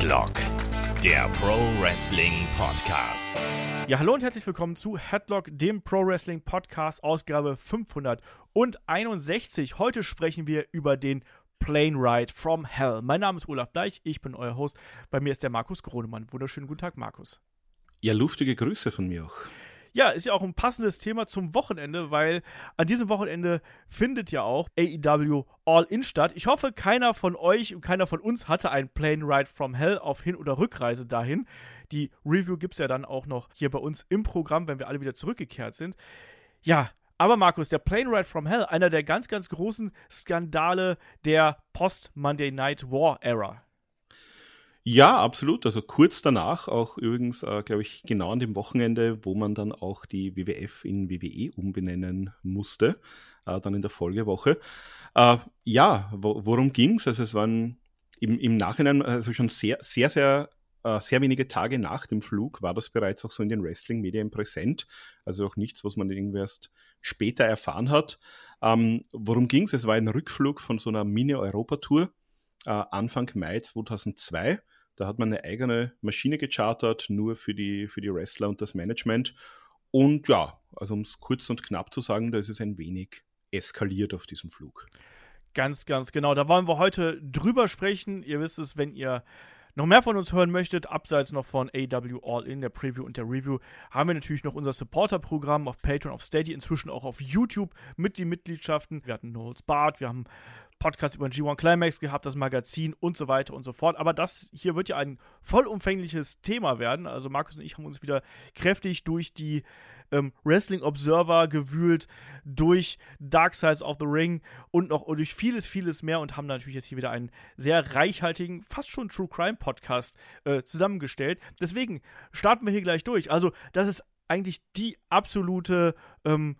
Headlock, der Pro Wrestling Podcast. Ja, hallo und herzlich willkommen zu Headlock, dem Pro Wrestling Podcast, Ausgabe 561. Heute sprechen wir über den Plane Ride from Hell. Mein Name ist Olaf Bleich, ich bin euer Host. Bei mir ist der Markus Gronemann. Wunderschönen guten Tag, Markus. Ja, luftige Grüße von mir auch. Ja, ist ja auch ein passendes Thema zum Wochenende, weil an diesem Wochenende findet ja auch AEW All In statt. Ich hoffe, keiner von euch und keiner von uns hatte ein Plane Ride from Hell auf Hin- oder Rückreise dahin. Die Review gibt es ja dann auch noch hier bei uns im Programm, wenn wir alle wieder zurückgekehrt sind. Ja, aber Markus, der Plane Ride from Hell, einer der ganz, ganz großen Skandale der Post-Monday Night War-Ära. Ja, absolut. Also kurz danach, auch übrigens, äh, glaube ich, genau an dem Wochenende, wo man dann auch die WWF in WWE umbenennen musste, äh, dann in der Folgewoche. Äh, ja, wo, worum ging's? Also es waren im, im Nachhinein, also schon sehr, sehr, sehr, äh, sehr wenige Tage nach dem Flug war das bereits auch so in den Wrestling-Medien präsent. Also auch nichts, was man irgendwie erst später erfahren hat. Ähm, worum ging's? Es war ein Rückflug von so einer Mini-Europa-Tour äh, Anfang Mai 2002. Da hat man eine eigene Maschine gechartert, nur für die, für die Wrestler und das Management. Und ja, also um es kurz und knapp zu sagen, da ist es ein wenig eskaliert auf diesem Flug. Ganz, ganz genau. Da wollen wir heute drüber sprechen. Ihr wisst es, wenn ihr noch mehr von uns hören möchtet, abseits noch von AW All In, der Preview und der Review, haben wir natürlich noch unser Supporter-Programm auf Patreon, auf Steady, inzwischen auch auf YouTube mit den Mitgliedschaften. Wir hatten No Bart, wir haben Podcast über den G1 Climax gehabt, das Magazin und so weiter und so fort. Aber das hier wird ja ein vollumfängliches Thema werden. Also Markus und ich haben uns wieder kräftig durch die ähm, Wrestling Observer gewühlt, durch Dark Sides of the Ring und noch durch vieles, vieles mehr und haben natürlich jetzt hier wieder einen sehr reichhaltigen, fast schon True Crime Podcast äh, zusammengestellt. Deswegen starten wir hier gleich durch. Also, das ist eigentlich die absolute ähm,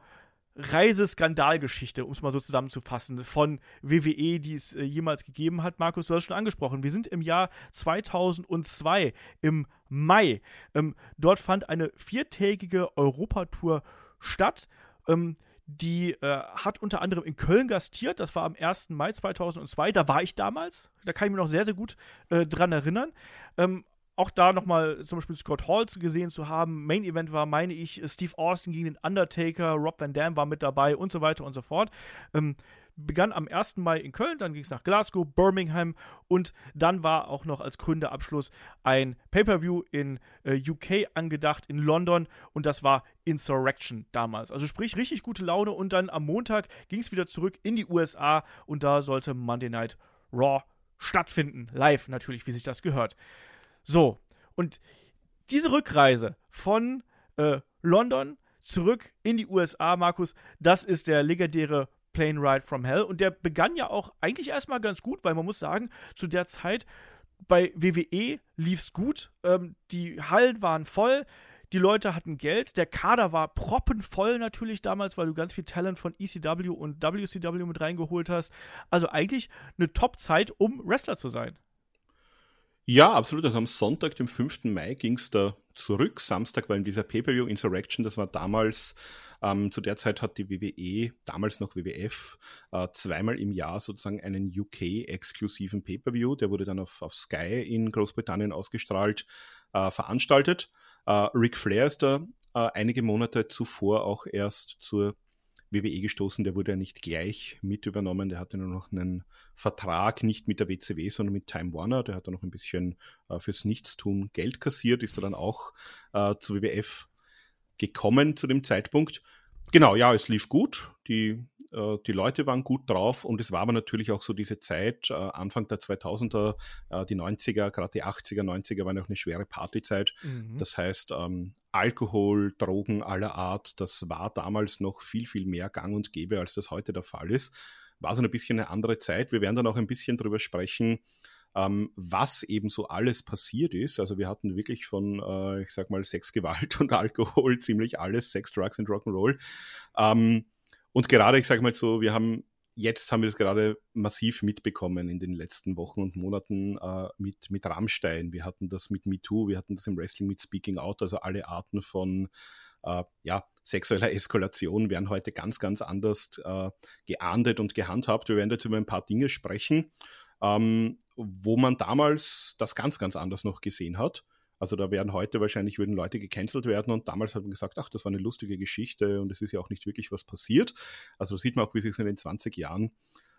Reiseskandalgeschichte, um es mal so zusammenzufassen, von WWE, die es äh, jemals gegeben hat. Markus, du hast es schon angesprochen. Wir sind im Jahr 2002, im Mai. Ähm, dort fand eine viertägige Europatour statt. Ähm, die äh, hat unter anderem in Köln gastiert. Das war am 1. Mai 2002. Da war ich damals. Da kann ich mich noch sehr, sehr gut äh, dran erinnern. Ähm, auch da nochmal zum Beispiel Scott Hall gesehen zu haben. Main Event war, meine ich, Steve Austin gegen den Undertaker, Rob Van Dam war mit dabei und so weiter und so fort. Ähm, begann am 1. Mai in Köln, dann ging es nach Glasgow, Birmingham und dann war auch noch als Gründerabschluss ein Pay-Per-View in äh, UK angedacht, in London und das war Insurrection damals. Also sprich, richtig gute Laune und dann am Montag ging es wieder zurück in die USA und da sollte Monday Night Raw stattfinden. Live natürlich, wie sich das gehört. So, und diese Rückreise von äh, London zurück in die USA, Markus, das ist der legendäre Plane Ride from Hell. Und der begann ja auch eigentlich erstmal ganz gut, weil man muss sagen, zu der Zeit bei WWE lief es gut. Ähm, die Hallen waren voll. Die Leute hatten Geld, der Kader war proppenvoll natürlich damals, weil du ganz viel Talent von ECW und WCW mit reingeholt hast. Also eigentlich eine Top-Zeit, um Wrestler zu sein. Ja, absolut. Also am Sonntag, dem 5. Mai, ging es da zurück. Samstag war in dieser Pay-Per-View Insurrection. Das war damals, ähm, zu der Zeit hat die WWE, damals noch WWF, äh, zweimal im Jahr sozusagen einen UK-exklusiven Pay-Per-View. Der wurde dann auf, auf Sky in Großbritannien ausgestrahlt, äh, veranstaltet. Äh, Ric Flair ist da äh, einige Monate zuvor auch erst zur WWE gestoßen, der wurde ja nicht gleich mit übernommen, der hatte nur noch einen Vertrag, nicht mit der WCW, sondern mit Time Warner, der hat da noch ein bisschen äh, fürs Nichtstun Geld kassiert, ist da dann auch äh, zu WWF gekommen zu dem Zeitpunkt. Genau, ja, es lief gut, die, äh, die Leute waren gut drauf und es war aber natürlich auch so diese Zeit, äh, Anfang der 2000er, äh, die 90er, gerade die 80er, 90er waren auch eine schwere Partyzeit. Mhm. Das heißt, ähm, Alkohol, Drogen aller Art, das war damals noch viel, viel mehr gang und gäbe, als das heute der Fall ist. War so ein bisschen eine andere Zeit. Wir werden dann auch ein bisschen drüber sprechen, ähm, was eben so alles passiert ist. Also wir hatten wirklich von, äh, ich sag mal, Sex, Gewalt und Alkohol ziemlich alles, Sex, Drugs und Rock'n'Roll. Ähm, und gerade, ich sag mal so, wir haben jetzt haben wir es gerade massiv mitbekommen in den letzten Wochen und Monaten äh, mit, mit Rammstein. Wir hatten das mit MeToo, wir hatten das im Wrestling mit Speaking Out, also alle Arten von äh, ja, sexueller Eskalation werden heute ganz, ganz anders äh, geahndet und gehandhabt. Wir werden jetzt über ein paar Dinge sprechen. Ähm, wo man damals das ganz, ganz anders noch gesehen hat. Also da werden heute wahrscheinlich würden Leute gecancelt werden und damals hat man gesagt, ach, das war eine lustige Geschichte und es ist ja auch nicht wirklich was passiert. Also sieht man auch, wie sich in den 20 Jahren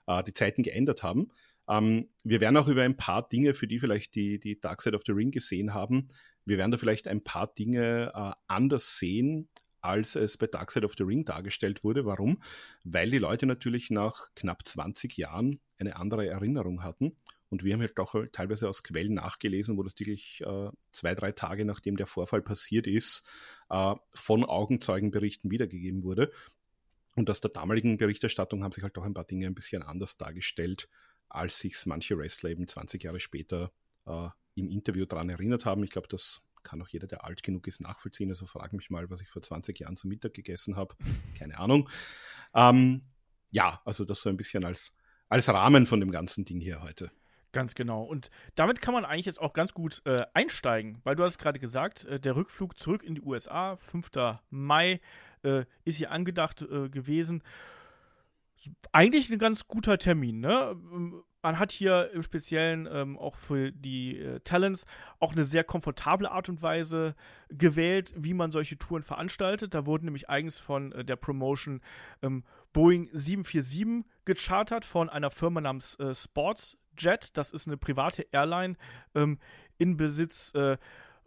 äh, die Zeiten geändert haben. Ähm, wir werden auch über ein paar Dinge, für die vielleicht die, die Dark Side of the Ring gesehen haben, wir werden da vielleicht ein paar Dinge äh, anders sehen, als es bei Dark Side of the Ring dargestellt wurde. Warum? Weil die Leute natürlich nach knapp 20 Jahren eine andere Erinnerung hatten und wir haben halt auch teilweise aus Quellen nachgelesen, wo das wirklich äh, zwei, drei Tage nachdem der Vorfall passiert ist, äh, von Augenzeugenberichten wiedergegeben wurde. Und aus der damaligen Berichterstattung haben sich halt auch ein paar Dinge ein bisschen anders dargestellt, als sich manche Wrestler eben 20 Jahre später äh, im Interview daran erinnert haben. Ich glaube, das kann auch jeder, der alt genug ist, nachvollziehen. Also frag mich mal, was ich vor 20 Jahren zum Mittag gegessen habe. Keine Ahnung. Ähm, ja, also das so ein bisschen als, als Rahmen von dem ganzen Ding hier heute. Ganz genau. Und damit kann man eigentlich jetzt auch ganz gut äh, einsteigen, weil du hast gerade gesagt, äh, der Rückflug zurück in die USA, 5. Mai, äh, ist hier angedacht äh, gewesen. Eigentlich ein ganz guter Termin, ne? Man hat hier im Speziellen ähm, auch für die äh, Talents auch eine sehr komfortable Art und Weise gewählt, wie man solche Touren veranstaltet. Da wurden nämlich eigens von äh, der Promotion ähm, Boeing 747 gechartert von einer Firma namens äh, Sports Jet, das ist eine private Airline ähm, in Besitz äh,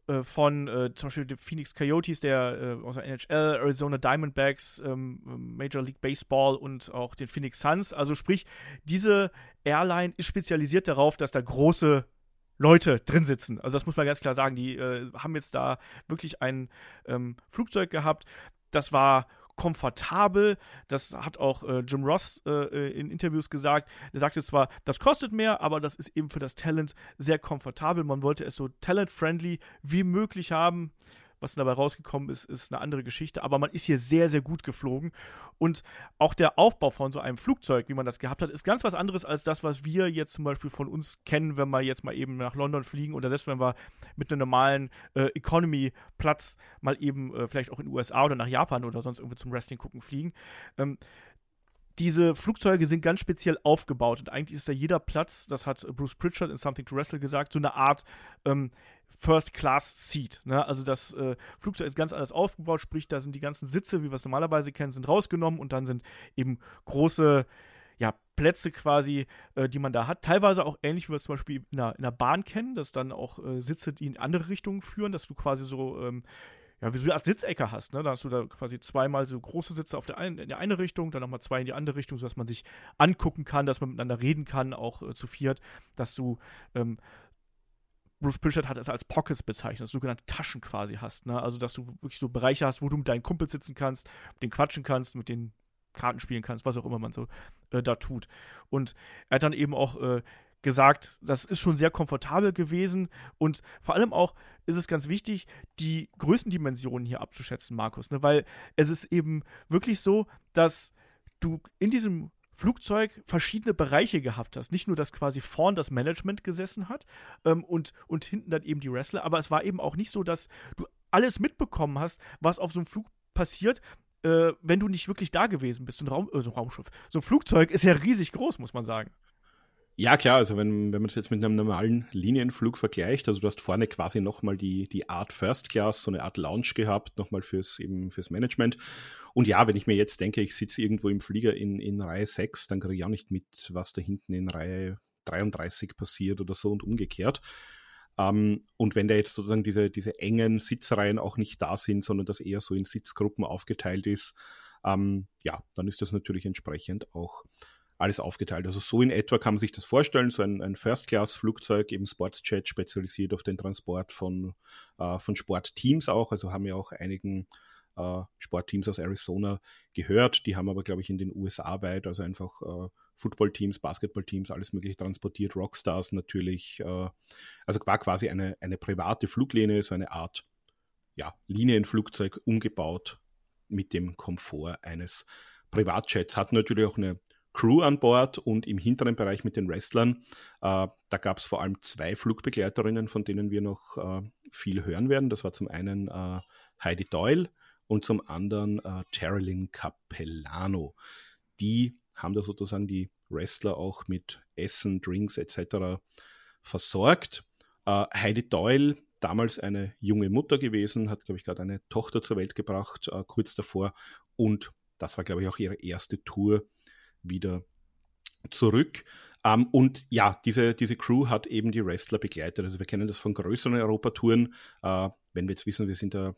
äh, von äh, zum Beispiel den Phoenix Coyotes, der äh, aus der NHL, Arizona Diamondbacks, ähm, Major League Baseball und auch den Phoenix Suns. Also sprich, diese Airline ist spezialisiert darauf, dass da große Leute drin sitzen. Also das muss man ganz klar sagen. Die äh, haben jetzt da wirklich ein ähm, Flugzeug gehabt. Das war komfortabel. Das hat auch äh, Jim Ross äh, äh, in Interviews gesagt. Er sagte zwar, das kostet mehr, aber das ist eben für das Talent sehr komfortabel. Man wollte es so talent-friendly wie möglich haben. Was dabei rausgekommen ist, ist eine andere Geschichte. Aber man ist hier sehr, sehr gut geflogen. Und auch der Aufbau von so einem Flugzeug, wie man das gehabt hat, ist ganz was anderes als das, was wir jetzt zum Beispiel von uns kennen, wenn wir jetzt mal eben nach London fliegen oder selbst wenn wir mit einem normalen äh, Economy-Platz mal eben äh, vielleicht auch in den USA oder nach Japan oder sonst irgendwie zum Wrestling gucken fliegen. Ähm, diese Flugzeuge sind ganz speziell aufgebaut und eigentlich ist da jeder Platz, das hat Bruce Pritchard in Something to Wrestle gesagt, so eine Art ähm, First-Class-Seat. Ne? Also das äh, Flugzeug ist ganz anders aufgebaut, sprich, da sind die ganzen Sitze, wie wir es normalerweise kennen, sind rausgenommen und dann sind eben große ja, Plätze quasi, äh, die man da hat. Teilweise auch ähnlich, wie wir es zum Beispiel in der, in der Bahn kennen, dass dann auch äh, Sitze, die in andere Richtungen führen, dass du quasi so ähm, ja, wie so eine Art Sitzecke hast. Ne? Da hast du da quasi zweimal so große Sitze auf der einen, in der eine Richtung, dann nochmal zwei in die andere Richtung, sodass man sich angucken kann, dass man miteinander reden kann, auch äh, zu viert, dass du ähm, Bruce Pritchard hat es als Pockets bezeichnet, sogenannte Taschen quasi hast. Ne? Also, dass du wirklich so Bereiche hast, wo du mit deinen Kumpels sitzen kannst, mit denen quatschen kannst, mit denen Karten spielen kannst, was auch immer man so äh, da tut. Und er hat dann eben auch äh, gesagt, das ist schon sehr komfortabel gewesen und vor allem auch ist es ganz wichtig, die Größendimensionen hier abzuschätzen, Markus, ne? weil es ist eben wirklich so, dass du in diesem Flugzeug verschiedene Bereiche gehabt hast. Nicht nur, dass quasi vorn das Management gesessen hat ähm, und, und hinten dann eben die Wrestler, aber es war eben auch nicht so, dass du alles mitbekommen hast, was auf so einem Flug passiert, äh, wenn du nicht wirklich da gewesen bist. So ein, Raum, äh, so ein Raumschiff. So ein Flugzeug ist ja riesig groß, muss man sagen. Ja, klar, also wenn, wenn man es jetzt mit einem normalen Linienflug vergleicht, also du hast vorne quasi nochmal die, die Art First Class, so eine Art Lounge gehabt, nochmal fürs, eben fürs Management. Und ja, wenn ich mir jetzt denke, ich sitze irgendwo im Flieger in, in Reihe 6, dann kriege ich auch nicht mit, was da hinten in Reihe 33 passiert oder so und umgekehrt. Ähm, und wenn da jetzt sozusagen diese, diese engen Sitzreihen auch nicht da sind, sondern das eher so in Sitzgruppen aufgeteilt ist, ähm, ja, dann ist das natürlich entsprechend auch alles aufgeteilt. Also so in etwa kann man sich das vorstellen, so ein, ein First-Class-Flugzeug, eben Sportsjet, spezialisiert auf den Transport von, äh, von Sportteams auch. Also haben ja auch einigen äh, Sportteams aus Arizona gehört. Die haben aber, glaube ich, in den USA weit, also einfach äh, Footballteams, Basketballteams, alles mögliche transportiert, Rockstars natürlich. Äh, also war quasi eine, eine private Fluglinie, so eine Art ja, Linienflugzeug umgebaut mit dem Komfort eines Privatjets. Hat natürlich auch eine Crew an Bord und im hinteren Bereich mit den Wrestlern. Äh, da gab es vor allem zwei Flugbegleiterinnen, von denen wir noch äh, viel hören werden. Das war zum einen äh, Heidi Doyle und zum anderen äh, Terilyn Capellano. Die haben da sozusagen die Wrestler auch mit Essen, Drinks etc. versorgt. Äh, Heidi Doyle, damals eine junge Mutter gewesen, hat, glaube ich, gerade eine Tochter zur Welt gebracht, äh, kurz davor. Und das war, glaube ich, auch ihre erste Tour wieder zurück. Um, ähm, und ja, diese, diese Crew hat eben die Wrestler begleitet. Also wir kennen das von größeren Europatouren. Uh, wenn wir jetzt wissen, wir sind da,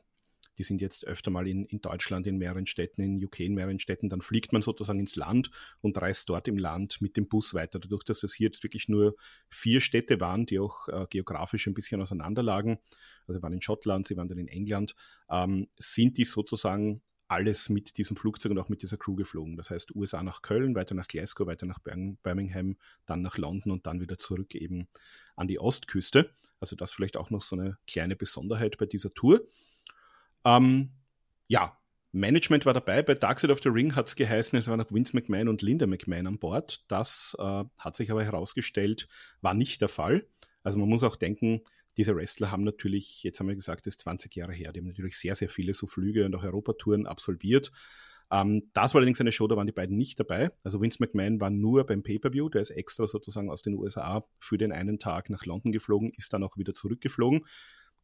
die sind jetzt öfter mal in, in Deutschland in mehreren Städten, in UK in mehreren Städten, dann fliegt man sozusagen ins Land und reist dort im Land mit dem Bus weiter. Dadurch, dass es hier jetzt wirklich nur vier Städte waren, die auch uh, geografisch ein bisschen auseinander lagen, also waren in Schottland, sie waren dann in England, um, ähm, sind die sozusagen alles mit diesem Flugzeug und auch mit dieser Crew geflogen. Das heißt, USA nach Köln, weiter nach Glasgow, weiter nach Birmingham, dann nach London und dann wieder zurück eben an die Ostküste. Also das vielleicht auch noch so eine kleine Besonderheit bei dieser Tour. Ähm, ja, Management war dabei. Bei Dark Side of the Ring hat es geheißen, es waren noch Vince McMahon und Linda McMahon an Bord. Das äh, hat sich aber herausgestellt, war nicht der Fall. Also man muss auch denken, diese Wrestler haben natürlich, jetzt haben wir gesagt, das ist 20 Jahre her, die haben natürlich sehr, sehr viele so Flüge und auch Europatouren absolviert. Ähm, das war allerdings eine Show, da waren die beiden nicht dabei. Also Vince McMahon war nur beim Pay-Per-View, der ist extra sozusagen aus den USA für den einen Tag nach London geflogen, ist dann auch wieder zurückgeflogen.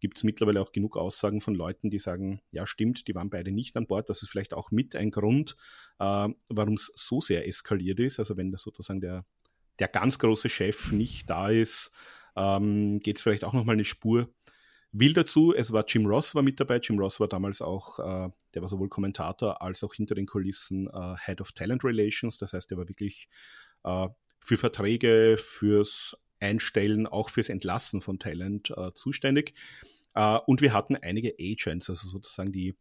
Gibt es mittlerweile auch genug Aussagen von Leuten, die sagen, ja stimmt, die waren beide nicht an Bord. Das ist vielleicht auch mit ein Grund, äh, warum es so sehr eskaliert ist. Also wenn das sozusagen der, der ganz große Chef nicht da ist, ähm, geht es vielleicht auch nochmal eine Spur will dazu. Es war Jim Ross war mit dabei. Jim Ross war damals auch, äh, der war sowohl Kommentator als auch hinter den Kulissen äh, Head of Talent Relations. Das heißt, er war wirklich äh, für Verträge, fürs Einstellen, auch fürs Entlassen von Talent äh, zuständig. Äh, und wir hatten einige Agents, also sozusagen die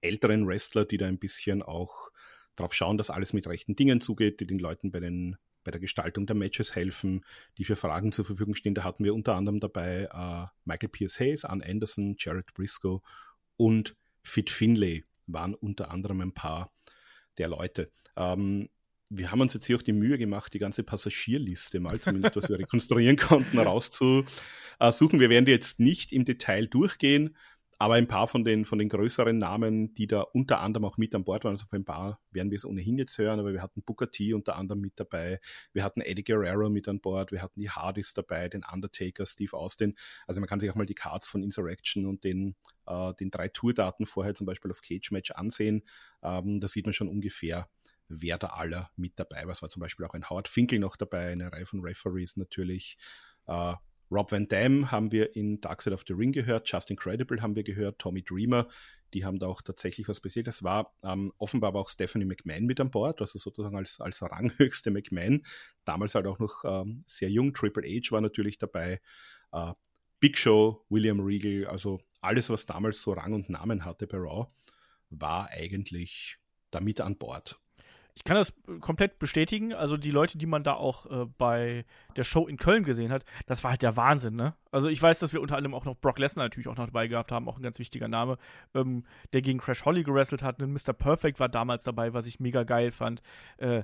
älteren Wrestler, die da ein bisschen auch darauf schauen, dass alles mit rechten Dingen zugeht, die den Leuten bei den bei der Gestaltung der Matches helfen, die für Fragen zur Verfügung stehen. Da hatten wir unter anderem dabei äh, Michael Pierce Hayes, Ann Anderson, Jared Briscoe und Fit Finlay waren unter anderem ein paar der Leute. Ähm, wir haben uns jetzt hier auch die Mühe gemacht, die ganze Passagierliste mal, zumindest was wir rekonstruieren konnten, rauszusuchen. Wir werden die jetzt nicht im Detail durchgehen, aber ein paar von den, von den größeren Namen, die da unter anderem auch mit an Bord waren, also für ein paar werden wir es ohnehin jetzt hören, aber wir hatten Booker T unter anderem mit dabei, wir hatten Eddie Guerrero mit an Bord, wir hatten die Hardys dabei, den Undertaker, Steve Austin. Also man kann sich auch mal die Cards von Insurrection und den, äh, den drei Tourdaten vorher zum Beispiel auf Cage Match ansehen. Ähm, da sieht man schon ungefähr, wer da aller mit dabei war. Es war zum Beispiel auch ein Howard Finkel noch dabei, eine Reihe von Referees natürlich. Äh, Rob Van Dam haben wir in Dark Side of the Ring gehört, Just Incredible haben wir gehört, Tommy Dreamer, die haben da auch tatsächlich was passiert. Es war ähm, offenbar aber auch Stephanie McMahon mit an Bord, also sozusagen als, als ranghöchste McMahon. Damals halt auch noch ähm, sehr jung. Triple H war natürlich dabei. Äh, Big Show, William Regal, also alles, was damals so Rang und Namen hatte bei Raw, war eigentlich damit an Bord. Ich kann das komplett bestätigen. Also die Leute, die man da auch äh, bei der Show in Köln gesehen hat, das war halt der Wahnsinn, ne? Also ich weiß, dass wir unter anderem auch noch Brock Lesnar natürlich auch noch dabei gehabt haben, auch ein ganz wichtiger Name, ähm, der gegen Crash Holly gewrestelt hat. Und Mr. Perfect war damals dabei, was ich mega geil fand. Äh,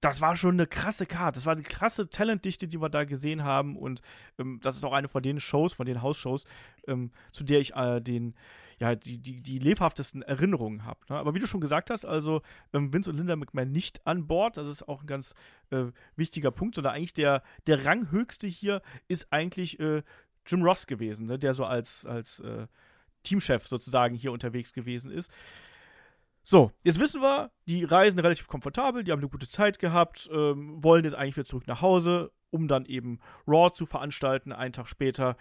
das war schon eine krasse Karte. Das war eine krasse Talentdichte, die wir da gesehen haben. Und ähm, das ist auch eine von den Shows, von den Hausshows, ähm, zu der ich äh, den ja, die, die, die lebhaftesten Erinnerungen habe. Ne? Aber wie du schon gesagt hast, also ähm, Vince und Linda McMahon nicht an Bord, das ist auch ein ganz äh, wichtiger Punkt, sondern eigentlich der, der Ranghöchste hier ist eigentlich äh, Jim Ross gewesen, ne? der so als, als äh, Teamchef sozusagen hier unterwegs gewesen ist. So, jetzt wissen wir, die reisen relativ komfortabel, die haben eine gute Zeit gehabt, ähm, wollen jetzt eigentlich wieder zurück nach Hause, um dann eben Raw zu veranstalten, einen Tag später.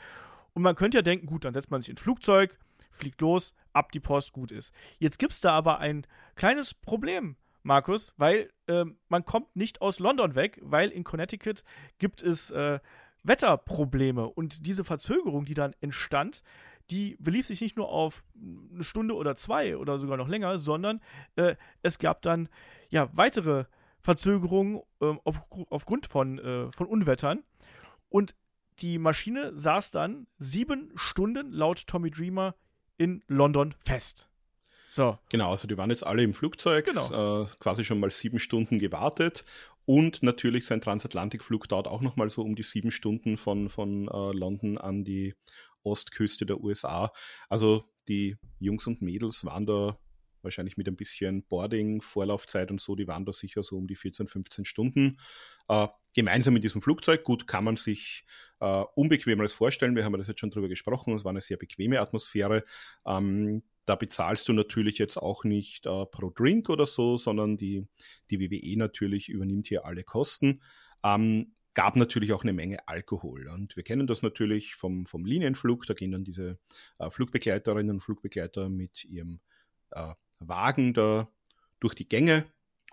Und man könnte ja denken, gut, dann setzt man sich ins Flugzeug, fliegt los, ab die Post, gut ist. Jetzt gibt es da aber ein kleines Problem, Markus, weil äh, man kommt nicht aus London weg, weil in Connecticut gibt es äh, Wetterprobleme und diese Verzögerung, die dann entstand, die belief sich nicht nur auf eine Stunde oder zwei oder sogar noch länger, sondern äh, es gab dann ja weitere Verzögerungen äh, auf, aufgrund von, äh, von Unwettern. Und die Maschine saß dann sieben Stunden laut Tommy Dreamer in London fest. So. Genau, also die waren jetzt alle im Flugzeug, genau. äh, quasi schon mal sieben Stunden gewartet. Und natürlich sein Transatlantikflug dauert auch nochmal so um die sieben Stunden von, von äh, London an die Ostküste der USA. Also die Jungs und Mädels waren da wahrscheinlich mit ein bisschen Boarding, Vorlaufzeit und so, die waren da sicher so um die 14, 15 Stunden äh, gemeinsam in diesem Flugzeug. Gut, kann man sich äh, unbequemeres vorstellen. Wir haben das jetzt schon drüber gesprochen. Es war eine sehr bequeme Atmosphäre. Ähm, da bezahlst du natürlich jetzt auch nicht äh, pro Drink oder so, sondern die, die WWE natürlich übernimmt hier alle Kosten. Ähm, gab natürlich auch eine Menge Alkohol. Und wir kennen das natürlich vom, vom Linienflug. Da gehen dann diese äh, Flugbegleiterinnen und Flugbegleiter mit ihrem äh, Wagen da durch die Gänge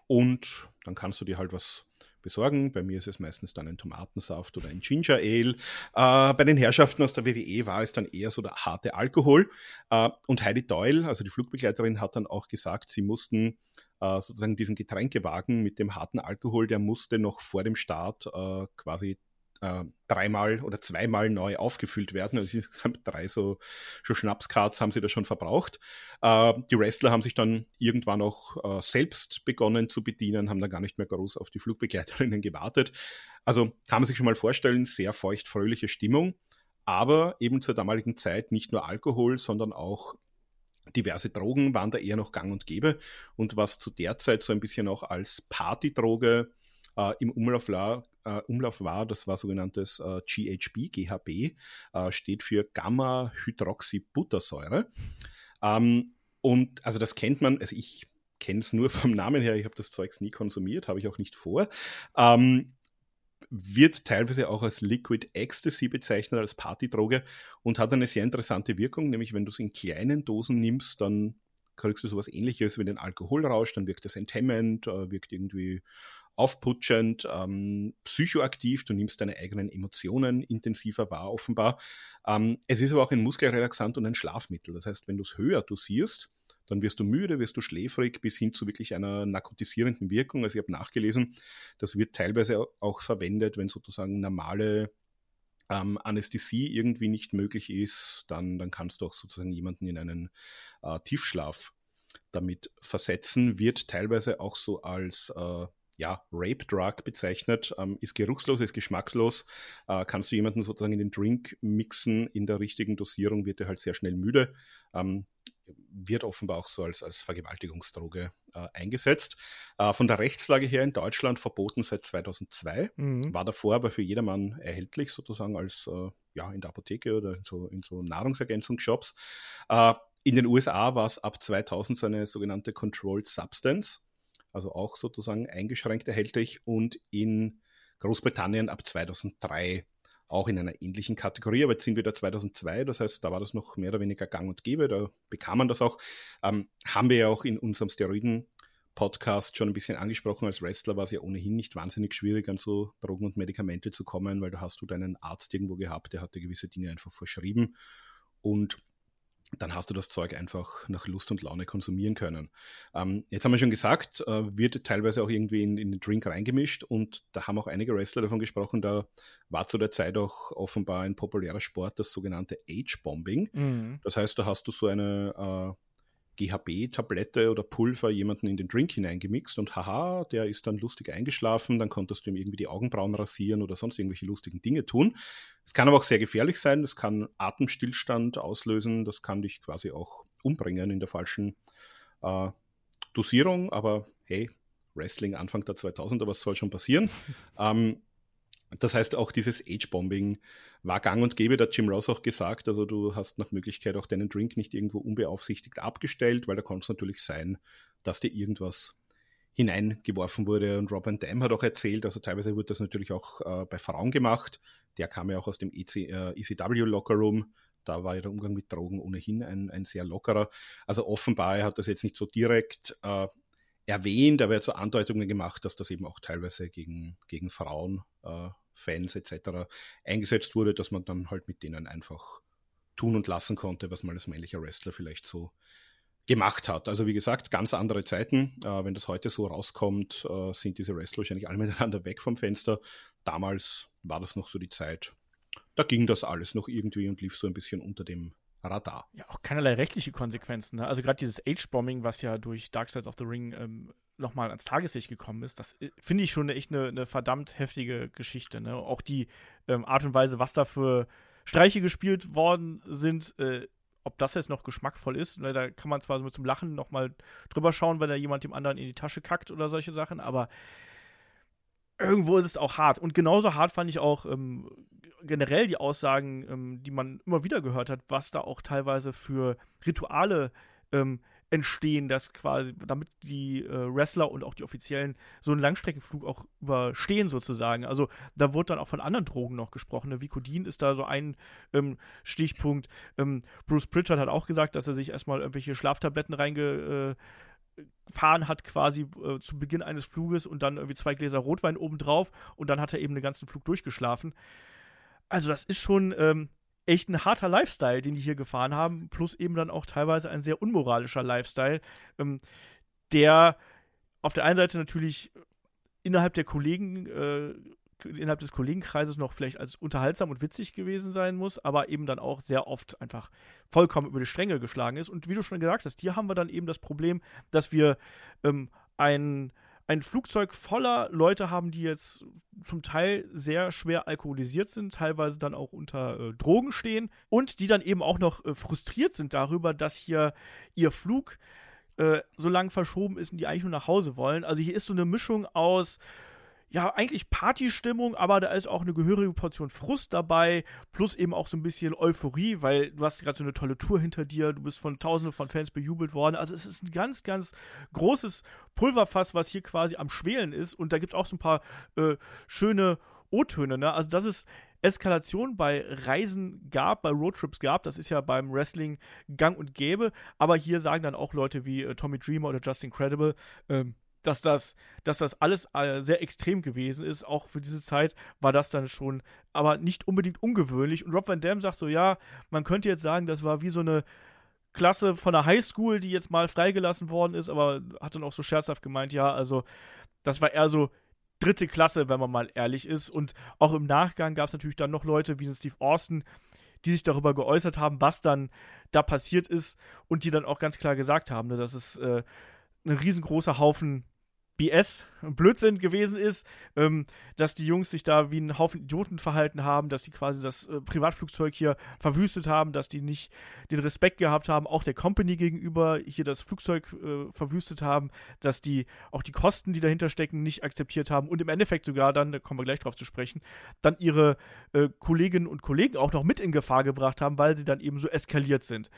und dann kannst du dir halt was besorgen. Bei mir ist es meistens dann ein Tomatensaft oder ein Ginger Ale. Äh, bei den Herrschaften aus der WWE war es dann eher so der harte Alkohol. Äh, und Heidi Doyle, also die Flugbegleiterin, hat dann auch gesagt, sie mussten äh, sozusagen diesen Getränkewagen mit dem harten Alkohol, der musste noch vor dem Start äh, quasi äh, dreimal oder zweimal neu aufgefüllt werden. Also drei so, so Schnapskarts haben sie da schon verbraucht. Äh, die Wrestler haben sich dann irgendwann auch äh, selbst begonnen zu bedienen, haben dann gar nicht mehr groß auf die Flugbegleiterinnen gewartet. Also kann man sich schon mal vorstellen, sehr feucht-fröhliche Stimmung, aber eben zur damaligen Zeit nicht nur Alkohol, sondern auch diverse Drogen waren da eher noch gang und gäbe. Und was zu der Zeit so ein bisschen auch als Partydroge äh, im Umlauf war, äh, Umlauf war, das war sogenanntes äh, GHB, GHB, äh, steht für Gamma-Hydroxybuttersäure. Ähm, und also das kennt man, also ich kenne es nur vom Namen her, ich habe das Zeugs nie konsumiert, habe ich auch nicht vor. Ähm, wird teilweise auch als Liquid Ecstasy bezeichnet, als Partydroge und hat eine sehr interessante Wirkung, nämlich wenn du es in kleinen Dosen nimmst, dann kriegst du sowas ähnliches wie den Alkoholrausch, dann wirkt das enthemmend, äh, wirkt irgendwie aufputschend, ähm, psychoaktiv, du nimmst deine eigenen Emotionen intensiver wahr, offenbar. Ähm, es ist aber auch ein Muskelrelaxant und ein Schlafmittel. Das heißt, wenn du es höher dosierst, dann wirst du müde, wirst du schläfrig, bis hin zu wirklich einer narkotisierenden Wirkung. Also ich habe nachgelesen, das wird teilweise auch verwendet, wenn sozusagen normale ähm, Anästhesie irgendwie nicht möglich ist, dann, dann kannst du auch sozusagen jemanden in einen äh, Tiefschlaf damit versetzen, wird teilweise auch so als äh, ja, Rape Drug bezeichnet, ähm, ist geruchslos, ist geschmackslos, äh, kannst du jemanden sozusagen in den Drink mixen, in der richtigen Dosierung wird er halt sehr schnell müde, ähm, wird offenbar auch so als, als Vergewaltigungsdroge äh, eingesetzt. Äh, von der Rechtslage her in Deutschland verboten seit 2002, mhm. war davor aber für jedermann erhältlich, sozusagen als äh, ja, in der Apotheke oder in so, in so Nahrungsergänzungsshops. Äh, in den USA war es ab 2000 so eine sogenannte Controlled Substance also auch sozusagen eingeschränkt erhältlich und in Großbritannien ab 2003 auch in einer ähnlichen Kategorie, aber jetzt sind wir da 2002, das heißt, da war das noch mehr oder weniger gang und gäbe, da bekam man das auch. Ähm, haben wir ja auch in unserem Steroiden-Podcast schon ein bisschen angesprochen. Als Wrestler war es ja ohnehin nicht wahnsinnig schwierig, an so Drogen und Medikamente zu kommen, weil da hast du deinen Arzt irgendwo gehabt, der hatte gewisse Dinge einfach verschrieben und dann hast du das Zeug einfach nach Lust und Laune konsumieren können. Ähm, jetzt haben wir schon gesagt, äh, wird teilweise auch irgendwie in, in, den Drink reingemischt und da haben auch einige Wrestler davon gesprochen, da war zu der Zeit auch offenbar ein populärer Sport, das sogenannte Age-Bombing. Mhm. Das heißt, da hast du so eine äh, GHB-Tablette oder Pulver jemanden in den Drink hineingemixt und haha, der ist dann lustig eingeschlafen, dann konntest du ihm irgendwie die Augenbrauen rasieren oder sonst irgendwelche lustigen Dinge tun. Es kann aber auch sehr gefährlich sein, das kann Atemstillstand auslösen, das kann dich quasi auch umbringen in der falschen äh, Dosierung, aber hey, Wrestling Anfang der 2000er, was soll schon passieren? ähm, das heißt, auch dieses Age-Bombing war gang und gäbe, da hat Jim Ross auch gesagt. Also du hast nach Möglichkeit auch deinen Drink nicht irgendwo unbeaufsichtigt abgestellt, weil da konnte es natürlich sein, dass dir irgendwas hineingeworfen wurde. Und Rob Van Dam hat auch erzählt, also teilweise wurde das natürlich auch äh, bei Frauen gemacht. Der kam ja auch aus dem EC, äh, ECW Lockerroom. Da war ja der Umgang mit Drogen ohnehin ein, ein sehr lockerer. Also offenbar, er hat das jetzt nicht so direkt äh, erwähnt, aber er hat so Andeutungen gemacht, dass das eben auch teilweise gegen, gegen Frauen, äh, Fans etc. eingesetzt wurde, dass man dann halt mit denen einfach tun und lassen konnte, was man als männlicher Wrestler vielleicht so gemacht hat. Also wie gesagt, ganz andere Zeiten. Äh, wenn das heute so rauskommt, äh, sind diese Wrestler wahrscheinlich alle miteinander weg vom Fenster. Damals war das noch so die Zeit. Da ging das alles noch irgendwie und lief so ein bisschen unter dem Radar. Ja, auch keinerlei rechtliche Konsequenzen. Ne? Also gerade dieses Age-Bombing, was ja durch Dark Sides of the Ring ähm, nochmal ans Tageslicht gekommen ist, das äh, finde ich schon echt eine, eine, verdammt heftige Geschichte. Ne? Auch die ähm, Art und Weise, was da für Streiche gespielt worden sind, äh, ob das jetzt noch geschmackvoll ist. Ne, da kann man zwar so mit zum Lachen nochmal drüber schauen, wenn da jemand dem anderen in die Tasche kackt oder solche Sachen, aber irgendwo ist es auch hart. Und genauso hart fand ich auch ähm, generell die Aussagen, ähm, die man immer wieder gehört hat, was da auch teilweise für Rituale ähm, entstehen, dass quasi, damit die äh, Wrestler und auch die Offiziellen so einen Langstreckenflug auch überstehen sozusagen. Also da wurde dann auch von anderen Drogen noch gesprochen. Ne? Vicodin ist da so ein ähm, Stichpunkt. Ähm, Bruce Pritchard hat auch gesagt, dass er sich erstmal irgendwelche Schlaftabletten reingefahren äh, hat quasi äh, zu Beginn eines Fluges und dann irgendwie zwei Gläser Rotwein obendrauf und dann hat er eben den ganzen Flug durchgeschlafen. Also das ist schon ähm, echt ein harter Lifestyle, den die hier gefahren haben, plus eben dann auch teilweise ein sehr unmoralischer Lifestyle, ähm, der auf der einen Seite natürlich innerhalb der Kollegen, äh, innerhalb des Kollegenkreises noch vielleicht als unterhaltsam und witzig gewesen sein muss, aber eben dann auch sehr oft einfach vollkommen über die Stränge geschlagen ist. Und wie du schon gesagt hast, hier haben wir dann eben das Problem, dass wir ähm, ein ein Flugzeug voller Leute haben, die jetzt zum Teil sehr schwer alkoholisiert sind, teilweise dann auch unter äh, Drogen stehen und die dann eben auch noch äh, frustriert sind darüber, dass hier ihr Flug äh, so lang verschoben ist und die eigentlich nur nach Hause wollen. Also hier ist so eine Mischung aus ja, eigentlich Partystimmung, aber da ist auch eine gehörige Portion Frust dabei, plus eben auch so ein bisschen Euphorie, weil du hast gerade so eine tolle Tour hinter dir, du bist von tausenden von Fans bejubelt worden. Also es ist ein ganz, ganz großes Pulverfass, was hier quasi am Schwelen ist. Und da gibt es auch so ein paar äh, schöne O-Töne, ne? Also, dass es Eskalation bei Reisen gab, bei Roadtrips gab, das ist ja beim Wrestling gang und gäbe. Aber hier sagen dann auch Leute wie äh, Tommy Dreamer oder Justin Credible, ähm, dass das, dass das alles äh, sehr extrem gewesen ist. Auch für diese Zeit war das dann schon, aber nicht unbedingt ungewöhnlich. Und Rob Van Dam sagt so, ja, man könnte jetzt sagen, das war wie so eine Klasse von der Highschool, die jetzt mal freigelassen worden ist, aber hat dann auch so scherzhaft gemeint, ja, also das war eher so dritte Klasse, wenn man mal ehrlich ist. Und auch im Nachgang gab es natürlich dann noch Leute wie Steve Austin, die sich darüber geäußert haben, was dann da passiert ist und die dann auch ganz klar gesagt haben, ne, dass es äh, ein riesengroßer Haufen BS, Blödsinn gewesen ist, ähm, dass die Jungs sich da wie ein Haufen Idioten verhalten haben, dass sie quasi das äh, Privatflugzeug hier verwüstet haben, dass die nicht den Respekt gehabt haben, auch der Company gegenüber hier das Flugzeug äh, verwüstet haben, dass die auch die Kosten, die dahinter stecken, nicht akzeptiert haben und im Endeffekt sogar dann, da kommen wir gleich drauf zu sprechen, dann ihre äh, Kolleginnen und Kollegen auch noch mit in Gefahr gebracht haben, weil sie dann eben so eskaliert sind.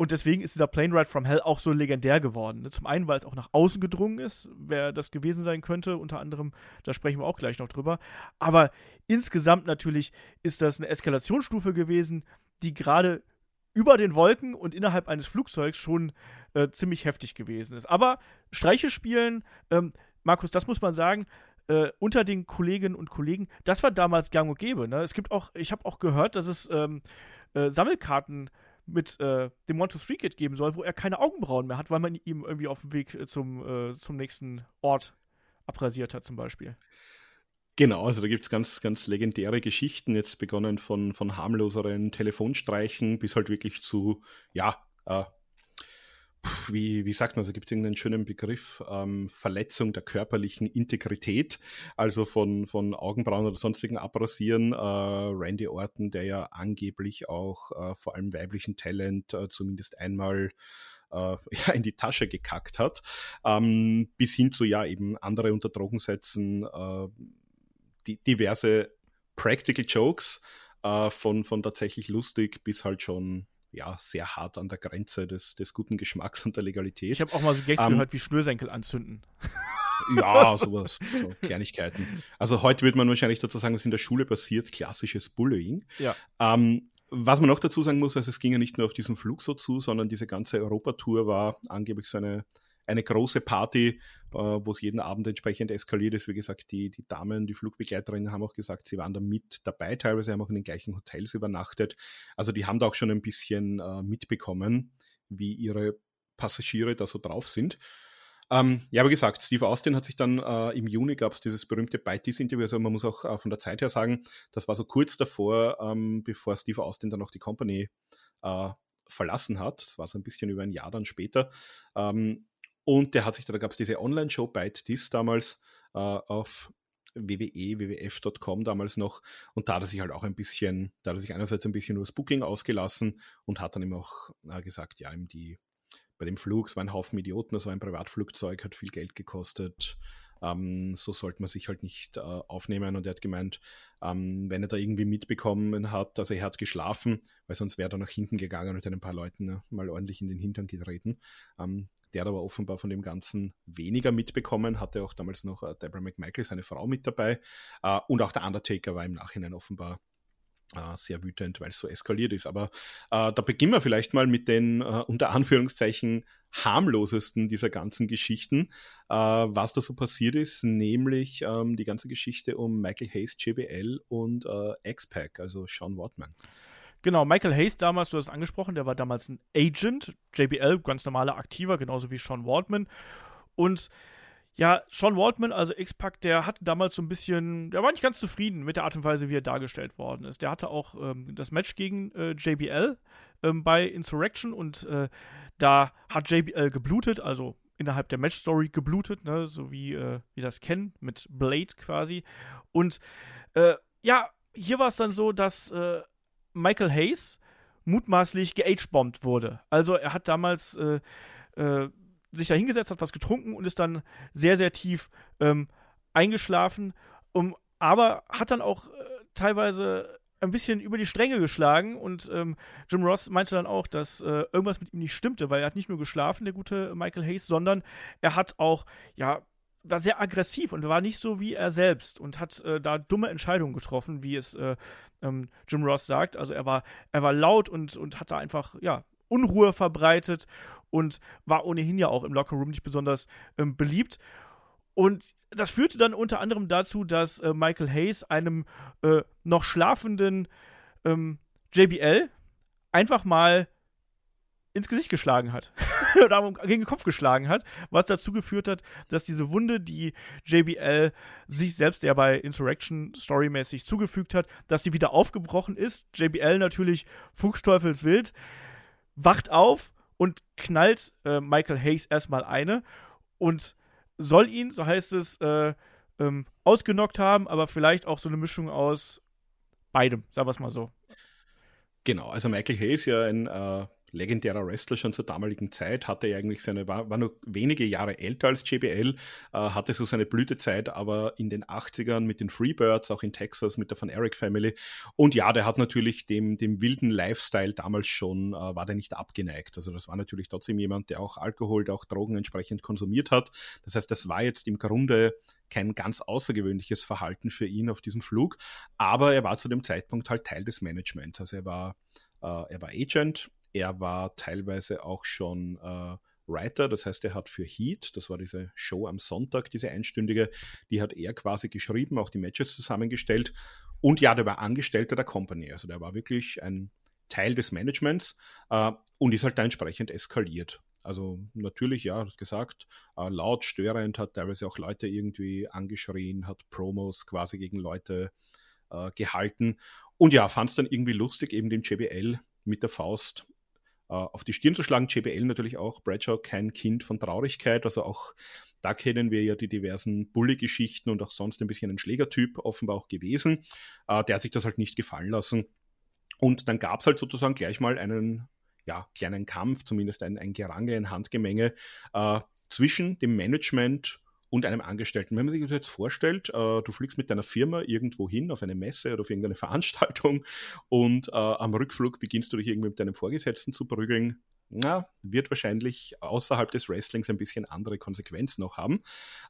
Und deswegen ist dieser Plane Ride from Hell auch so legendär geworden. Ne? Zum einen, weil es auch nach außen gedrungen ist, wer das gewesen sein könnte, unter anderem, da sprechen wir auch gleich noch drüber. Aber insgesamt natürlich ist das eine Eskalationsstufe gewesen, die gerade über den Wolken und innerhalb eines Flugzeugs schon äh, ziemlich heftig gewesen ist. Aber Streiche spielen, ähm, Markus, das muss man sagen, äh, unter den Kolleginnen und Kollegen, das war damals gang und gäbe. Ne? Es gibt auch, ich habe auch gehört, dass es ähm, äh, Sammelkarten mit äh, dem One-to-Three-Kit geben soll, wo er keine Augenbrauen mehr hat, weil man ihm irgendwie auf dem Weg äh, zum, äh, zum nächsten Ort abrasiert hat, zum Beispiel. Genau, also da gibt es ganz, ganz legendäre Geschichten, jetzt begonnen von, von harmloseren Telefonstreichen bis halt wirklich zu, ja, äh, wie, wie sagt man, also gibt es irgendeinen schönen Begriff, ähm, Verletzung der körperlichen Integrität, also von, von Augenbrauen oder sonstigen Abrasieren. Äh, Randy Orton, der ja angeblich auch äh, vor allem weiblichen Talent äh, zumindest einmal äh, ja, in die Tasche gekackt hat, ähm, bis hin zu ja eben andere unter Drogen setzen, äh, die, diverse Practical Jokes äh, von, von tatsächlich lustig bis halt schon ja, sehr hart an der Grenze des, des guten Geschmacks und der Legalität. Ich habe auch mal so Gags um, ähm, gehört wie Schnürsenkel anzünden. Ja, sowas, so Kleinigkeiten. Also heute würde man wahrscheinlich dazu sagen, was in der Schule passiert, klassisches Bullying. Ja. Ähm, was man noch dazu sagen muss, also es ging ja nicht nur auf diesem Flug so zu, sondern diese ganze Europatour war angeblich so eine eine große Party, äh, wo es jeden Abend entsprechend eskaliert ist. Wie gesagt, die, die Damen, die Flugbegleiterinnen haben auch gesagt, sie waren da mit dabei, teilweise haben auch in den gleichen Hotels übernachtet. Also die haben da auch schon ein bisschen äh, mitbekommen, wie ihre Passagiere da so drauf sind. Ähm, ja, aber gesagt, Steve Austin hat sich dann äh, im Juni gab es dieses berühmte Bytees-Interview. Also man muss auch äh, von der Zeit her sagen, das war so kurz davor, ähm, bevor Steve Austin dann auch die Company äh, verlassen hat. Das war so ein bisschen über ein Jahr dann später. Ähm, und der hat sich, da gab es diese Online-Show Byte This damals äh, auf WWE, WWF.com damals noch. Und da hat er sich halt auch ein bisschen, da hat er sich einerseits ein bisschen über das Booking ausgelassen und hat dann eben auch äh, gesagt, ja, ihm die, bei dem Flug, es war ein Haufen Idioten, das war ein Privatflugzeug, hat viel Geld gekostet. Ähm, so sollte man sich halt nicht äh, aufnehmen. Und er hat gemeint, ähm, wenn er da irgendwie mitbekommen hat, also er hat geschlafen, weil sonst wäre er nach hinten gegangen und hätte ein paar Leuten ne, mal ordentlich in den Hintern getreten. Ähm, der hat aber offenbar von dem Ganzen weniger mitbekommen, hatte auch damals noch äh, Deborah McMichael, seine Frau, mit dabei. Äh, und auch der Undertaker war im Nachhinein offenbar äh, sehr wütend, weil es so eskaliert ist. Aber da beginnen wir vielleicht mal mit den unter Anführungszeichen harmlosesten dieser ganzen Geschichten, was da so passiert ist, nämlich ähm, die ganze Geschichte um Michael Hayes, JBL und äh, X-Pac, also Sean Wortman. Genau, Michael Hayes damals, du hast es angesprochen, der war damals ein Agent, JBL, ganz normaler Aktiver, genauso wie Sean Waldman. Und ja, Sean Waldman, also X-Pac, der hatte damals so ein bisschen, der war nicht ganz zufrieden mit der Art und Weise, wie er dargestellt worden ist. Der hatte auch ähm, das Match gegen äh, JBL ähm, bei Insurrection und äh, da hat JBL geblutet, also innerhalb der Match-Story geblutet, ne, so wie äh, wir das kennen, mit Blade quasi. Und äh, ja, hier war es dann so, dass äh, Michael Hayes mutmaßlich geagebombt wurde. Also er hat damals äh, äh, sich da hingesetzt, hat was getrunken und ist dann sehr, sehr tief ähm, eingeschlafen. Um, aber hat dann auch äh, teilweise ein bisschen über die Stränge geschlagen und ähm, Jim Ross meinte dann auch, dass äh, irgendwas mit ihm nicht stimmte, weil er hat nicht nur geschlafen, der gute Michael Hayes, sondern er hat auch, ja, war sehr aggressiv und war nicht so wie er selbst und hat äh, da dumme Entscheidungen getroffen, wie es äh, ähm, Jim Ross sagt. Also er war, er war laut und, und hat da einfach, ja, Unruhe verbreitet und war ohnehin ja auch im Lockerroom nicht besonders ähm, beliebt. Und das führte dann unter anderem dazu, dass äh, Michael Hayes einem äh, noch schlafenden ähm, JBL einfach mal ins Gesicht geschlagen hat. oder gegen den Kopf geschlagen hat, was dazu geführt hat, dass diese Wunde, die JBL sich selbst ja bei Insurrection storymäßig zugefügt hat, dass sie wieder aufgebrochen ist. JBL natürlich fuchsteufelswild, wacht auf und knallt äh, Michael Hayes erstmal eine und soll ihn, so heißt es, äh, ähm, ausgenockt haben, aber vielleicht auch so eine Mischung aus beidem, sagen wir es mal so. Genau, also Michael Hayes ja ein äh, legendärer Wrestler schon zur damaligen Zeit, hatte eigentlich seine, war, war nur wenige Jahre älter als JBL, äh, hatte so seine Blütezeit, aber in den 80ern mit den Freebirds, auch in Texas mit der Von Eric Family. Und ja, der hat natürlich dem, dem wilden Lifestyle damals schon, äh, war der nicht abgeneigt. Also das war natürlich trotzdem jemand, der auch Alkohol, der auch Drogen entsprechend konsumiert hat. Das heißt, das war jetzt im Grunde kein ganz außergewöhnliches Verhalten für ihn auf diesem Flug, aber er war zu dem Zeitpunkt halt Teil des Managements. Also er war, äh, er war Agent, er war teilweise auch schon äh, Writer, das heißt, er hat für Heat, das war diese Show am Sonntag, diese einstündige, die hat er quasi geschrieben, auch die Matches zusammengestellt. Und ja, der war Angestellter der Company, also der war wirklich ein Teil des Managements äh, und ist halt da entsprechend eskaliert. Also natürlich, ja, hat gesagt, äh, laut, störend, hat teilweise auch Leute irgendwie angeschrien, hat Promos quasi gegen Leute äh, gehalten. Und ja, fand es dann irgendwie lustig, eben den JBL mit der Faust auf die Stirn zu schlagen. JBL natürlich auch, Bradshaw kein Kind von Traurigkeit, also auch da kennen wir ja die diversen Bully-Geschichten und auch sonst ein bisschen ein Schlägertyp offenbar auch gewesen. Äh, der hat sich das halt nicht gefallen lassen. Und dann gab es halt sozusagen gleich mal einen ja, kleinen Kampf, zumindest ein, ein Gerange, ein Handgemenge äh, zwischen dem Management und einem Angestellten. Wenn man sich das jetzt vorstellt, äh, du fliegst mit deiner Firma irgendwo hin auf eine Messe oder auf irgendeine Veranstaltung und äh, am Rückflug beginnst du dich irgendwie mit deinem Vorgesetzten zu prügeln, na, wird wahrscheinlich außerhalb des Wrestlings ein bisschen andere Konsequenzen noch haben.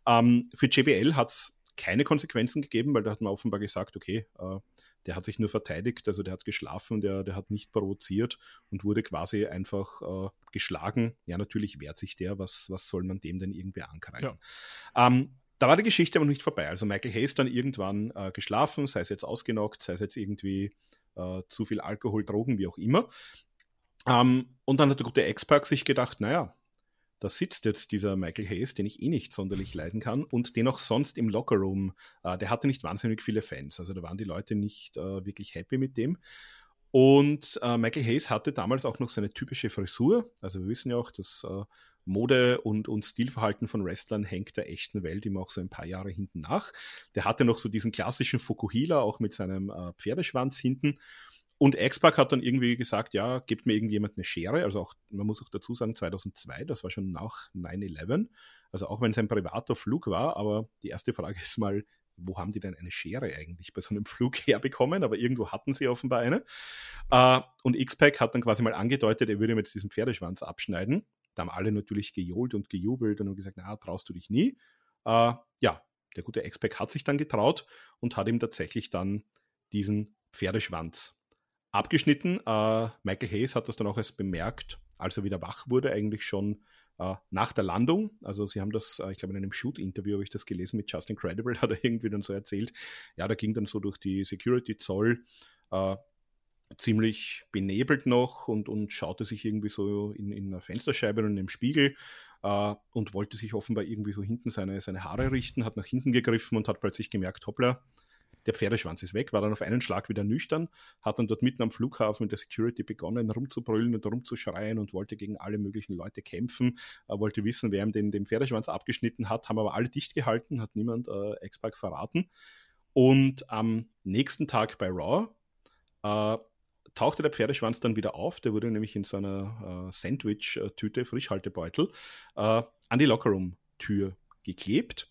Ähm, für JBL hat es keine Konsequenzen gegeben, weil da hat man offenbar gesagt, okay, äh, der hat sich nur verteidigt, also der hat geschlafen, der, der hat nicht provoziert und wurde quasi einfach äh, geschlagen. Ja, natürlich wehrt sich der, was, was soll man dem denn irgendwie ankreiden? Ja. Ähm, da war die Geschichte aber noch nicht vorbei. Also Michael Hayes dann irgendwann äh, geschlafen, sei es jetzt ausgenockt, sei es jetzt irgendwie äh, zu viel Alkohol, Drogen, wie auch immer. Ähm, und dann hat der gute X-Pac sich gedacht, naja, da sitzt jetzt dieser Michael Hayes, den ich eh nicht sonderlich leiden kann und den auch sonst im Lockerroom, äh, der hatte nicht wahnsinnig viele Fans. Also da waren die Leute nicht äh, wirklich happy mit dem. Und äh, Michael Hayes hatte damals auch noch seine typische Frisur. Also wir wissen ja auch, dass äh, Mode und, und Stilverhalten von Wrestlern hängt der echten Welt immer auch so ein paar Jahre hinten nach. Der hatte noch so diesen klassischen Fukuhila, auch mit seinem äh, Pferdeschwanz hinten. Und X-Pac hat dann irgendwie gesagt, ja, gibt mir irgendjemand eine Schere. Also auch, man muss auch dazu sagen, 2002, das war schon nach 9-11. Also auch wenn es ein privater Flug war, aber die erste Frage ist mal, wo haben die denn eine Schere eigentlich bei so einem Flug herbekommen? Aber irgendwo hatten sie offenbar eine. Äh, und X-Pac hat dann quasi mal angedeutet, er würde mir jetzt diesen Pferdeschwanz abschneiden. Da haben alle natürlich gejohlt und gejubelt und haben gesagt, na, traust du dich nie. Äh, ja, der gute X-Pac hat sich dann getraut und hat ihm tatsächlich dann diesen Pferdeschwanz abgeschnitten. Äh, Michael Hayes hat das dann auch erst bemerkt, als er wieder wach wurde, eigentlich schon äh, nach der Landung. Also sie haben das, äh, ich glaube in einem Shoot-Interview habe ich das gelesen mit Justin Credible, hat er irgendwie dann so erzählt. Ja, da ging dann so durch die Security-Zoll äh, ziemlich benebelt noch und, und schaute sich irgendwie so in, in einer Fensterscheibe und in einem Spiegel äh, und wollte sich offenbar irgendwie so hinten seine, seine Haare richten, hat nach hinten gegriffen und hat plötzlich gemerkt, hoppla, der Pferdeschwanz ist weg, war dann auf einen Schlag wieder nüchtern, hat dann dort mitten am Flughafen mit der Security begonnen, rumzubrüllen und rumzuschreien und wollte gegen alle möglichen Leute kämpfen, äh, wollte wissen, wer ihm den, den Pferdeschwanz abgeschnitten hat, haben aber alle dicht gehalten, hat niemand äh, X-Pac verraten. Und am nächsten Tag bei Raw äh, tauchte der Pferdeschwanz dann wieder auf. Der wurde nämlich in so einer äh, Sandwich-Tüte, Frischhaltebeutel, äh, an die Lockerroom-Tür geklebt.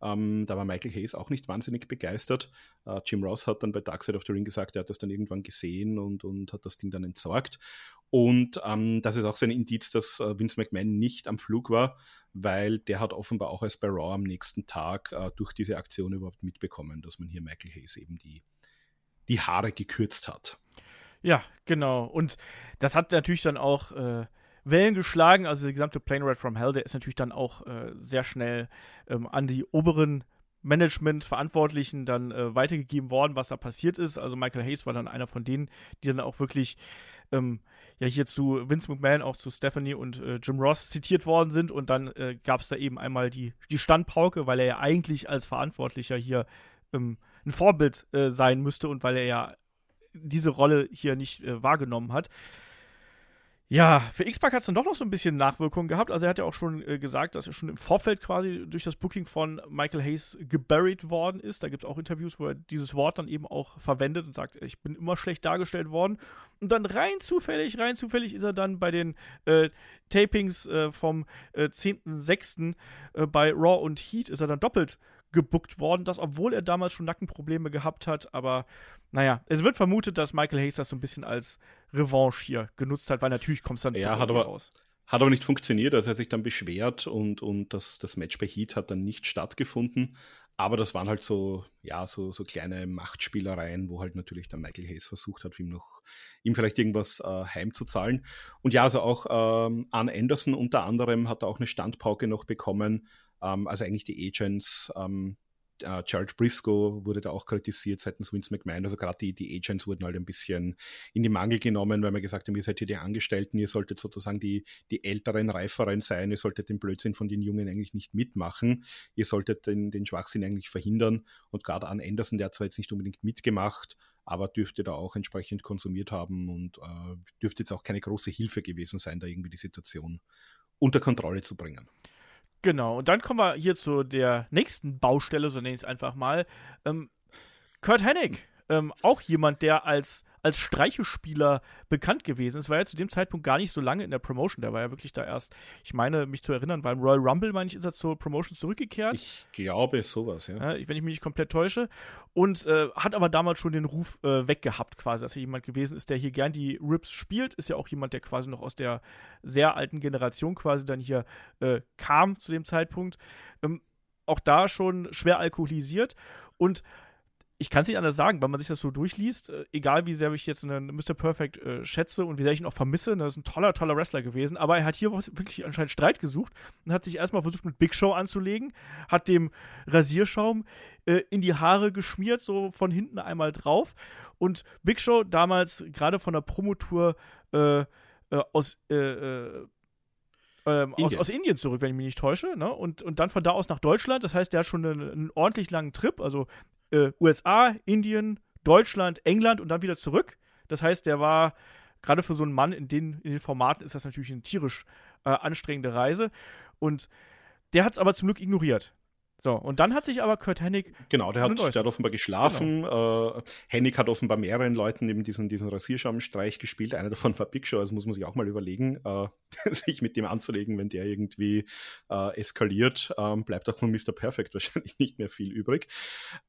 Ähm, da war Michael Hayes auch nicht wahnsinnig begeistert. Äh, Jim Ross hat dann bei Dark Side of the Ring gesagt, er hat das dann irgendwann gesehen und, und hat das Ding dann entsorgt. Und ähm, das ist auch so ein Indiz, dass äh, Vince McMahon nicht am Flug war, weil der hat offenbar auch als bei Raw am nächsten Tag äh, durch diese Aktion überhaupt mitbekommen, dass man hier Michael Hayes eben die, die Haare gekürzt hat. Ja, genau. Und das hat natürlich dann auch äh, Wellen geschlagen. Also der gesamte Plane Ride from Hell, der ist natürlich dann auch äh, sehr schnell ähm, an die oberen Management-Verantwortlichen dann äh, weitergegeben worden, was da passiert ist. Also Michael Hayes war dann einer von denen, die dann auch wirklich ähm, ja hier zu Vince McMahon, auch zu Stephanie und äh, Jim Ross zitiert worden sind. Und dann äh, gab es da eben einmal die, die Standpauke, weil er ja eigentlich als Verantwortlicher hier ähm, ein Vorbild äh, sein müsste und weil er ja diese Rolle hier nicht äh, wahrgenommen hat. Ja, für X-Pac hat es dann doch noch so ein bisschen Nachwirkungen gehabt. Also er hat ja auch schon äh, gesagt, dass er schon im Vorfeld quasi durch das Booking von Michael Hayes geburied worden ist. Da gibt es auch Interviews, wo er dieses Wort dann eben auch verwendet und sagt, ich bin immer schlecht dargestellt worden. Und dann rein zufällig, rein zufällig ist er dann bei den äh, Tapings äh, vom äh, 10.06. Äh, bei Raw und Heat ist er dann doppelt gebuckt worden, das obwohl er damals schon Nackenprobleme gehabt hat, aber naja, es wird vermutet, dass Michael Hayes das so ein bisschen als Revanche hier genutzt hat, weil natürlich kommt es dann ja, hat aber, raus. Hat aber nicht funktioniert, also er hat sich dann beschwert und, und das, das Match bei Heat hat dann nicht stattgefunden. Aber das waren halt so, ja, so, so kleine Machtspielereien, wo halt natürlich der Michael Hayes versucht hat, ihm noch, ihm vielleicht irgendwas äh, heimzuzahlen. Und ja, also auch ähm, Ann Anderson unter anderem hat auch eine Standpauke noch bekommen, also eigentlich die Agents, ähm, äh, Jared Briscoe wurde da auch kritisiert seitens Vince McMahon. Also gerade die, die Agents wurden halt ein bisschen in die Mangel genommen, weil man gesagt haben, ihr seid hier die Angestellten, ihr solltet sozusagen die, die älteren, reiferen sein, ihr solltet den Blödsinn von den Jungen eigentlich nicht mitmachen, ihr solltet den, den Schwachsinn eigentlich verhindern. Und gerade an Anderson, der hat zwar jetzt nicht unbedingt mitgemacht, aber dürfte da auch entsprechend konsumiert haben und äh, dürfte jetzt auch keine große Hilfe gewesen sein, da irgendwie die Situation unter Kontrolle zu bringen. Genau, und dann kommen wir hier zu der nächsten Baustelle, so nenne ich es einfach mal. Ähm, Kurt Hennig, ähm, auch jemand, der als als Streichespieler bekannt gewesen ist. War ja zu dem Zeitpunkt gar nicht so lange in der Promotion. Der war ja wirklich da erst, ich meine, mich zu erinnern, beim Royal Rumble, meine ich, ist er zur Promotion zurückgekehrt. Ich glaube sowas, ja. ja wenn ich mich nicht komplett täusche. Und äh, hat aber damals schon den Ruf äh, weggehabt, quasi, dass er jemand gewesen ist, der hier gern die Rips spielt. Ist ja auch jemand, der quasi noch aus der sehr alten Generation quasi dann hier äh, kam zu dem Zeitpunkt. Ähm, auch da schon schwer alkoholisiert und ich kann es nicht anders sagen, weil man sich das so durchliest, äh, egal wie sehr ich jetzt einen Mr. Perfect äh, schätze und wie sehr ich ihn auch vermisse, ne, das ist ein toller, toller Wrestler gewesen, aber er hat hier wirklich anscheinend Streit gesucht und hat sich erstmal versucht mit Big Show anzulegen, hat dem Rasierschaum äh, in die Haare geschmiert, so von hinten einmal drauf und Big Show damals gerade von der Promotour äh, äh, aus äh, ähm, aus, aus, Indien zurück, wenn ich mich nicht täusche. Ne? Und, und dann von da aus nach Deutschland. Das heißt, der hat schon einen, einen ordentlich langen Trip. Also äh, USA, Indien, Deutschland, England und dann wieder zurück. Das heißt, der war gerade für so einen Mann in den, in den Formaten ist das natürlich ein tierisch äh, anstrengende Reise. Und der hat es aber zum Glück ignoriert. So, und dann hat sich aber Kurt Hennig. Genau, der hat, der hat offenbar geschlafen. Genau. Äh, Hennig hat offenbar mehreren Leuten eben diesen, diesen Rasierschaumstreich gespielt. Einer davon war Big Show, also muss man sich auch mal überlegen, äh, sich mit dem anzulegen, wenn der irgendwie äh, eskaliert. Ähm, bleibt auch von Mr. Perfect wahrscheinlich nicht mehr viel übrig.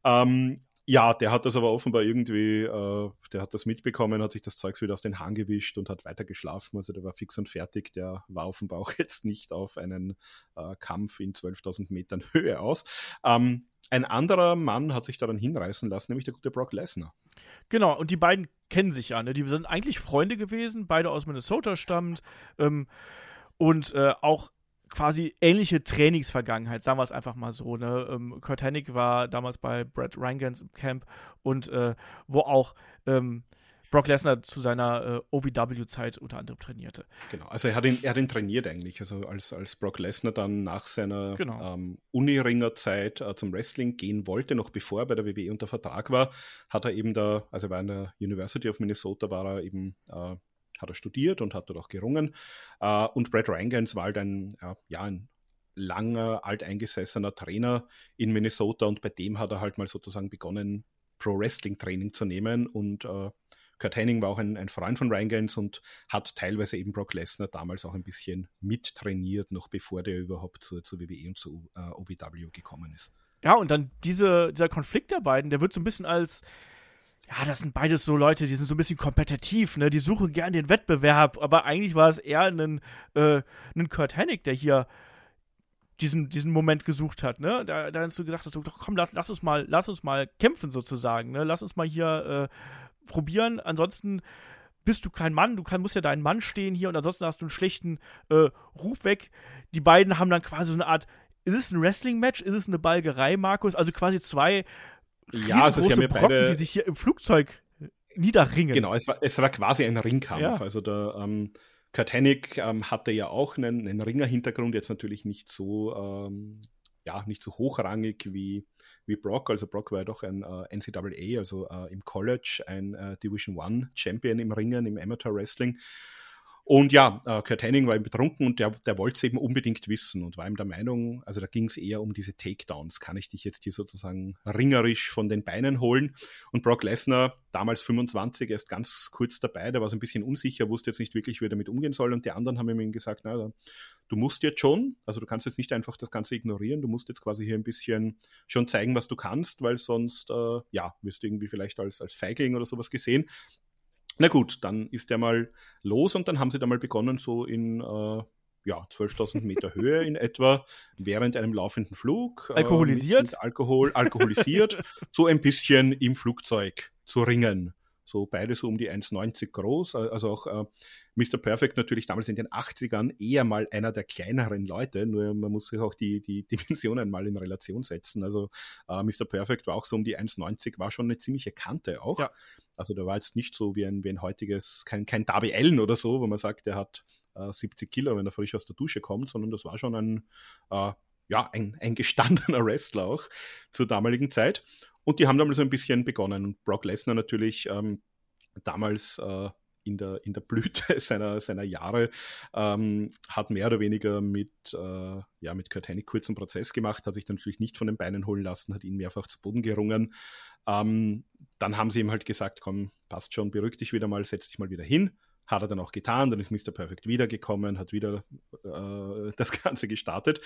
Ähm, ja, der hat das aber offenbar irgendwie, äh, der hat das mitbekommen, hat sich das Zeugs wieder aus den Haaren gewischt und hat weiter geschlafen. Also der war fix und fertig. Der war offenbar auch jetzt nicht auf einen äh, Kampf in 12.000 Metern Höhe aus. Ähm, ein anderer Mann hat sich daran hinreißen lassen, nämlich der gute Brock Lesnar. Genau, und die beiden kennen sich ja. Ne? Die sind eigentlich Freunde gewesen, beide aus Minnesota stammend. Ähm, und äh, auch quasi ähnliche Trainingsvergangenheit, sagen wir es einfach mal so. Ne? Ähm, Kurt Hennig war damals bei Brad Rangans im Camp und äh, wo auch ähm, Brock Lesnar zu seiner äh, OVW-Zeit unter anderem trainierte. Genau, also er hat ihn, er hat ihn trainiert eigentlich. Also als, als Brock Lesnar dann nach seiner genau. ähm, Uni-Ringer-Zeit äh, zum Wrestling gehen wollte, noch bevor er bei der WWE unter Vertrag war, hat er eben da, also er war an der University of Minnesota, war er eben äh, hat er studiert und hat dort auch gerungen. Äh, und Brad Rangans war halt ein, ja, ein langer, alteingesessener Trainer in Minnesota und bei dem hat er halt mal sozusagen begonnen, Pro-Wrestling-Training zu nehmen und äh, Kurt Henning war auch ein, ein Freund von Rangans und hat teilweise eben Brock Lesnar damals auch ein bisschen mittrainiert, noch bevor der überhaupt zur, zur WWE und zu äh, OVW gekommen ist. Ja, und dann diese, dieser Konflikt der beiden, der wird so ein bisschen als ja, das sind beides so Leute, die sind so ein bisschen kompetitiv, ne? Die suchen gern den Wettbewerb, aber eigentlich war es eher ein, äh, ein Kurt Hennig, der hier diesen, diesen Moment gesucht hat, ne? Da, da hast du gesagt, hast, komm, lass, lass uns mal, lass uns mal kämpfen sozusagen, ne? Lass uns mal hier äh, probieren. Ansonsten bist du kein Mann, du kann, musst ja deinen Mann stehen hier und ansonsten hast du einen schlechten äh, Ruf weg. Die beiden haben dann quasi so eine Art, ist es ein Wrestling-Match? Ist es eine Balgerei, Markus? Also quasi zwei ja, sie haben ja Brocken, beide, die sich hier im Flugzeug niederringen. Genau, es war, es war quasi ein Ringkampf. Ja. Also der ähm, Kurt Hennig ähm, hatte ja auch einen, einen Ringer-Hintergrund, jetzt natürlich nicht so, ähm, ja, nicht so hochrangig wie, wie Brock. Also Brock war ja doch ein äh, NCAA, also äh, im College ein äh, Division One Champion im Ringen, im Amateur Wrestling. Und ja, äh, Kurt Henning war eben betrunken und der, der wollte es eben unbedingt wissen und war ihm der Meinung, also da ging es eher um diese Takedowns. Kann ich dich jetzt hier sozusagen ringerisch von den Beinen holen? Und Brock Lesnar, damals 25, erst ganz kurz dabei, der war so ein bisschen unsicher, wusste jetzt nicht wirklich, wie er damit umgehen soll. Und die anderen haben ihm gesagt, na, du musst jetzt schon, also du kannst jetzt nicht einfach das Ganze ignorieren, du musst jetzt quasi hier ein bisschen schon zeigen, was du kannst, weil sonst, äh, ja, wirst du irgendwie vielleicht als, als Feigling oder sowas gesehen. Na gut, dann ist der mal los und dann haben sie da mal begonnen, so in äh, ja, 12.000 Meter Höhe in etwa, während einem laufenden Flug. Äh, alkoholisiert? Mit, mit Alkohol, alkoholisiert, so ein bisschen im Flugzeug zu ringen. So beide so um die 1,90 groß. Also auch äh, Mr. Perfect natürlich damals in den 80ern eher mal einer der kleineren Leute, nur man muss sich auch die, die Dimensionen mal in Relation setzen. Also äh, Mr. Perfect war auch so um die 1,90, war schon eine ziemliche Kante auch. Ja. Also der war jetzt nicht so wie ein, wie ein heutiges, kein, kein Darby Allen oder so, wo man sagt, der hat äh, 70 Kilo, wenn er frisch aus der Dusche kommt, sondern das war schon ein, äh, ja, ein, ein gestandener Wrestler auch zur damaligen Zeit. Und die haben damals so ein bisschen begonnen. Und Brock Lesnar natürlich ähm, damals äh, in, der, in der Blüte seiner, seiner Jahre ähm, hat mehr oder weniger mit, äh, ja, mit Kurt Hennig kurzen Prozess gemacht, hat sich dann natürlich nicht von den Beinen holen lassen, hat ihn mehrfach zu Boden gerungen. Ähm, dann haben sie ihm halt gesagt, komm, passt schon, beruhig dich wieder mal, setz dich mal wieder hin. Hat er dann auch getan, dann ist Mr. Perfect wiedergekommen, hat wieder äh, das Ganze gestartet.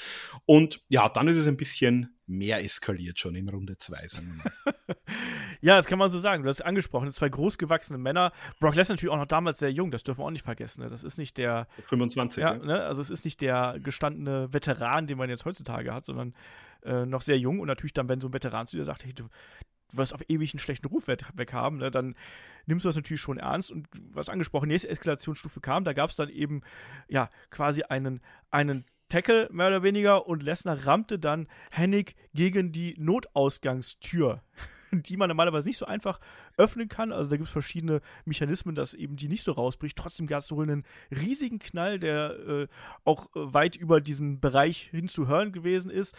Und ja, dann ist es ein bisschen mehr eskaliert schon in Runde 2, sagen wir mal. ja, das kann man so sagen. Du hast es angesprochen, zwei großgewachsene Männer. Brock Lesnar natürlich auch noch damals sehr jung, das dürfen wir auch nicht vergessen. Ne? Das ist nicht der. 25, ja. ja. Ne? Also, es ist nicht der gestandene Veteran, den man jetzt heutzutage hat, sondern äh, noch sehr jung. Und natürlich dann, wenn so ein Veteran zu dir sagt, hey, du, wirst auf ewig einen schlechten Ruf weg, haben, ne, dann nimmst du das natürlich schon ernst. Und was angesprochen, nächste Eskalationsstufe kam, da gab es dann eben ja quasi einen, einen Tackle, mehr oder weniger, und Lesnar rammte dann Hennig gegen die Notausgangstür, die man normalerweise nicht so einfach öffnen kann. Also da gibt es verschiedene Mechanismen, dass eben die nicht so rausbricht. Trotzdem gab es wohl einen riesigen Knall, der äh, auch weit über diesen Bereich hin zu hören gewesen ist.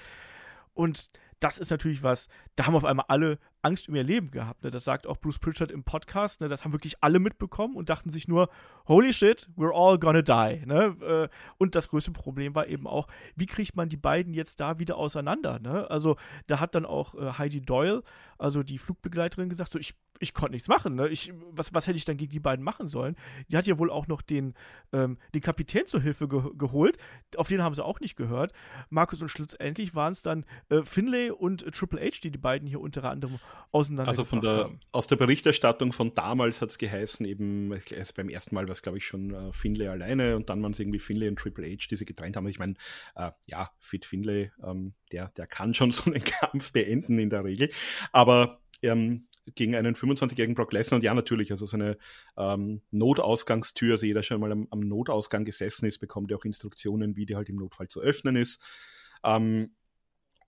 Und das ist natürlich was, da haben auf einmal alle Angst um ihr Leben gehabt. Ne? Das sagt auch Bruce Pritchard im Podcast. Ne? Das haben wirklich alle mitbekommen und dachten sich nur, holy shit, we're all gonna die. Ne? Äh, und das größte Problem war eben auch, wie kriegt man die beiden jetzt da wieder auseinander? Ne? Also da hat dann auch äh, Heidi Doyle, also die Flugbegleiterin, gesagt, so ich ich konnte nichts machen. Ne? Ich, was, was hätte ich dann gegen die beiden machen sollen? Die hat ja wohl auch noch den, ähm, den Kapitän zur Hilfe ge geholt. Auf den haben sie auch nicht gehört. Markus und schlussendlich waren es dann äh, Finlay und Triple H, die die beiden hier unter anderem auseinander Also von der, haben. aus der Berichterstattung von damals hat es geheißen, eben also beim ersten Mal war es, glaube ich, schon äh, Finlay alleine und dann waren es irgendwie Finlay und Triple H, die sie getrennt haben. Ich meine, äh, ja, Fit Finlay, ähm, der, der kann schon so einen Kampf beenden in der Regel. Aber ähm, gegen einen 25-jährigen Brock Lesnar und ja, natürlich, also so eine ähm, Notausgangstür, also jeder schon mal am, am, Notausgang gesessen ist, bekommt ja auch Instruktionen, wie die halt im Notfall zu öffnen ist. Ähm,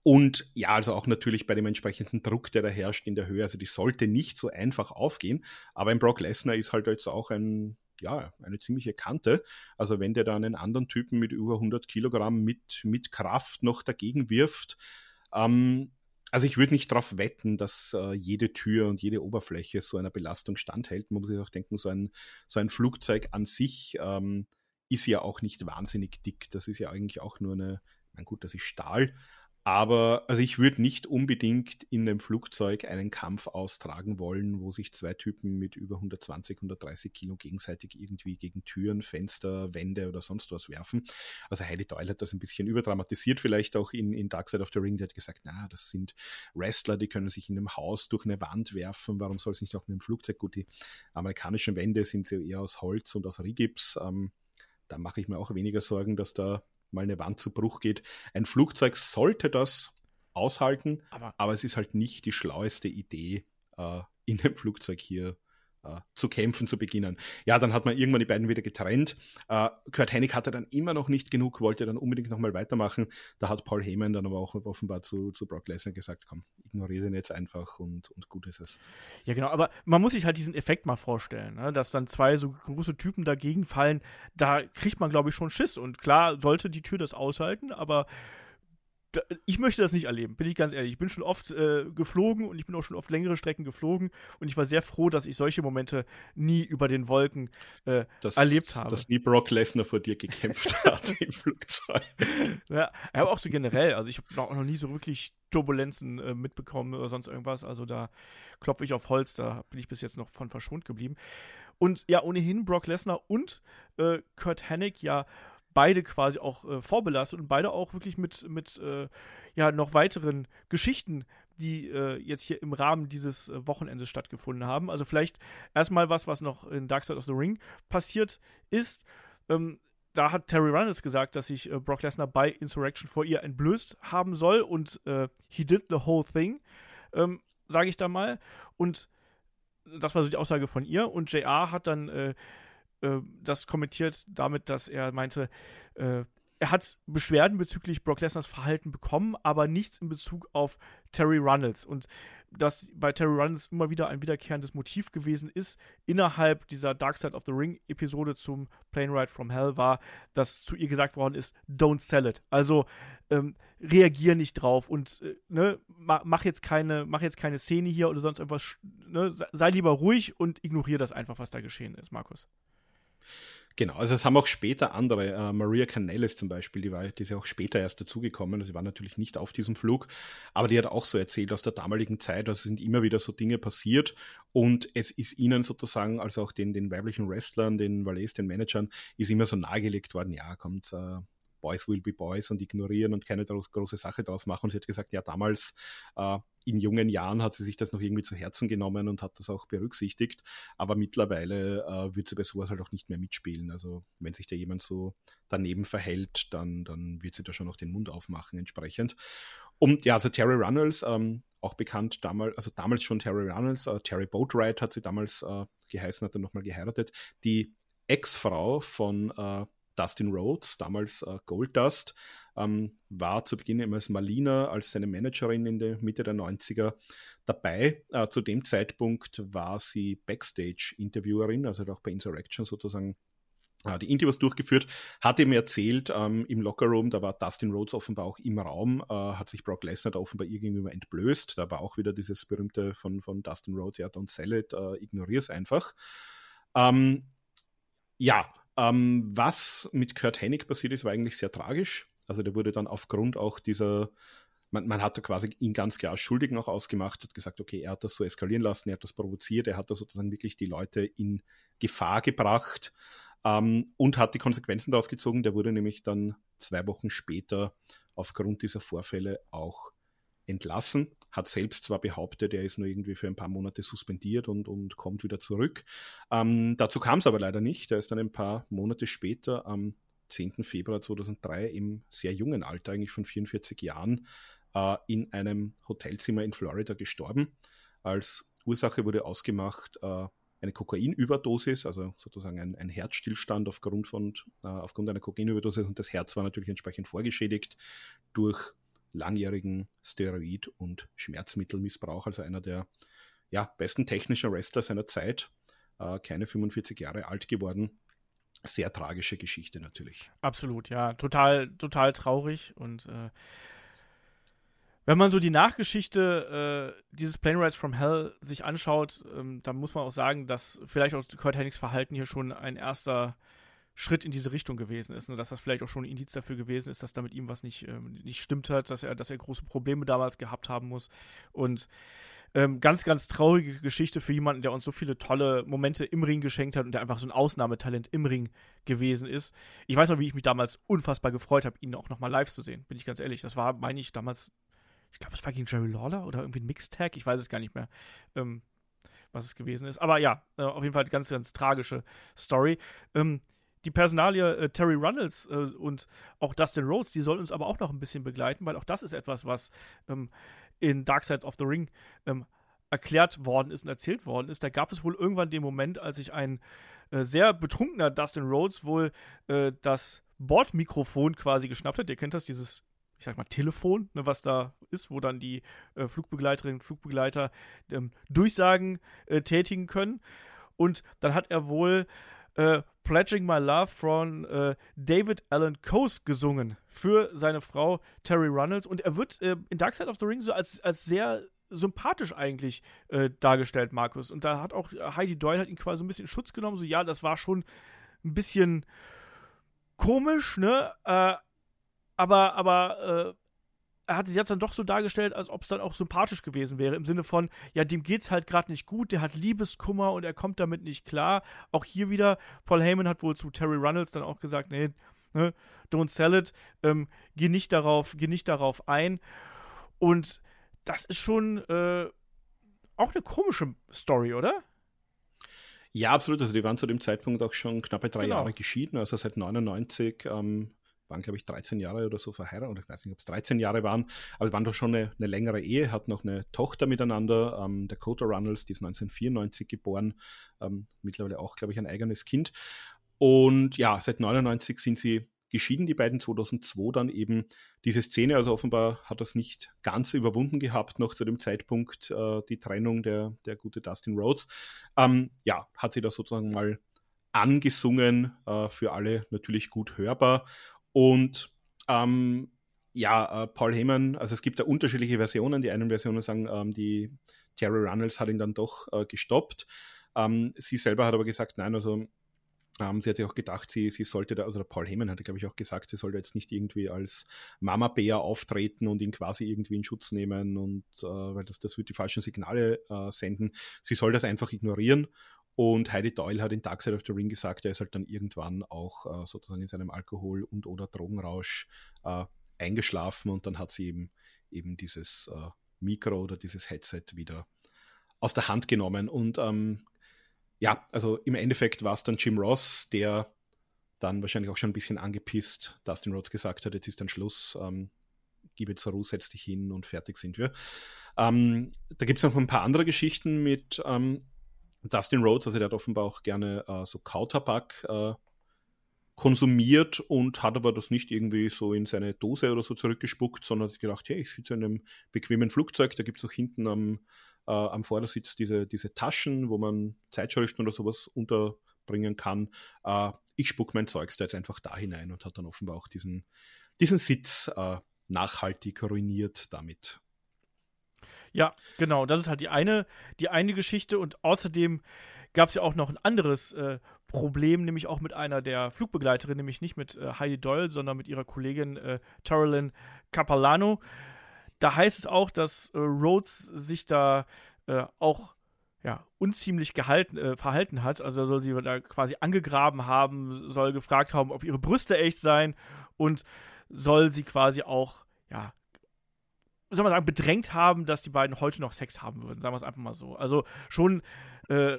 und ja, also auch natürlich bei dem entsprechenden Druck, der da herrscht in der Höhe. Also die sollte nicht so einfach aufgehen. Aber ein Brock Lesnar ist halt jetzt auch ein, ja, eine ziemliche Kante. Also wenn der da einen anderen Typen mit über 100 Kilogramm mit, mit Kraft noch dagegen wirft, ähm, also ich würde nicht darauf wetten, dass äh, jede Tür und jede Oberfläche so einer Belastung standhält. Man muss sich auch denken, so ein, so ein Flugzeug an sich ähm, ist ja auch nicht wahnsinnig dick. Das ist ja eigentlich auch nur eine, mein gut, das ist Stahl, aber also ich würde nicht unbedingt in einem Flugzeug einen Kampf austragen wollen, wo sich zwei Typen mit über 120, 130 Kilo gegenseitig irgendwie gegen Türen, Fenster, Wände oder sonst was werfen. Also Heidi Doyle hat das ein bisschen überdramatisiert, vielleicht auch in, in Dark Side of the Ring. Die hat gesagt, na, das sind Wrestler, die können sich in einem Haus durch eine Wand werfen. Warum soll es nicht auch in einem Flugzeug? Gut, die amerikanischen Wände sind ja eher aus Holz und aus Rigips. Ähm, da mache ich mir auch weniger Sorgen, dass da mal eine Wand zu Bruch geht. Ein Flugzeug sollte das aushalten, aber, aber es ist halt nicht die schlaueste Idee, äh, in dem Flugzeug hier äh, zu kämpfen zu beginnen. Ja, dann hat man irgendwann die beiden wieder getrennt. Äh, Kurt Hennig hatte dann immer noch nicht genug, wollte dann unbedingt nochmal weitermachen. Da hat Paul Heyman dann aber auch offenbar zu, zu Brock Lesnar gesagt, komm, ignoriere den jetzt einfach und, und gut ist es. Ja, genau, aber man muss sich halt diesen Effekt mal vorstellen, ne? dass dann zwei so große Typen dagegen fallen. Da kriegt man, glaube ich, schon Schiss. Und klar sollte die Tür das aushalten, aber ich möchte das nicht erleben, bin ich ganz ehrlich. Ich bin schon oft äh, geflogen und ich bin auch schon oft längere Strecken geflogen und ich war sehr froh, dass ich solche Momente nie über den Wolken äh, das, erlebt habe. Dass nie Brock Lesnar vor dir gekämpft hat im Flugzeug. Ja, aber auch so generell. Also ich habe noch, noch, nie so wirklich Turbulenzen äh, mitbekommen oder sonst irgendwas. Also da klopfe ich auf Holz, da bin ich bis jetzt noch von verschont geblieben. Und ja, ohnehin Brock Lesnar und äh, Kurt Hennig ja beide quasi auch äh, vorbelastet und beide auch wirklich mit, mit äh, ja, noch weiteren Geschichten, die äh, jetzt hier im Rahmen dieses äh, Wochenendes stattgefunden haben. Also vielleicht erstmal was, was noch in Dark Side of the Ring passiert ist. Ähm, da hat Terry Runnels gesagt, dass sich äh, Brock Lesnar bei Insurrection vor ihr entblößt haben soll und äh, he did the whole thing, ähm, sage ich da mal. Und das war so die Aussage von ihr. Und JR hat dann äh, äh, das kommentiert damit, dass er meinte, äh, er hat Beschwerden bezüglich Brock Lesnars Verhalten bekommen, aber nichts in Bezug auf Terry Runnels. Und dass bei Terry Runnels immer wieder ein wiederkehrendes Motiv gewesen ist, innerhalb dieser Dark Side of the Ring Episode zum Plane Ride from Hell war, dass zu ihr gesagt worden ist, don't sell it. Also ähm, reagier nicht drauf und äh, ne, mach, jetzt keine, mach jetzt keine Szene hier oder sonst irgendwas. Ne, sei lieber ruhig und ignoriere das einfach, was da geschehen ist, Markus. Genau, also es haben auch später andere, äh, Maria Canellis zum Beispiel, die, war, die ist ja auch später erst dazugekommen, also sie war natürlich nicht auf diesem Flug, aber die hat auch so erzählt aus der damaligen Zeit, also sind immer wieder so Dinge passiert und es ist ihnen sozusagen, also auch den, den weiblichen Wrestlern, den Valets, den Managern, ist immer so nahegelegt worden, ja, kommt, äh, Boys will be Boys und ignorieren und keine große Sache daraus machen. Und sie hat gesagt, ja, damals äh, in jungen Jahren hat sie sich das noch irgendwie zu Herzen genommen und hat das auch berücksichtigt. Aber mittlerweile äh, wird sie bei sowas halt auch nicht mehr mitspielen. Also wenn sich da jemand so daneben verhält, dann, dann wird sie da schon noch den Mund aufmachen entsprechend. Und ja, also Terry Runnels, ähm, auch bekannt damals, also damals schon Terry Runnels, äh, Terry Boatwright hat sie damals äh, geheißen, hat dann nochmal geheiratet. Die Ex-Frau von äh, Dustin Rhodes, damals äh, Goldust, ähm, war zu Beginn immer als Malina, als seine Managerin in der Mitte der 90er dabei. Äh, zu dem Zeitpunkt war sie Backstage-Interviewerin, also hat auch bei Insurrection sozusagen äh, die Interviews durchgeführt, hat ihm erzählt ähm, im Lockerroom, da war Dustin Rhodes offenbar auch im Raum, äh, hat sich Brock Lesnar da offenbar ihr gegenüber entblößt. Da war auch wieder dieses berühmte von, von Dustin Rhodes, ja, don't sell it, äh, ignorier es einfach. Ähm, ja, ähm, was mit Kurt Hennig passiert ist, war eigentlich sehr tragisch. Also der wurde dann aufgrund auch dieser man, man hat quasi ihn ganz klar als Schuldigen auch ausgemacht, hat gesagt, okay, er hat das so eskalieren lassen, er hat das provoziert, er hat da sozusagen wirklich die Leute in Gefahr gebracht ähm, und hat die Konsequenzen daraus gezogen. Der wurde nämlich dann zwei Wochen später aufgrund dieser Vorfälle auch entlassen. Hat selbst zwar behauptet, er ist nur irgendwie für ein paar Monate suspendiert und, und kommt wieder zurück. Ähm, dazu kam es aber leider nicht. Er ist dann ein paar Monate später, am 10. Februar 2003, im sehr jungen Alter, eigentlich von 44 Jahren, äh, in einem Hotelzimmer in Florida gestorben. Als Ursache wurde ausgemacht äh, eine Kokainüberdosis, also sozusagen ein, ein Herzstillstand aufgrund, von, äh, aufgrund einer Kokainüberdosis und das Herz war natürlich entsprechend vorgeschädigt durch langjährigen Steroid- und Schmerzmittelmissbrauch, also einer der ja, besten technischen Wrestler seiner Zeit, äh, keine 45 Jahre alt geworden. Sehr tragische Geschichte natürlich. Absolut, ja, total, total traurig und äh, wenn man so die Nachgeschichte äh, dieses Plane Rides from Hell sich anschaut, ähm, dann muss man auch sagen, dass vielleicht auch Kurt Hennings Verhalten hier schon ein erster Schritt in diese Richtung gewesen ist. Ne? Dass das vielleicht auch schon ein Indiz dafür gewesen ist, dass da mit ihm was nicht, ähm, nicht stimmt hat, dass er, dass er große Probleme damals gehabt haben muss. Und ähm, ganz, ganz traurige Geschichte für jemanden, der uns so viele tolle Momente im Ring geschenkt hat und der einfach so ein Ausnahmetalent im Ring gewesen ist. Ich weiß noch, wie ich mich damals unfassbar gefreut habe, ihn auch nochmal live zu sehen, bin ich ganz ehrlich. Das war, meine ich, damals ich glaube, es war gegen Jerry Lawler oder irgendwie ein Mixtag, ich weiß es gar nicht mehr, ähm, was es gewesen ist. Aber ja, äh, auf jeden Fall eine ganz, ganz tragische Story. Ähm, die Personalie äh, Terry Runnels äh, und auch Dustin Rhodes, die sollen uns aber auch noch ein bisschen begleiten, weil auch das ist etwas, was ähm, in Dark Side of the Ring ähm, erklärt worden ist und erzählt worden ist. Da gab es wohl irgendwann den Moment, als sich ein äh, sehr betrunkener Dustin Rhodes wohl äh, das Bordmikrofon quasi geschnappt hat. Ihr kennt das, dieses ich sag mal, Telefon, ne, was da ist, wo dann die äh, Flugbegleiterinnen und Flugbegleiter ähm, Durchsagen äh, tätigen können. Und dann hat er wohl äh, Pledging My Love von äh, David Allen Coase gesungen für seine Frau Terry Runnels. Und er wird äh, in Dark Side of the Ring so als, als sehr sympathisch eigentlich äh, dargestellt, Markus. Und da hat auch Heidi Doyle hat ihn quasi ein bisschen Schutz genommen. So, ja, das war schon ein bisschen komisch, ne? Äh, aber, aber hat sich jetzt dann doch so dargestellt, als ob es dann auch sympathisch gewesen wäre, im Sinne von, ja, dem geht's halt gerade nicht gut, der hat Liebeskummer und er kommt damit nicht klar. Auch hier wieder, Paul Heyman hat wohl zu Terry Runnels dann auch gesagt, nee, ne, don't sell it, ähm, geh nicht darauf, geh nicht darauf ein. Und das ist schon äh, auch eine komische Story, oder? Ja, absolut. Also die waren zu dem Zeitpunkt auch schon knappe drei genau. Jahre geschieden, also seit 99 ähm, waren, glaube ich, 13 Jahre oder so verheiratet, oder ich weiß nicht, ob es 13 Jahre waren, aber waren doch schon eine, eine längere Ehe, hatten noch eine Tochter miteinander, ähm, Dakota Runnels, die ist 1994 geboren, ähm, mittlerweile auch, glaube ich, ein eigenes Kind. Und ja, seit 99 sind sie geschieden, die beiden 2002 dann eben diese Szene, also offenbar hat das nicht ganz überwunden gehabt, noch zu dem Zeitpunkt äh, die Trennung der, der gute Dustin Rhodes. Ähm, ja, hat sie da sozusagen mal angesungen, äh, für alle natürlich gut hörbar und ähm, ja, äh, Paul Heyman, also es gibt da unterschiedliche Versionen. Die einen Versionen sagen, ähm, die Terry Runnels hat ihn dann doch äh, gestoppt. Ähm, sie selber hat aber gesagt, nein, also ähm, sie hat sich auch gedacht, sie, sie sollte da, also Paul Heyman hatte, glaube ich, auch gesagt, sie sollte jetzt nicht irgendwie als Mama-Bär auftreten und ihn quasi irgendwie in Schutz nehmen und äh, weil das, das wird die falschen Signale äh, senden. Sie soll das einfach ignorieren und Heidi Doyle hat in Dark Side of the Ring gesagt, er ist halt dann irgendwann auch äh, sozusagen in seinem Alkohol- und oder Drogenrausch äh, eingeschlafen und dann hat sie eben, eben dieses äh, Mikro oder dieses Headset wieder aus der Hand genommen. Und ähm, ja, also im Endeffekt war es dann Jim Ross, der dann wahrscheinlich auch schon ein bisschen angepisst Dustin Rhodes gesagt hat, jetzt ist dann Schluss, ähm, gib jetzt Ruhe, setz dich hin und fertig sind wir. Ähm, da gibt es noch ein paar andere Geschichten mit ähm, Dustin Rhodes, also der hat offenbar auch gerne äh, so Kautabak äh, konsumiert und hat aber das nicht irgendwie so in seine Dose oder so zurückgespuckt, sondern hat sich gedacht, hey, ich sitze in einem bequemen Flugzeug, da gibt es auch hinten am, äh, am Vordersitz diese, diese Taschen, wo man Zeitschriften oder sowas unterbringen kann. Äh, ich spuck mein Zeugs da jetzt einfach da hinein und hat dann offenbar auch diesen, diesen Sitz äh, nachhaltig ruiniert damit. Ja, genau. Das ist halt die eine, die eine Geschichte und außerdem gab es ja auch noch ein anderes äh, Problem, nämlich auch mit einer der Flugbegleiterinnen, nämlich nicht mit äh, Heidi Doyle, sondern mit ihrer Kollegin äh, Tarolin Capalano. Da heißt es auch, dass äh, Rhodes sich da äh, auch ja, unziemlich gehalten, äh, verhalten hat. Also soll sie da quasi angegraben haben, soll gefragt haben, ob ihre Brüste echt seien und soll sie quasi auch, ja, soll man sagen, bedrängt haben, dass die beiden heute noch Sex haben würden. Sagen wir es einfach mal so. Also schon äh,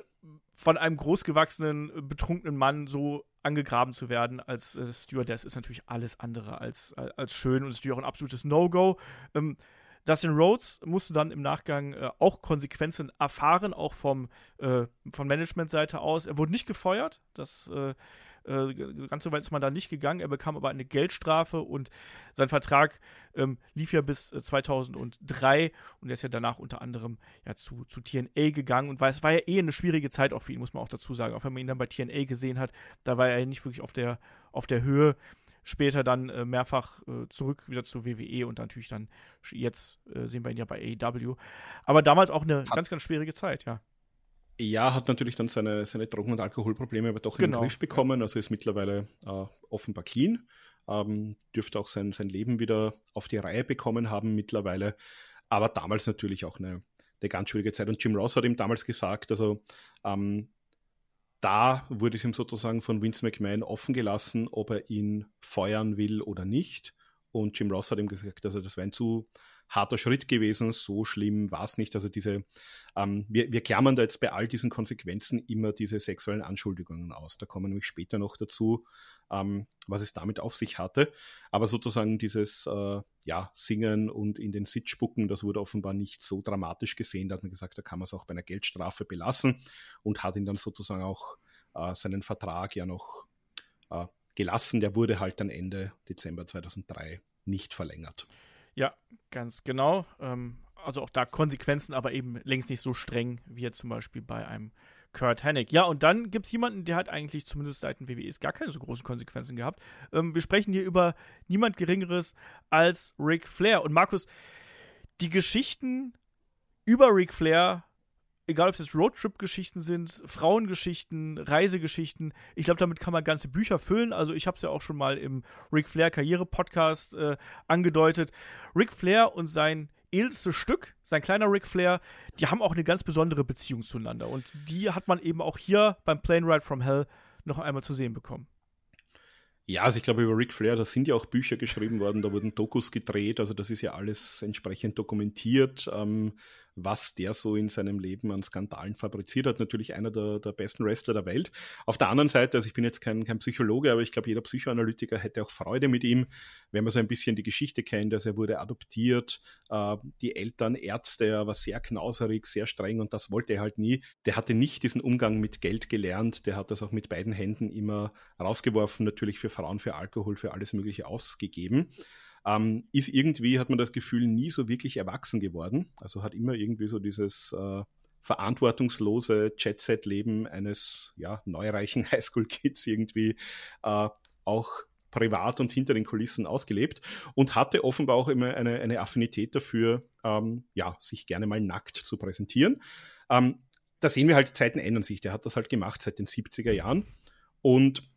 von einem großgewachsenen, betrunkenen Mann so angegraben zu werden als äh, Stewardess ist natürlich alles andere als, äh, als schön und ist natürlich auch ein absolutes No-Go. Ähm, Dustin Rhodes musste dann im Nachgang äh, auch Konsequenzen erfahren, auch vom, äh, von Managementseite aus. Er wurde nicht gefeuert, das äh, ganz so weit ist man da nicht gegangen. Er bekam aber eine Geldstrafe und sein Vertrag ähm, lief ja bis 2003 äh, und er ist ja danach unter anderem ja zu, zu TNA gegangen und war, es war ja eh eine schwierige Zeit auch für ihn, muss man auch dazu sagen. Auch wenn man ihn dann bei TNA gesehen hat, da war er nicht wirklich auf der, auf der Höhe später dann äh, mehrfach äh, zurück wieder zur WWE und natürlich dann jetzt äh, sehen wir ihn ja bei AEW. Aber damals auch eine hat, ganz, ganz schwierige Zeit, ja. Ja, hat natürlich dann seine, seine Drogen- und Alkoholprobleme aber doch genau. in den genau. Griff bekommen. Also ist mittlerweile äh, offenbar clean. Ähm, dürfte auch sein, sein Leben wieder auf die Reihe bekommen haben mittlerweile. Aber damals natürlich auch eine, eine ganz schwierige Zeit. Und Jim Ross hat ihm damals gesagt, also ähm, da wurde es ihm sozusagen von Vince McMahon offen gelassen, ob er ihn feuern will oder nicht. Und Jim Ross hat ihm gesagt, also das wäre ein zu harter Schritt gewesen, so schlimm war es nicht. Also diese, ähm, wir, wir klammern da jetzt bei all diesen Konsequenzen immer diese sexuellen Anschuldigungen aus. Da kommen wir später noch dazu, ähm, was es damit auf sich hatte. Aber sozusagen dieses äh, ja, Singen und in den Sitz spucken, das wurde offenbar nicht so dramatisch gesehen. Da hat man gesagt, da kann man es auch bei einer Geldstrafe belassen und hat ihn dann sozusagen auch äh, seinen Vertrag ja noch äh, gelassen. Der wurde halt dann Ende Dezember 2003 nicht verlängert. Ja, ganz genau. Ähm, also auch da Konsequenzen, aber eben längst nicht so streng wie jetzt zum Beispiel bei einem Kurt Hennig. Ja, und dann gibt es jemanden, der hat eigentlich zumindest seit den WWEs gar keine so großen Konsequenzen gehabt. Ähm, wir sprechen hier über niemand Geringeres als Ric Flair. Und Markus, die Geschichten über Ric Flair egal ob es Roadtrip-Geschichten sind, Frauengeschichten, Reisegeschichten, ich glaube, damit kann man ganze Bücher füllen. Also ich habe es ja auch schon mal im Ric Flair Karriere-Podcast äh, angedeutet. Ric Flair und sein edelstes Stück, sein kleiner Ric Flair, die haben auch eine ganz besondere Beziehung zueinander. Und die hat man eben auch hier beim Plane Ride from Hell noch einmal zu sehen bekommen. Ja, also ich glaube, über Ric Flair, da sind ja auch Bücher geschrieben worden, da wurden Dokus gedreht, also das ist ja alles entsprechend dokumentiert. Ähm, was der so in seinem Leben an Skandalen fabriziert hat. Natürlich einer der, der besten Wrestler der Welt. Auf der anderen Seite, also ich bin jetzt kein, kein Psychologe, aber ich glaube, jeder Psychoanalytiker hätte auch Freude mit ihm, wenn man so ein bisschen die Geschichte kennt. Also er wurde adoptiert, äh, die Eltern Ärzte, er war sehr knauserig, sehr streng und das wollte er halt nie. Der hatte nicht diesen Umgang mit Geld gelernt, der hat das auch mit beiden Händen immer rausgeworfen, natürlich für Frauen, für Alkohol, für alles Mögliche ausgegeben ähm, ist irgendwie, hat man das Gefühl, nie so wirklich erwachsen geworden. Also hat immer irgendwie so dieses äh, verantwortungslose Jet-Set-Leben eines ja, neureichen Highschool-Kids irgendwie äh, auch privat und hinter den Kulissen ausgelebt und hatte offenbar auch immer eine, eine Affinität dafür, ähm, ja, sich gerne mal nackt zu präsentieren. Ähm, da sehen wir halt, die Zeiten ändern sich. Der hat das halt gemacht seit den 70er Jahren und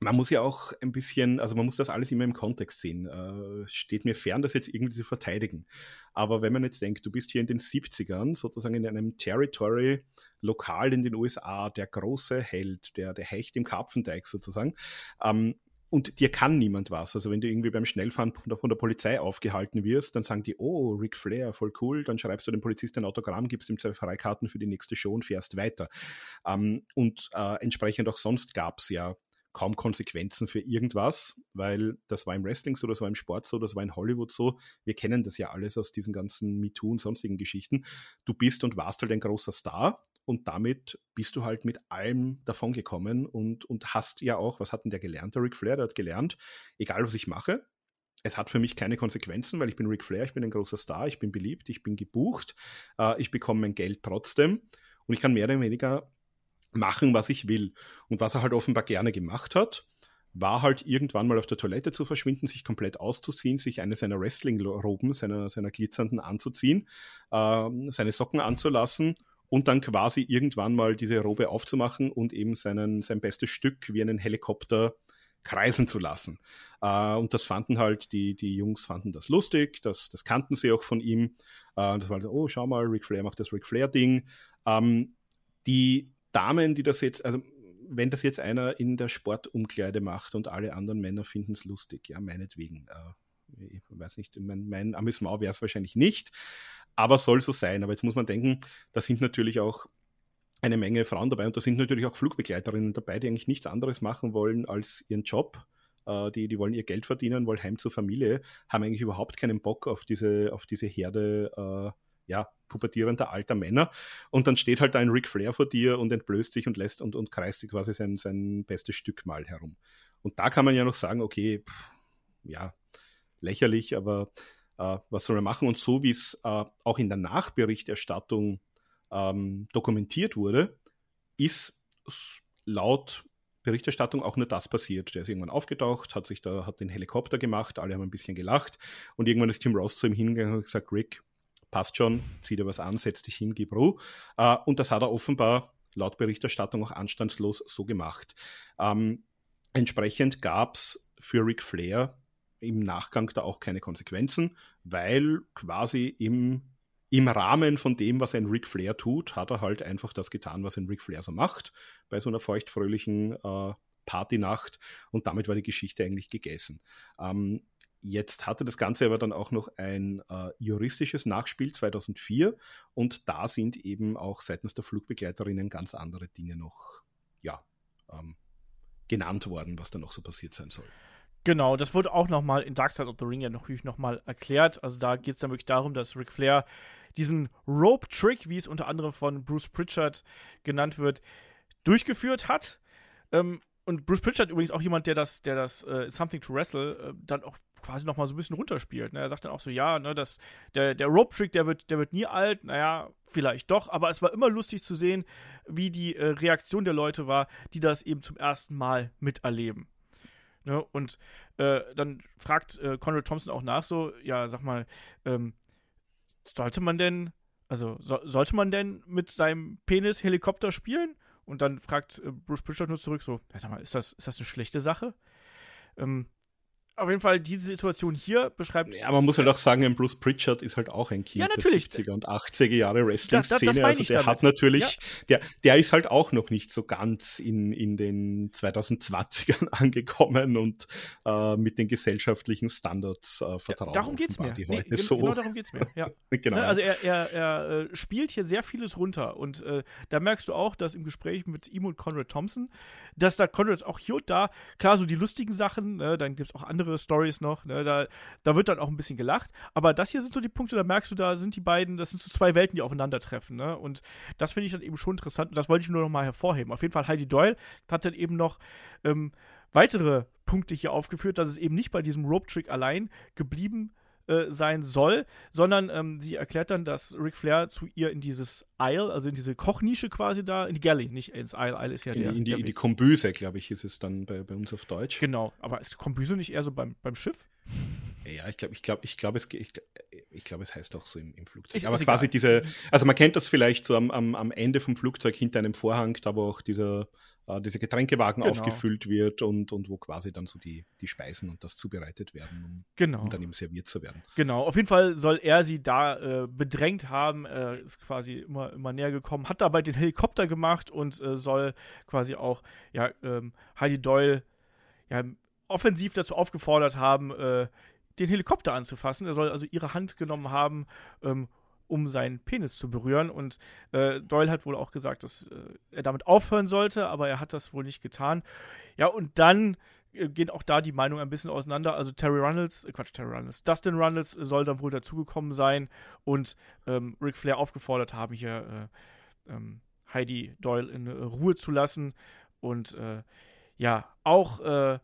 man muss ja auch ein bisschen, also man muss das alles immer im Kontext sehen. Äh, steht mir fern, das jetzt irgendwie zu verteidigen. Aber wenn man jetzt denkt, du bist hier in den 70ern, sozusagen in einem Territory, lokal in den USA, der große Held, der, der Hecht im Karpfenteig sozusagen, ähm, und dir kann niemand was. Also wenn du irgendwie beim Schnellfahren von der, Polizei aufgehalten wirst, dann sagen die, oh, Ric Flair, voll cool, dann schreibst du dem Polizisten ein Autogramm, gibst ihm zwei Freikarten für die nächste Show und fährst weiter. Ähm, und äh, entsprechend auch sonst gab es ja kaum Konsequenzen für irgendwas, weil das war im Wrestling so, das war im Sport so, das war in Hollywood so. Wir kennen das ja alles aus diesen ganzen MeToo und sonstigen Geschichten. Du bist und warst halt ein großer Star und damit bist du halt mit allem davongekommen und, und hast ja auch, was hat denn der gelernt, der Ric Flair? Der hat gelernt, egal was ich mache, es hat für mich keine Konsequenzen, weil ich bin Ric Flair, ich bin ein großer Star, ich bin beliebt, ich bin gebucht, äh, ich bekomme mein Geld trotzdem und ich kann mehr oder weniger machen, was ich will. Und was er halt offenbar gerne gemacht hat, war halt irgendwann mal auf der Toilette zu verschwinden, sich komplett auszuziehen, sich eine seiner Wrestling-Roben, seiner, seiner glitzernden anzuziehen, äh, seine Socken anzulassen und dann quasi irgendwann mal diese Robe aufzumachen und eben seinen, sein bestes Stück wie einen Helikopter kreisen zu lassen. Äh, und das fanden halt, die, die Jungs fanden das lustig, das, das kannten sie auch von ihm. Äh, das war halt, oh, schau mal, Ric Flair macht das Ric Flair-Ding. Ähm, die Damen, die das jetzt, also wenn das jetzt einer in der Sportumkleide macht und alle anderen Männer finden es lustig, ja, meinetwegen. Äh, ich weiß nicht, mein, mein Amüsement wäre es wahrscheinlich nicht, aber soll so sein. Aber jetzt muss man denken, da sind natürlich auch eine Menge Frauen dabei und da sind natürlich auch Flugbegleiterinnen dabei, die eigentlich nichts anderes machen wollen als ihren Job. Äh, die, die wollen ihr Geld verdienen, wollen heim zur Familie, haben eigentlich überhaupt keinen Bock auf diese, auf diese Herde äh, ja, pubertierender alter Männer. Und dann steht halt ein Ric Flair vor dir und entblößt sich und lässt und, und kreist quasi sein, sein bestes Stück mal herum. Und da kann man ja noch sagen, okay, pff, ja, lächerlich, aber äh, was soll man machen? Und so wie es äh, auch in der Nachberichterstattung ähm, dokumentiert wurde, ist laut Berichterstattung auch nur das passiert. Der ist irgendwann aufgetaucht, hat sich da, hat den Helikopter gemacht, alle haben ein bisschen gelacht und irgendwann ist Tim Ross zu ihm hingegangen und gesagt, Rick, passt schon, zieh dir was an, setz dich hin, gib Ruhe. Äh, und das hat er offenbar laut Berichterstattung auch anstandslos so gemacht. Ähm, entsprechend gab es für Ric Flair im Nachgang da auch keine Konsequenzen, weil quasi im im Rahmen von dem, was ein Ric Flair tut, hat er halt einfach das getan, was ein Ric Flair so macht, bei so einer feuchtfröhlichen äh, Partynacht und damit war die Geschichte eigentlich gegessen. Ähm, jetzt hatte das Ganze aber dann auch noch ein äh, juristisches Nachspiel 2004 und da sind eben auch seitens der Flugbegleiterinnen ganz andere Dinge noch, ja, ähm, genannt worden, was da noch so passiert sein soll. Genau, das wurde auch nochmal in Dark Side of the Ring ja natürlich nochmal erklärt. Also da geht es dann wirklich darum, dass Ric Flair diesen Rope-Trick, wie es unter anderem von Bruce Pritchard genannt wird, durchgeführt hat. Ähm, und Bruce Pritchard übrigens auch jemand, der das, der das äh, Something to Wrestle äh, dann auch quasi nochmal so ein bisschen runterspielt. Ne? Er sagt dann auch so, ja, ne, das, der, der Rope-Trick, der wird, der wird nie alt, naja, vielleicht doch, aber es war immer lustig zu sehen, wie die äh, Reaktion der Leute war, die das eben zum ersten Mal miterleben. Ne? Und äh, dann fragt äh, Conrad Thompson auch nach so, ja, sag mal, ähm, sollte man denn, also so, sollte man denn mit seinem Penis Helikopter spielen? Und dann fragt äh, Bruce Pritchard nur zurück so, ja, sag mal, ist das, ist das eine schlechte Sache? Ähm, auf jeden Fall, diese Situation hier beschreibt. Ja, man muss halt auch sagen, ein Bruce Pritchard ist halt auch ein Kind ja, natürlich. der 70er und 80er Jahre Wrestling-Szene. Also der hat natürlich, ja. der, der ist halt auch noch nicht so ganz in, in den 2020ern angekommen und äh, mit den gesellschaftlichen Standards äh, vertraut. Darum geht's mir. Nee, genau so. Genau darum geht's mir. Ja. genau. Ne, also er, er, er äh, spielt hier sehr vieles runter und äh, da merkst du auch, dass im Gespräch mit ihm und Conrad Thompson, dass da Conrad auch hier und da, klar, so die lustigen Sachen, ne, dann gibt's auch andere Stories noch, ne, da, da wird dann auch ein bisschen gelacht. Aber das hier sind so die Punkte, da merkst du, da sind die beiden, das sind so zwei Welten, die aufeinandertreffen. Ne? Und das finde ich dann eben schon interessant und das wollte ich nur noch mal hervorheben. Auf jeden Fall Heidi Doyle hat dann eben noch ähm, weitere Punkte hier aufgeführt, dass es eben nicht bei diesem Rope-Trick allein geblieben äh, sein soll, sondern ähm, sie erklärt dann, dass Ric Flair zu ihr in dieses Isle, also in diese Kochnische quasi da, in die Galley, nicht ins Isle, Isle ist ja in, der. In die, der in die Kombüse, glaube ich, ist es dann bei, bei uns auf Deutsch. Genau, aber ist Kombüse nicht eher so beim, beim Schiff? Ja, ich glaube, ich glaube, ich glaube, es, ich, ich glaube, es heißt auch so im, im Flugzeug. Ist, Aber ist quasi egal. diese, also man kennt das vielleicht so am, am, am Ende vom Flugzeug hinter einem Vorhang, da wo auch dieser, äh, dieser Getränkewagen Genau. aufgefüllt wird und, und wo quasi dann so die, die Speisen und das zubereitet werden, um, Genau. um dann eben serviert zu werden. Genau, auf jeden Fall soll er sie da äh, bedrängt haben, äh, ist quasi immer, immer näher gekommen, hat dabei den Helikopter gemacht und äh, soll quasi auch ja, ähm, Heidi Doyle ja, offensiv dazu aufgefordert haben, äh, den Helikopter anzufassen. Er soll also ihre Hand genommen haben, ähm, um seinen Penis zu berühren. Und äh, Doyle hat wohl auch gesagt, dass äh, er damit aufhören sollte, aber er hat das wohl nicht getan. Ja, und dann äh, gehen auch da die Meinungen ein bisschen auseinander. Also Terry Runnels, äh, Quatsch, Terry Runnels, Dustin Runnels soll dann wohl dazugekommen sein und ähm, Ric Flair aufgefordert haben, hier äh, ähm, Heidi Doyle in äh, Ruhe zu lassen. Und äh, ja, auch äh,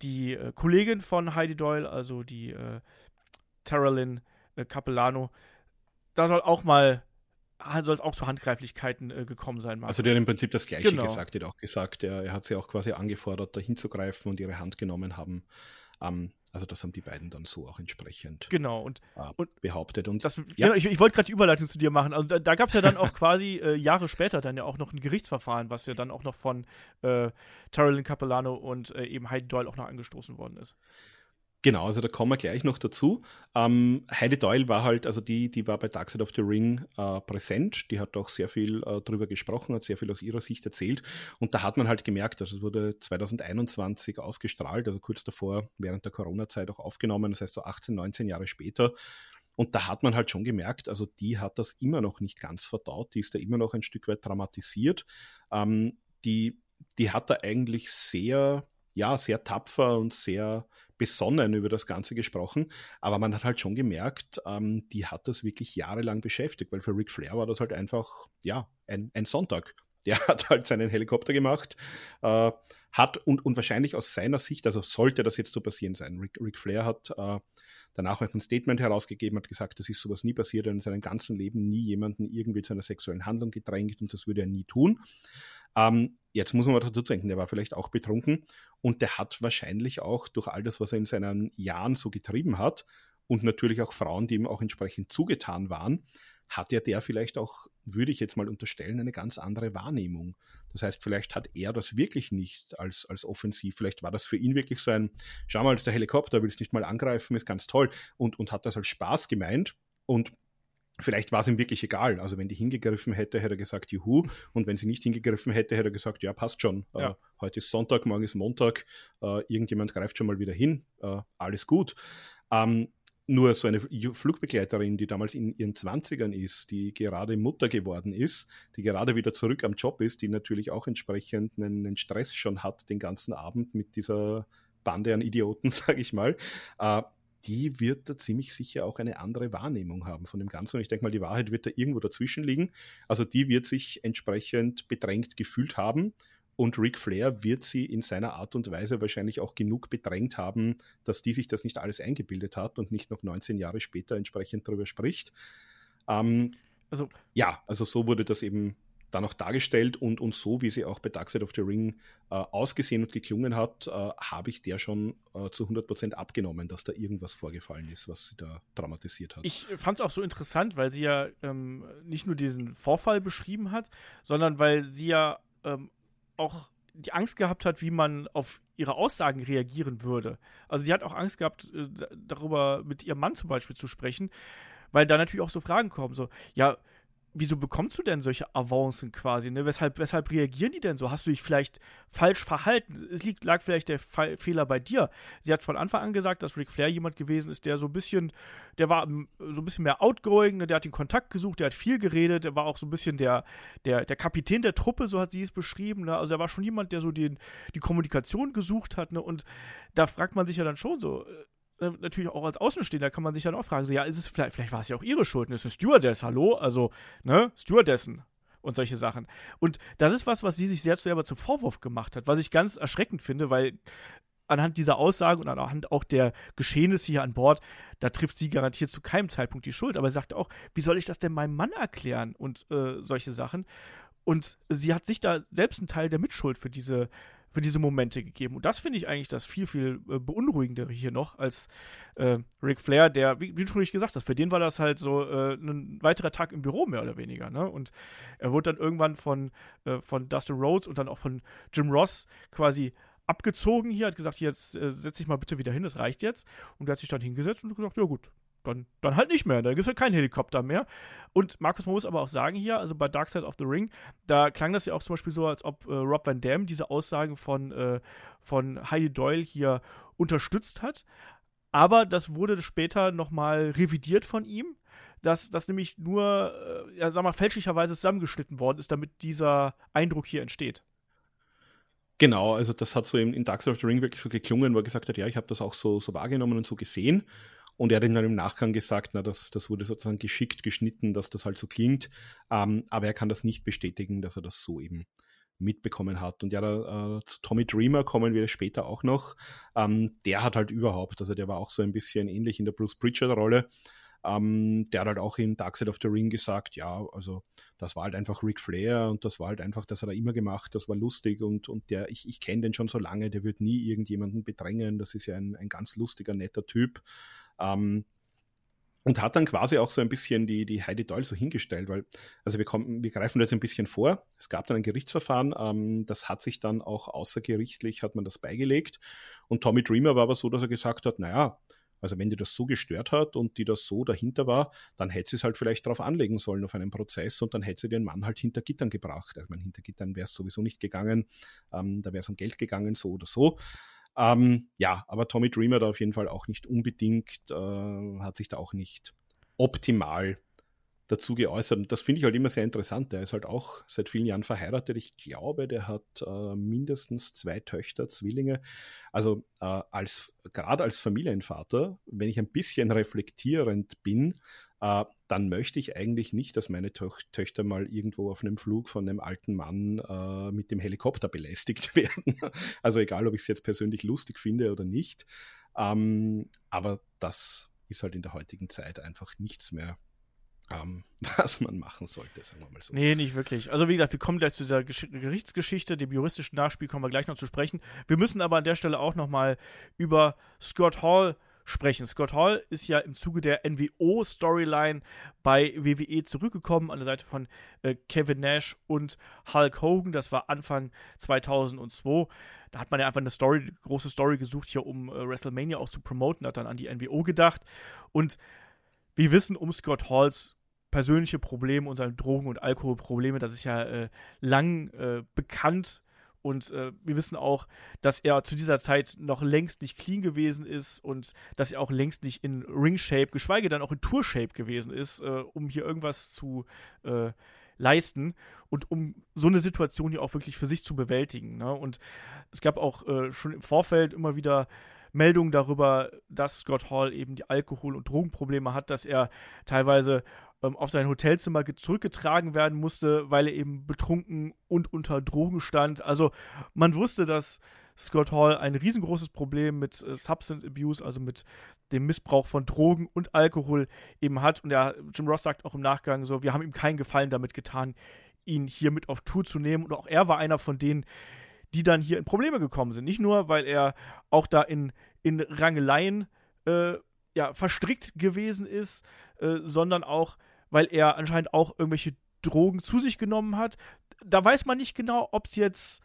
die Kollegin von Heidi Doyle, also die äh, Terralyn äh, Capellano, da soll auch mal soll es auch zu Handgreiflichkeiten äh, gekommen sein. Markus. Also der hat im Prinzip das Gleiche genau. gesagt, er hat auch gesagt, er, er, hat sie auch quasi angefordert, da hinzugreifen und ihre Hand genommen haben. Ähm, also das haben die beiden dann so auch entsprechend genau, und, äh, und behauptet. Und das, ja. Genau, ich, ich wollte gerade die Überleitung zu dir machen. Also da, da gab es ja dann auch quasi äh, Jahre später dann ja auch noch ein Gerichtsverfahren, was ja dann auch noch von äh, Carolyn Capellano und äh, eben Heidi Doyle auch noch angestoßen worden ist. Genau, also da kommen wir gleich noch dazu. Ähm, Heidi Doyle war halt, also die, die war bei Dark Side of the Ring äh, präsent, die hat auch sehr viel äh, drüber gesprochen, hat sehr viel aus ihrer Sicht erzählt und da hat man halt gemerkt, also es wurde 2021 ausgestrahlt, also kurz davor während der Corona-Zeit auch aufgenommen, das heißt so 18, 19 Jahre später. Und da hat man halt schon gemerkt, also die hat das immer noch nicht ganz verdaut, die ist da immer noch ein Stück weit dramatisiert. Ähm, die, die hat da eigentlich sehr, ja, sehr tapfer und sehr besonnen über das Ganze gesprochen, aber man hat halt schon gemerkt, ähm, die hat das wirklich jahrelang beschäftigt, weil für Ric Flair war das halt einfach, ja, ein, ein Sonntag. Der hat halt seinen Helikopter gemacht, äh, hat und, und wahrscheinlich aus seiner Sicht, also sollte das jetzt so passieren sein, Ric, Ric Flair hat äh, danach auch ein Statement herausgegeben, hat gesagt, das ist sowas nie passiert, er hat in seinem ganzen Leben nie jemanden irgendwie zu einer sexuellen Handlung gedrängt und das würde er nie tun. Ähm, jetzt muss man mal dazu denken, der war vielleicht auch betrunken und der hat wahrscheinlich auch durch all das, was er in seinen Jahren so getrieben hat und natürlich auch Frauen, die ihm auch entsprechend zugetan waren, hat ja der vielleicht auch, würde ich jetzt mal unterstellen, eine ganz andere Wahrnehmung. Das heißt, vielleicht hat er das wirklich nicht als, als offensiv. Vielleicht war das für ihn wirklich so ein, schau mal, als der Helikopter, willst nicht mal angreifen, ist ganz toll und, und hat das als Spaß gemeint. Und Vielleicht war es ihm wirklich egal. Also wenn die hingegriffen hätte, hätte er gesagt, juhu. Und wenn sie nicht hingegriffen hätte, hätte er gesagt, ja, passt schon. Äh, ja. Äh, heute ist Sonntag, morgen ist Montag. Äh, irgendjemand greift schon mal wieder hin. Äh, alles gut. Ähm, nur so eine Flugbegleiterin, die damals in ihren Zwanzigern ist, die gerade Mutter geworden ist, die gerade wieder zurück am Job ist, die natürlich auch entsprechend einen, Stress schon hat den ganzen Abend mit dieser Bande an Idioten, sage ich mal, äh, die wird da ziemlich sicher auch eine andere Wahrnehmung haben von dem Ganzen. Und ich denke mal, die Wahrheit wird da irgendwo dazwischen liegen. Also die wird sich entsprechend bedrängt gefühlt haben. Und Ric Flair wird sie in seiner Art und Weise wahrscheinlich auch genug bedrängt haben, dass die sich das nicht alles eingebildet hat und nicht noch 19 Jahre später entsprechend darüber spricht. Ähm, also, ja, also so wurde das eben dann auch dargestellt und, und so, wie sie auch bei Dark Side of the Ring äh, ausgesehen und geklungen hat, äh, habe ich der schon äh, zu 100% abgenommen, dass da irgendwas vorgefallen ist, was sie da dramatisiert hat. Ich fand es auch so interessant, weil sie ja ähm, nicht nur diesen Vorfall beschrieben hat, sondern weil sie ja ähm, auch die Angst gehabt hat, wie man auf ihre Aussagen reagieren würde. Also sie hat auch Angst gehabt, äh, darüber mit ihrem Mann zum Beispiel zu sprechen, weil da natürlich auch so Fragen kommen, so, ja, wieso bekommst du denn solche Avancen quasi? Ne? Weshalb, weshalb reagieren die denn so? Hast du dich vielleicht falsch verhalten? Es liegt, lag vielleicht der Fall, Fehler bei dir. Sie hat von Anfang an gesagt, dass Ric Flair jemand gewesen ist, der so ein bisschen, der war so ein bisschen mehr outgoing, ne? der hat den Kontakt gesucht, der hat viel geredet, der war auch so ein bisschen der, der, der Kapitän der Truppe, so hat sie es beschrieben. Ne? Also er war schon jemand, der so den, die Kommunikation gesucht hat. Ne? Und da fragt man sich ja dann schon so, äh, natürlich auch als Außenstehender kann man sich dann auch fragen, so, ja, ist es vielleicht, vielleicht war es ja auch ihre Schuld, ne? ist eine Stewardess, hallo? Also, ne, Stewardessen und solche Sachen. Und das ist was, was sie sich sehr selber zum Vorwurf gemacht hat, was ich ganz erschreckend finde, weil anhand dieser Aussagen und anhand auch der Geschehnisse hier an Bord, da trifft sie garantiert zu keinem Zeitpunkt die Schuld. Aber sie sagt auch, wie soll ich das denn meinem Mann erklären und äh, solche Sachen. Und sie hat sich da selbst einen Teil der Mitschuld für diese für diese Momente gegeben. Und das finde ich eigentlich das viel, viel äh, beunruhigendere hier noch als äh, Ric Flair, der, wie, du schon gesagt hast, für den war das halt so äh, ein weiterer Tag im Büro mehr oder weniger. Ne? Und er wurde dann irgendwann von, äh, von Dustin Rhodes und dann auch von Jim Ross quasi abgezogen hier, hat gesagt, jetzt äh, setz dich mal bitte wieder hin, das reicht jetzt. Und er hat sich dann hingesetzt und gesagt, ja gut, dann, dann halt nicht mehr. Dann gibt es halt keinen Helikopter mehr. Und Markus, man muss aber auch sagen hier, also bei Dark Side of the Ring, da klang das ja auch zum Beispiel so, als ob äh, Rob Van Dam diese Aussagen von, äh, von Heidi Doyle hier unterstützt hat. Aber das wurde später nochmal revidiert von ihm, dass das nämlich nur, äh, ja, sag mal, fälschlicherweise zusammengeschnitten worden ist, damit dieser Eindruck hier entsteht. Genau, also das hat so in, in Dark Side of the Ring wirklich so geklungen, wo er gesagt hat, ja, ich habe das auch so, so wahrgenommen und so gesehen. Und er hat dann im Nachgang gesagt, na, das, das wurde sozusagen geschickt geschnitten, dass das halt so klingt. Ähm, aber er kann das nicht bestätigen, dass er das so eben mitbekommen hat. Und ja, da, äh, zu Tommy Dreamer kommen wir später auch noch. Ähm, der hat halt überhaupt, also der war auch so ein bisschen ähnlich in der Bruce Pritchard-Rolle. Ähm, der hat halt auch in Dark Side of the Ring gesagt, ja, also das war halt einfach Ric Flair und das war halt einfach, das hat er immer gemacht, das war lustig und, und der, ich, ich kenne den schon so lange, der wird nie irgendjemanden bedrängen, das ist ja ein, ein ganz lustiger, netter Typ. Ähm, und hat dann quasi auch so ein bisschen die, die Heidi Doyle so hingestellt, weil, also wir kommen, wir greifen jetzt ein bisschen vor. Es gab dann ein Gerichtsverfahren, ähm, das hat sich dann auch außergerichtlich, hat man das beigelegt. Und Tommy Dreamer war aber so, dass er gesagt hat, naja, also wenn die das so gestört hat und die das so dahinter war, dann hätte sie es halt vielleicht darauf anlegen sollen auf einen Prozess und dann hätte sie den Mann halt hinter Gittern gebracht. Also meine, hinter Gittern wäre es sowieso nicht gegangen, ähm, da wäre es um Geld gegangen, so oder so. Ähm, ja, aber Tommy Dreamer da auf jeden Fall auch nicht unbedingt, äh, hat sich da auch nicht optimal dazu geäußert. Und das finde ich halt immer sehr interessant. Der ist halt auch seit vielen Jahren verheiratet. Ich glaube, der hat äh, mindestens zwei Töchter, Zwillinge. Also äh, als gerade als Familienvater, wenn ich ein bisschen reflektierend bin, äh, dann möchte ich eigentlich nicht, dass meine Tö Töchter mal irgendwo auf einem Flug von einem alten Mann äh, mit dem Helikopter belästigt werden. also egal, ob ich es jetzt persönlich lustig finde oder nicht. Ähm, aber das ist halt in der heutigen Zeit einfach nichts mehr ähm, was man machen sollte, sagen wir mal so. Nee, nicht wirklich. Also wie gesagt, wir kommen gleich zu dieser Gesch Gerichtsgeschichte, dem juristischen Nachspiel kommen wir gleich noch zu sprechen. Wir müssen aber an der Stelle auch nochmal über Scott Hall sprechen. Scott Hall ist ja im Zuge der NWO-Storyline bei WWE zurückgekommen an der Seite von äh, Kevin Nash und Hulk Hogan. Das war Anfang 2002. Da hat man ja einfach eine Story, große Story gesucht, hier um äh, WrestleMania auch zu promoten, hat dann an die NWO gedacht. Und wir wissen um Scott Halls persönliche Probleme und seine Drogen- und Alkoholprobleme. Das ist ja äh, lang äh, bekannt. Und äh, wir wissen auch, dass er zu dieser Zeit noch längst nicht clean gewesen ist und dass er auch längst nicht in Ring-Shape, geschweige denn auch in Tour-Shape gewesen ist, äh, um hier irgendwas zu äh, leisten und um so eine Situation hier auch wirklich für sich zu bewältigen. Ne? Und es gab auch äh, schon im Vorfeld immer wieder Meldungen darüber, dass Scott Hall eben die Alkohol- und Drogenprobleme hat, dass er teilweise ähm, auf sein Hotelzimmer zurückgetragen werden musste, weil er eben betrunken und unter Drogen stand. Also man wusste, dass Scott Hall ein riesengroßes Problem mit äh, Substance Abuse, also mit dem Missbrauch von Drogen und Alkohol eben hat. Und der Jim Ross sagt auch im Nachgang so, wir haben ihm keinen Gefallen damit getan, ihn hier mit auf Tour zu nehmen. Und auch er war einer von denen, die dann hier in Probleme gekommen sind. Nicht nur, weil er auch da in, in Rangeleien äh, ja, verstrickt gewesen ist, äh, sondern auch, weil er anscheinend auch irgendwelche Drogen zu sich genommen hat. Da weiß man nicht genau, ob es jetzt,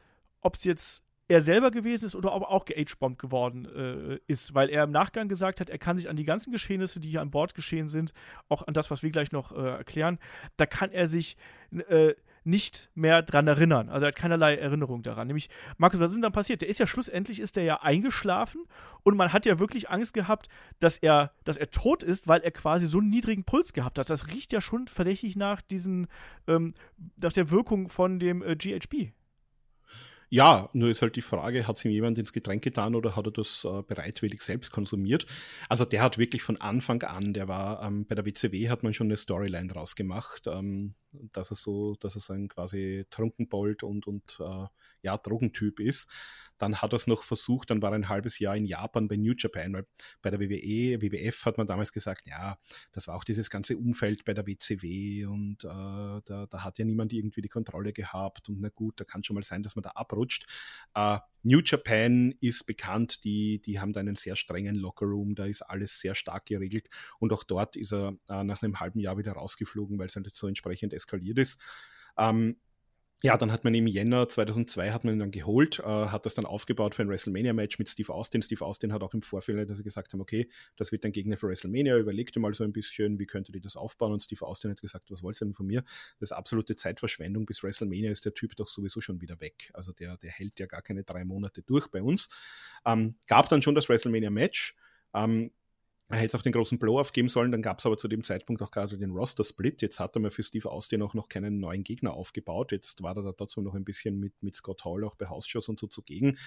jetzt er selber gewesen ist oder ob er auch geagebombt geworden äh, ist, weil er im Nachgang gesagt hat, er kann sich an die ganzen Geschehnisse, die hier an Bord geschehen sind, auch an das, was wir gleich noch äh, erklären, da kann er sich äh, nicht mehr dran erinnern. Also er hat keinerlei Erinnerung daran. Nämlich, Markus, was ist denn dann passiert? Der ist ja schlussendlich ist der ja eingeschlafen und man hat ja wirklich Angst gehabt, dass er, dass er tot ist, weil er quasi so einen niedrigen Puls gehabt hat. Das riecht ja schon verdächtig nach diesen, ähm, nach der Wirkung von dem äh, GHB. Ja, nur ist halt die Frage, hat es ihm jemand ins Getränk getan oder hat er das äh, bereitwillig selbst konsumiert? Also der hat wirklich von Anfang an, der war ähm, bei der WCW hat man schon eine Storyline rausgemacht, ähm, dass er so, dass er so ein quasi Trunkenbold und, und äh, ja, Drogentyp ist. Dann hat er es noch versucht, dann war er ein halbes Jahr in Japan bei New Japan, weil bei der WWE, WWF hat man damals gesagt, ja, das war auch dieses ganze Umfeld bei der WCW und äh, da, da hat ja niemand irgendwie die Kontrolle gehabt und na gut, da kann schon mal sein, dass man da abrutscht. Äh, New Japan ist bekannt, die, die haben da einen sehr strengen Lockerroom, da ist alles sehr stark geregelt und auch dort ist er äh, nach einem halben Jahr wieder rausgeflogen, weil es halt so entsprechend eskaliert ist. Ähm, ja, dann hat man im Jänner 2002 hat man ihn dann geholt, äh, hat das dann aufgebaut für ein WrestleMania-Match mit Steve Austin. Steve Austin hat auch im Vorfeld, dass sie gesagt haben, okay, das wird ein Gegner für WrestleMania, überlegte mal so ein bisschen, wie könnte die das aufbauen? Und Steve Austin hat gesagt, was wollt ihr denn von mir? Das ist absolute Zeitverschwendung. Bis WrestleMania ist der Typ doch sowieso schon wieder weg. Also der, der hält ja gar keine drei Monate durch bei uns. Ähm, gab dann schon das WrestleMania-Match. Ähm, er hätte auch den großen Blow-Off geben sollen, dann gab es aber zu dem Zeitpunkt auch gerade den Roster-Split. Jetzt hat er mir für Steve Austin auch noch keinen neuen Gegner aufgebaut. Jetzt war er da dazu noch ein bisschen mit, mit Scott Hall auch bei Hausshows und so zugegen.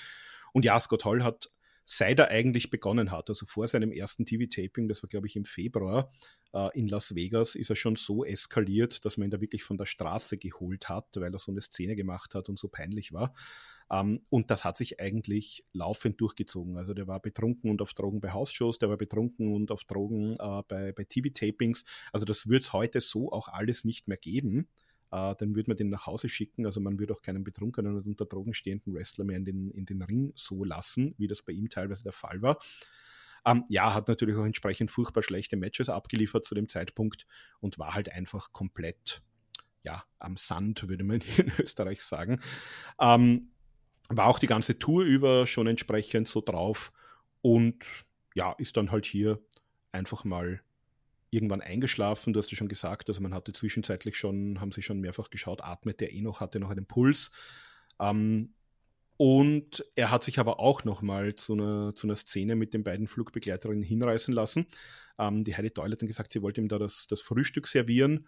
Und ja, Scott Hall hat, seit er eigentlich begonnen hat, also vor seinem ersten TV-Taping, das war glaube ich im Februar äh, in Las Vegas, ist er schon so eskaliert, dass man ihn da wirklich von der Straße geholt hat, weil er so eine Szene gemacht hat und so peinlich war. Ähm, und das hat sich eigentlich laufend durchgezogen. Also der war betrunken und auf Drogen bei Hausshows, der war betrunken und auf Drogen äh, bei, bei TV-Tapings. Also das wird es heute so auch alles nicht mehr geben. Äh, dann würde man den nach Hause schicken. Also man würde auch keinen betrunkenen und unter Drogen stehenden Wrestler mehr in den, in den Ring so lassen, wie das bei ihm teilweise der Fall war. Ähm, ja, hat natürlich auch entsprechend furchtbar schlechte Matches abgeliefert zu dem Zeitpunkt und war halt einfach komplett ja, am Sand, würde man in Österreich sagen. Ähm, war auch die ganze Tour über schon entsprechend so drauf und ja, ist dann halt hier einfach mal irgendwann eingeschlafen. Du hast ja schon gesagt, also man hatte zwischenzeitlich schon, haben sie schon mehrfach geschaut, atmet der eh noch, hatte noch einen Puls. Ähm, und er hat sich aber auch nochmal zu einer, zu einer Szene mit den beiden Flugbegleiterinnen hinreißen lassen. Ähm, die Heidi Doyle hat gesagt, sie wollte ihm da das, das Frühstück servieren.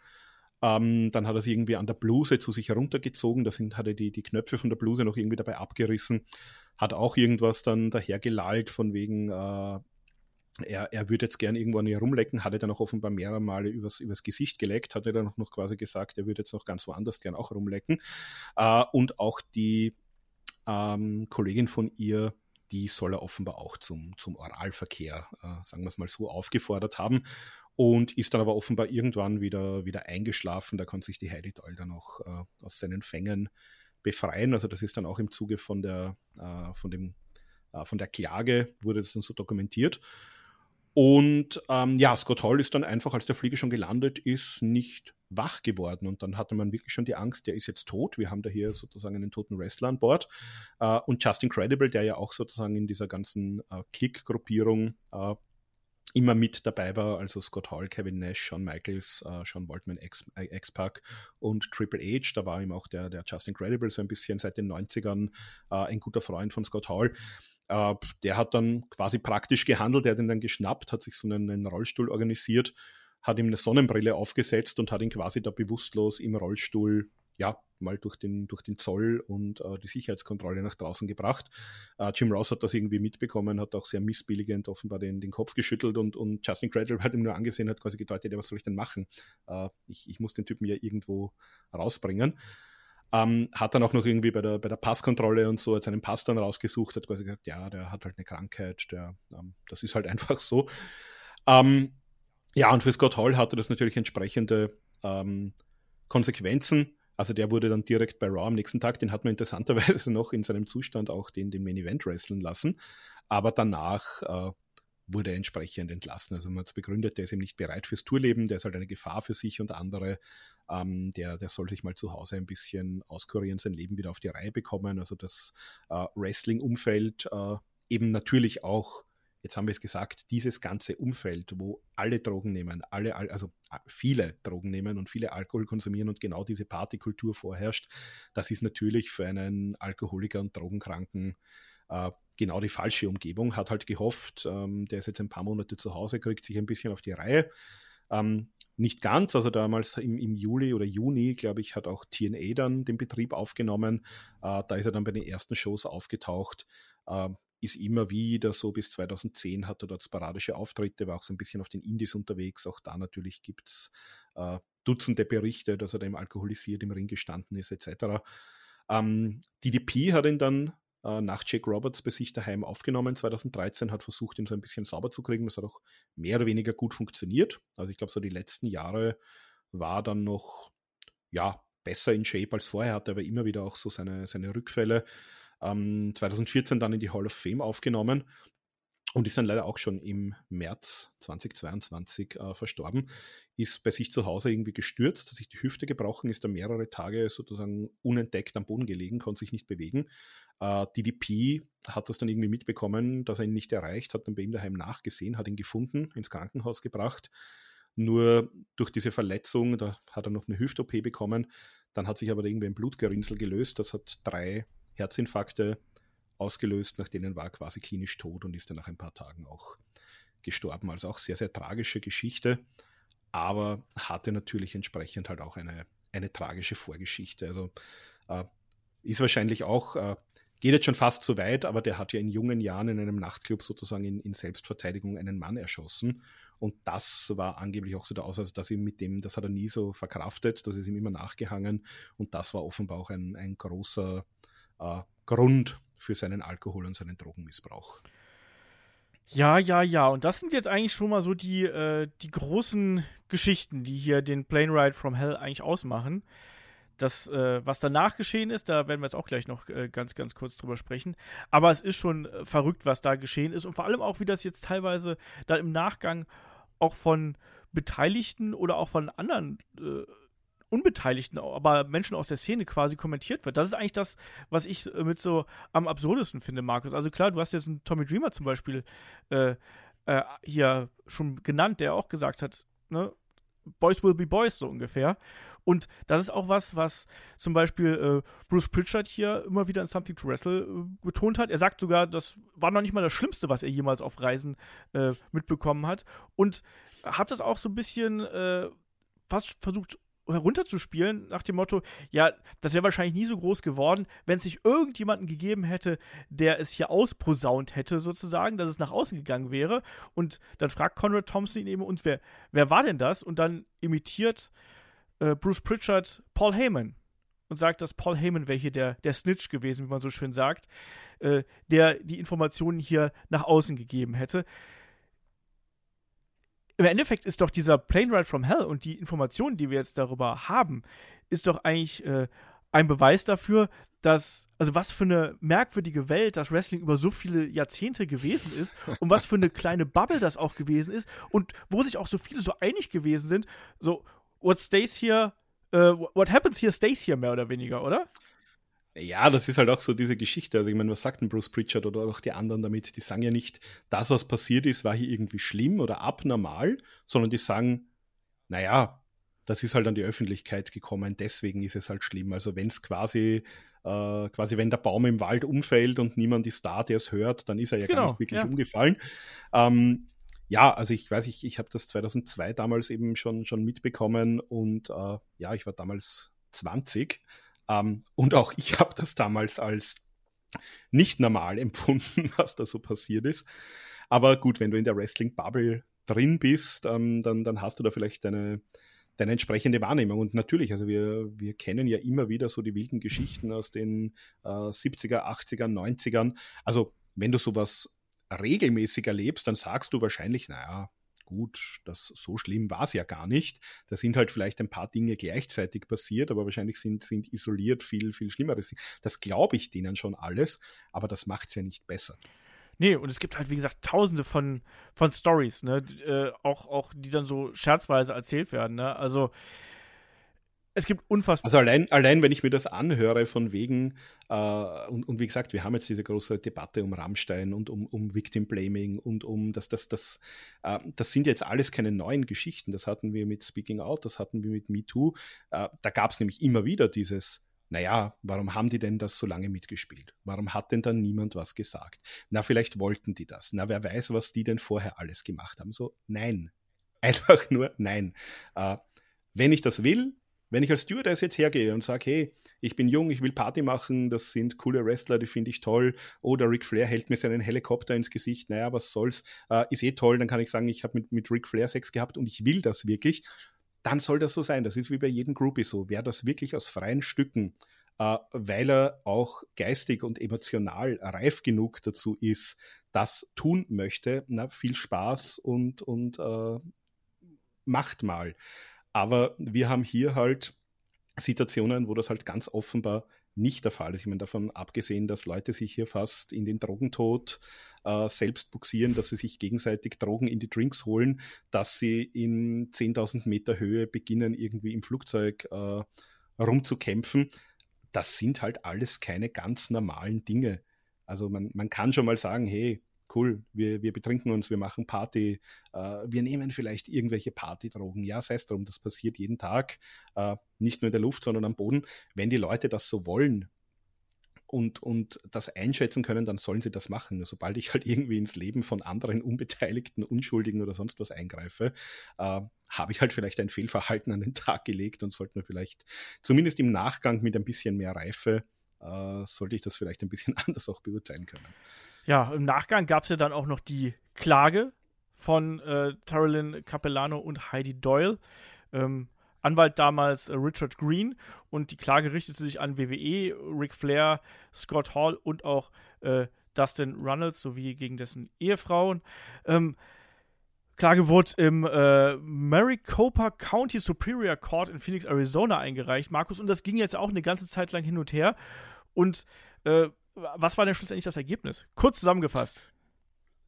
Ähm, dann hat er sie irgendwie an der Bluse zu sich heruntergezogen. Da sind, hat er die, die Knöpfe von der Bluse noch irgendwie dabei abgerissen. Hat auch irgendwas dann daher gelallt von wegen, äh, er, er würde jetzt gern irgendwo an ihr rumlecken, hat er dann auch offenbar mehrere Male übers, übers Gesicht geleckt, hat er dann auch noch quasi gesagt, er würde jetzt noch ganz woanders gern auch rumlecken. Äh, und auch die ähm, Kollegin von ihr, die soll er offenbar auch zum, zum Oralverkehr, äh, sagen wir es mal so, aufgefordert haben und ist dann aber offenbar irgendwann wieder, wieder eingeschlafen. Da konnte sich die Heidi Doll dann auch äh, aus seinen Fängen befreien. Also das ist dann auch im Zuge von der, äh, von dem, äh, von der Klage wurde das dann so dokumentiert. Und ähm, ja, Scott Hall ist dann einfach, als der Flieger schon gelandet ist, nicht wach geworden. Und dann hatte man wirklich schon die Angst, der ist jetzt tot. Wir haben da hier sozusagen einen toten Wrestler an Bord. Äh, und Justin Credible, der ja auch sozusagen in dieser ganzen äh, Klick-Gruppierung äh, immer mit dabei war, also Scott Hall, Kevin Nash, Shawn Michaels, äh, Shawn Waltman, äh, X-Pac und Triple H. Da war ihm auch der, der Justin Credible so ein bisschen seit den 90ern äh, ein guter Freund von Scott Hall. Äh, der hat dann quasi praktisch gehandelt, der hat ihn dann geschnappt, hat sich so einen, einen Rollstuhl organisiert, hat ihm eine Sonnenbrille aufgesetzt und hat ihn quasi da bewusstlos im Rollstuhl ja, mal durch den, durch den Zoll und äh, die Sicherheitskontrolle nach draußen gebracht. Äh, Jim Ross hat das irgendwie mitbekommen, hat auch sehr missbilligend offenbar den, den Kopf geschüttelt und, und Justin Cradle hat ihm nur angesehen, hat quasi gedeutet, ja, was soll ich denn machen? Äh, ich, ich muss den Typen ja irgendwo rausbringen. Ähm, hat dann auch noch irgendwie bei der, bei der Passkontrolle und so, hat seinen Pass dann rausgesucht, hat quasi gesagt, ja, der hat halt eine Krankheit, der, ähm, das ist halt einfach so. Ähm, ja, und für Scott Hall hatte das natürlich entsprechende ähm, Konsequenzen. Also der wurde dann direkt bei Raw am nächsten Tag, den hat man interessanterweise noch in seinem Zustand auch den, den Main Event wresteln lassen. Aber danach äh, wurde er entsprechend entlassen. Also man hat es begründet, der ist eben nicht bereit fürs Tourleben, der ist halt eine Gefahr für sich und andere. Ähm, der, der soll sich mal zu Hause ein bisschen auskurieren, sein Leben wieder auf die Reihe bekommen. Also das äh, Wrestling-Umfeld äh, eben natürlich auch jetzt haben wir es gesagt, dieses ganze Umfeld, wo alle Drogen nehmen, alle, also viele Drogen nehmen und viele Alkohol konsumieren und genau diese Partykultur vorherrscht, das ist natürlich für einen Alkoholiker und Drogenkranken äh, genau die falsche Umgebung. Hat halt gehofft, ähm, der ist jetzt ein paar Monate zu Hause, kriegt sich ein bisschen auf die Reihe. Ähm, nicht ganz, also damals im, im, Juli oder Juni, glaube ich, hat auch TNA dann den Betrieb aufgenommen. Äh, da ist er dann bei den ersten Shows aufgetaucht. Äh, ist immer wieder so, bis 2010 hat er dort sporadische Auftritte, war auch so ein bisschen auf den Indies unterwegs. Auch da natürlich gibt es äh, Dutzende Berichte, dass er da im alkoholisiert im Ring gestanden ist, etc. Ähm, DDP hat ihn dann äh, nach Jake Roberts bei sich daheim aufgenommen 2013, hat versucht, ihn so ein bisschen sauber zu kriegen. Das hat auch mehr oder weniger gut funktioniert. Also ich glaube, so die letzten Jahre war dann noch, ja, besser in Shape als vorher, hatte aber immer wieder auch so seine, seine Rückfälle ähm, 2014 dann in die Hall of Fame aufgenommen und ist dann leider auch schon im März 2022 äh, verstorben. Ist bei sich zu Hause irgendwie gestürzt, hat sich die Hüfte gebrochen, ist da mehrere Tage sozusagen unentdeckt am Boden gelegen, konnte sich nicht bewegen. Äh, DDP hat das dann irgendwie mitbekommen, dass er ihn nicht erreicht, hat dann bei ihm daheim nachgesehen, hat ihn gefunden, ins Krankenhaus gebracht. Nur durch diese Verletzung, da hat er noch eine Hüft-OP bekommen, dann hat sich aber irgendwie ein Blutgerinnsel gelöst. Das hat drei Herzinfarkte ausgelöst, nach denen war er quasi klinisch tot und ist dann nach ein paar Tagen auch gestorben. Also auch sehr, sehr tragische Geschichte, aber hatte natürlich entsprechend halt auch eine, eine tragische Vorgeschichte. Also äh, ist wahrscheinlich auch, äh, geht jetzt schon fast zu weit, aber der hat ja in jungen Jahren in einem Nachtclub sozusagen in, in Selbstverteidigung einen Mann erschossen. Und das war angeblich auch so der Aussatz, dass ihm mit dem, das hat er nie so verkraftet, das ist ihm immer nachgehangen. Und das war offenbar auch ein, ein großer äh, Grund für seinen Alkohol- und seinen Drogenmissbrauch. Ja, ja, ja. Und das sind jetzt eigentlich schon mal so die, äh, die großen Geschichten, die hier den Plane Ride from Hell eigentlich ausmachen. Das, äh, was danach geschehen ist, da werden wir jetzt auch gleich noch äh, ganz, ganz kurz drüber sprechen. Aber es ist schon äh, verrückt, was da geschehen ist und vor allem auch, wie das jetzt teilweise dann im Nachgang auch von Beteiligten oder auch von anderen äh, Unbeteiligten, aber Menschen aus der Szene quasi kommentiert wird. Das ist eigentlich das, was ich äh, mit so am absurdesten finde, Markus. Also klar, du hast jetzt einen Tommy Dreamer zum Beispiel äh, äh, hier schon genannt, der auch gesagt hat, ne, Boys will be Boys, so ungefähr. Und das ist auch was, was zum Beispiel äh, Bruce Pritchard hier immer wieder in Something to Wrestle äh, betont hat. Er sagt sogar, das war noch nicht mal das Schlimmste, was er jemals auf Reisen äh, mitbekommen hat. Und hat das auch so ein bisschen fast versucht herunterzuspielen, nach dem Motto, ja, das wäre wahrscheinlich nie so groß geworden, wenn es nicht irgendjemanden gegeben hätte, der es hier ausposaunt hätte, sozusagen, dass es nach außen gegangen wäre. Und dann fragt Conrad Thompson ihn eben, und wer, wer war denn das? Und dann imitiert äh, Bruce Pritchard Paul Heyman und sagt, dass Paul Heyman wäre hier der, der Snitch gewesen, wie man so schön sagt, äh, der die Informationen hier nach außen gegeben hätte im Endeffekt ist doch dieser Plane Ride from Hell und die Informationen, die wir jetzt darüber haben, ist doch eigentlich äh, ein Beweis dafür, dass, also was für eine merkwürdige Welt das Wrestling über so viele Jahrzehnte gewesen ist und was für eine kleine Bubble das auch gewesen ist und wo sich auch so viele so einig gewesen sind, so, what stays here, uh, what happens here stays here, mehr oder weniger, oder? Ja, das ist halt auch so diese Geschichte. Also ich meine, was sagt denn Bruce Pritchard oder auch die anderen damit? Die sagen ja nicht, das, was passiert ist, war hier irgendwie schlimm oder abnormal, sondern die sagen, naja, das ist halt an die Öffentlichkeit gekommen, deswegen ist es halt schlimm. Also wenn es quasi, äh, quasi wenn der Baum im Wald umfällt und niemand ist da, der es hört, dann ist er ja genau, gar nicht wirklich ja. umgefallen. Ähm, ja, also ich weiß, ich, ich habe das 2002 damals eben schon, schon mitbekommen und äh, ja, ich war damals 20 ähm, und auch ich habe das damals als nicht normal empfunden, was da so passiert ist. Aber gut, wenn du in der Wrestling-Bubble drin bist, ähm, dann, dann hast du da vielleicht deine, deine entsprechende Wahrnehmung. Und natürlich, also wir, wir kennen ja immer wieder so die wilden Geschichten aus den äh, 70er, 80er, 90ern. Also wenn du sowas regelmäßig erlebst, dann sagst du wahrscheinlich, naja, gut, das so schlimm war es ja gar nicht. Da sind halt vielleicht ein paar Dinge gleichzeitig passiert, aber wahrscheinlich sind, sind isoliert viel, viel Schlimmeres. Das glaube ich denen schon alles, aber das macht es ja nicht besser. Nee, und es gibt halt, wie gesagt, tausende von, von Stories, ne? Äh, auch, auch, die dann so scherzweise erzählt werden, ne? Also, es gibt unfassbar. Also allein, allein, wenn ich mir das anhöre, von wegen, äh, und, und, wie gesagt, wir haben jetzt diese große Debatte um Rammstein und um, um Victim Blaming und um das, das, das, äh, das sind jetzt alles keine neuen Geschichten. Das hatten wir mit Speaking Out, das hatten wir mit MeToo. Äh, da gab es nämlich immer wieder dieses, naja, warum haben die denn das so lange mitgespielt? Warum hat denn dann niemand was gesagt? Na, vielleicht wollten die das. Na, wer weiß, was die denn vorher alles gemacht haben. So, nein. Einfach nur nein. Äh, wenn ich das will, wenn ich als Stewardess jetzt hergehe und sage, hey, ich bin jung, ich will Party machen, das sind coole Wrestler, die finde ich toll, oder Ric Flair hält mir seinen Helikopter ins Gesicht, naja, was soll's, äh, ist eh toll, dann kann ich sagen, ich habe mit, mit Ric Flair Sex gehabt und ich will das wirklich, dann soll das so sein. Das ist wie bei jedem Groupie so. Wer das wirklich aus freien Stücken, äh, weil er auch geistig und emotional reif genug dazu ist, das tun möchte, na, viel Spaß und, und äh, macht mal. Aber wir haben hier halt Situationen, wo das halt ganz offenbar nicht der Fall ist. Ich meine, davon abgesehen, dass Leute sich hier fast in den Drogentod äh, selbst buxieren, dass sie sich gegenseitig Drogen in die Drinks holen, dass sie in 10.000 Meter Höhe beginnen, irgendwie im Flugzeug äh, rumzukämpfen. Das sind halt alles keine ganz normalen Dinge. Also man, man kann schon mal sagen, hey, cool, wir, wir betrinken uns, wir machen Party, äh, wir nehmen vielleicht irgendwelche Partydrogen. Ja, sei es drum, das passiert jeden Tag, äh, nicht nur in der Luft, sondern am Boden. Wenn die Leute das so wollen, und, und das einschätzen können, dann sollen sie das machen. Sobald ich halt irgendwie ins Leben von anderen Unbeteiligten, Unschuldigen oder sonst was eingreife, äh, habe ich halt vielleicht ein Fehlverhalten an den Tag gelegt und sollte mir vielleicht zumindest im Nachgang mit ein bisschen mehr Reife, äh, sollte ich das vielleicht ein bisschen anders auch beurteilen können. Ja, im Nachgang gab es ja dann auch noch die Klage von äh, Carolyn Capellano und Heidi Doyle. Ähm, Anwalt damals äh, Richard Green und die Klage richtete sich an WWE, Ric Flair, Scott Hall und auch äh, Dustin Runnels sowie gegen dessen Ehefrauen. Ähm, Klage wurde im äh, Maricopa County Superior Court in Phoenix, Arizona eingereicht, Markus, und das ging jetzt auch eine ganze Zeit lang hin und her. Und äh, was war denn schlussendlich das Ergebnis? Kurz zusammengefasst.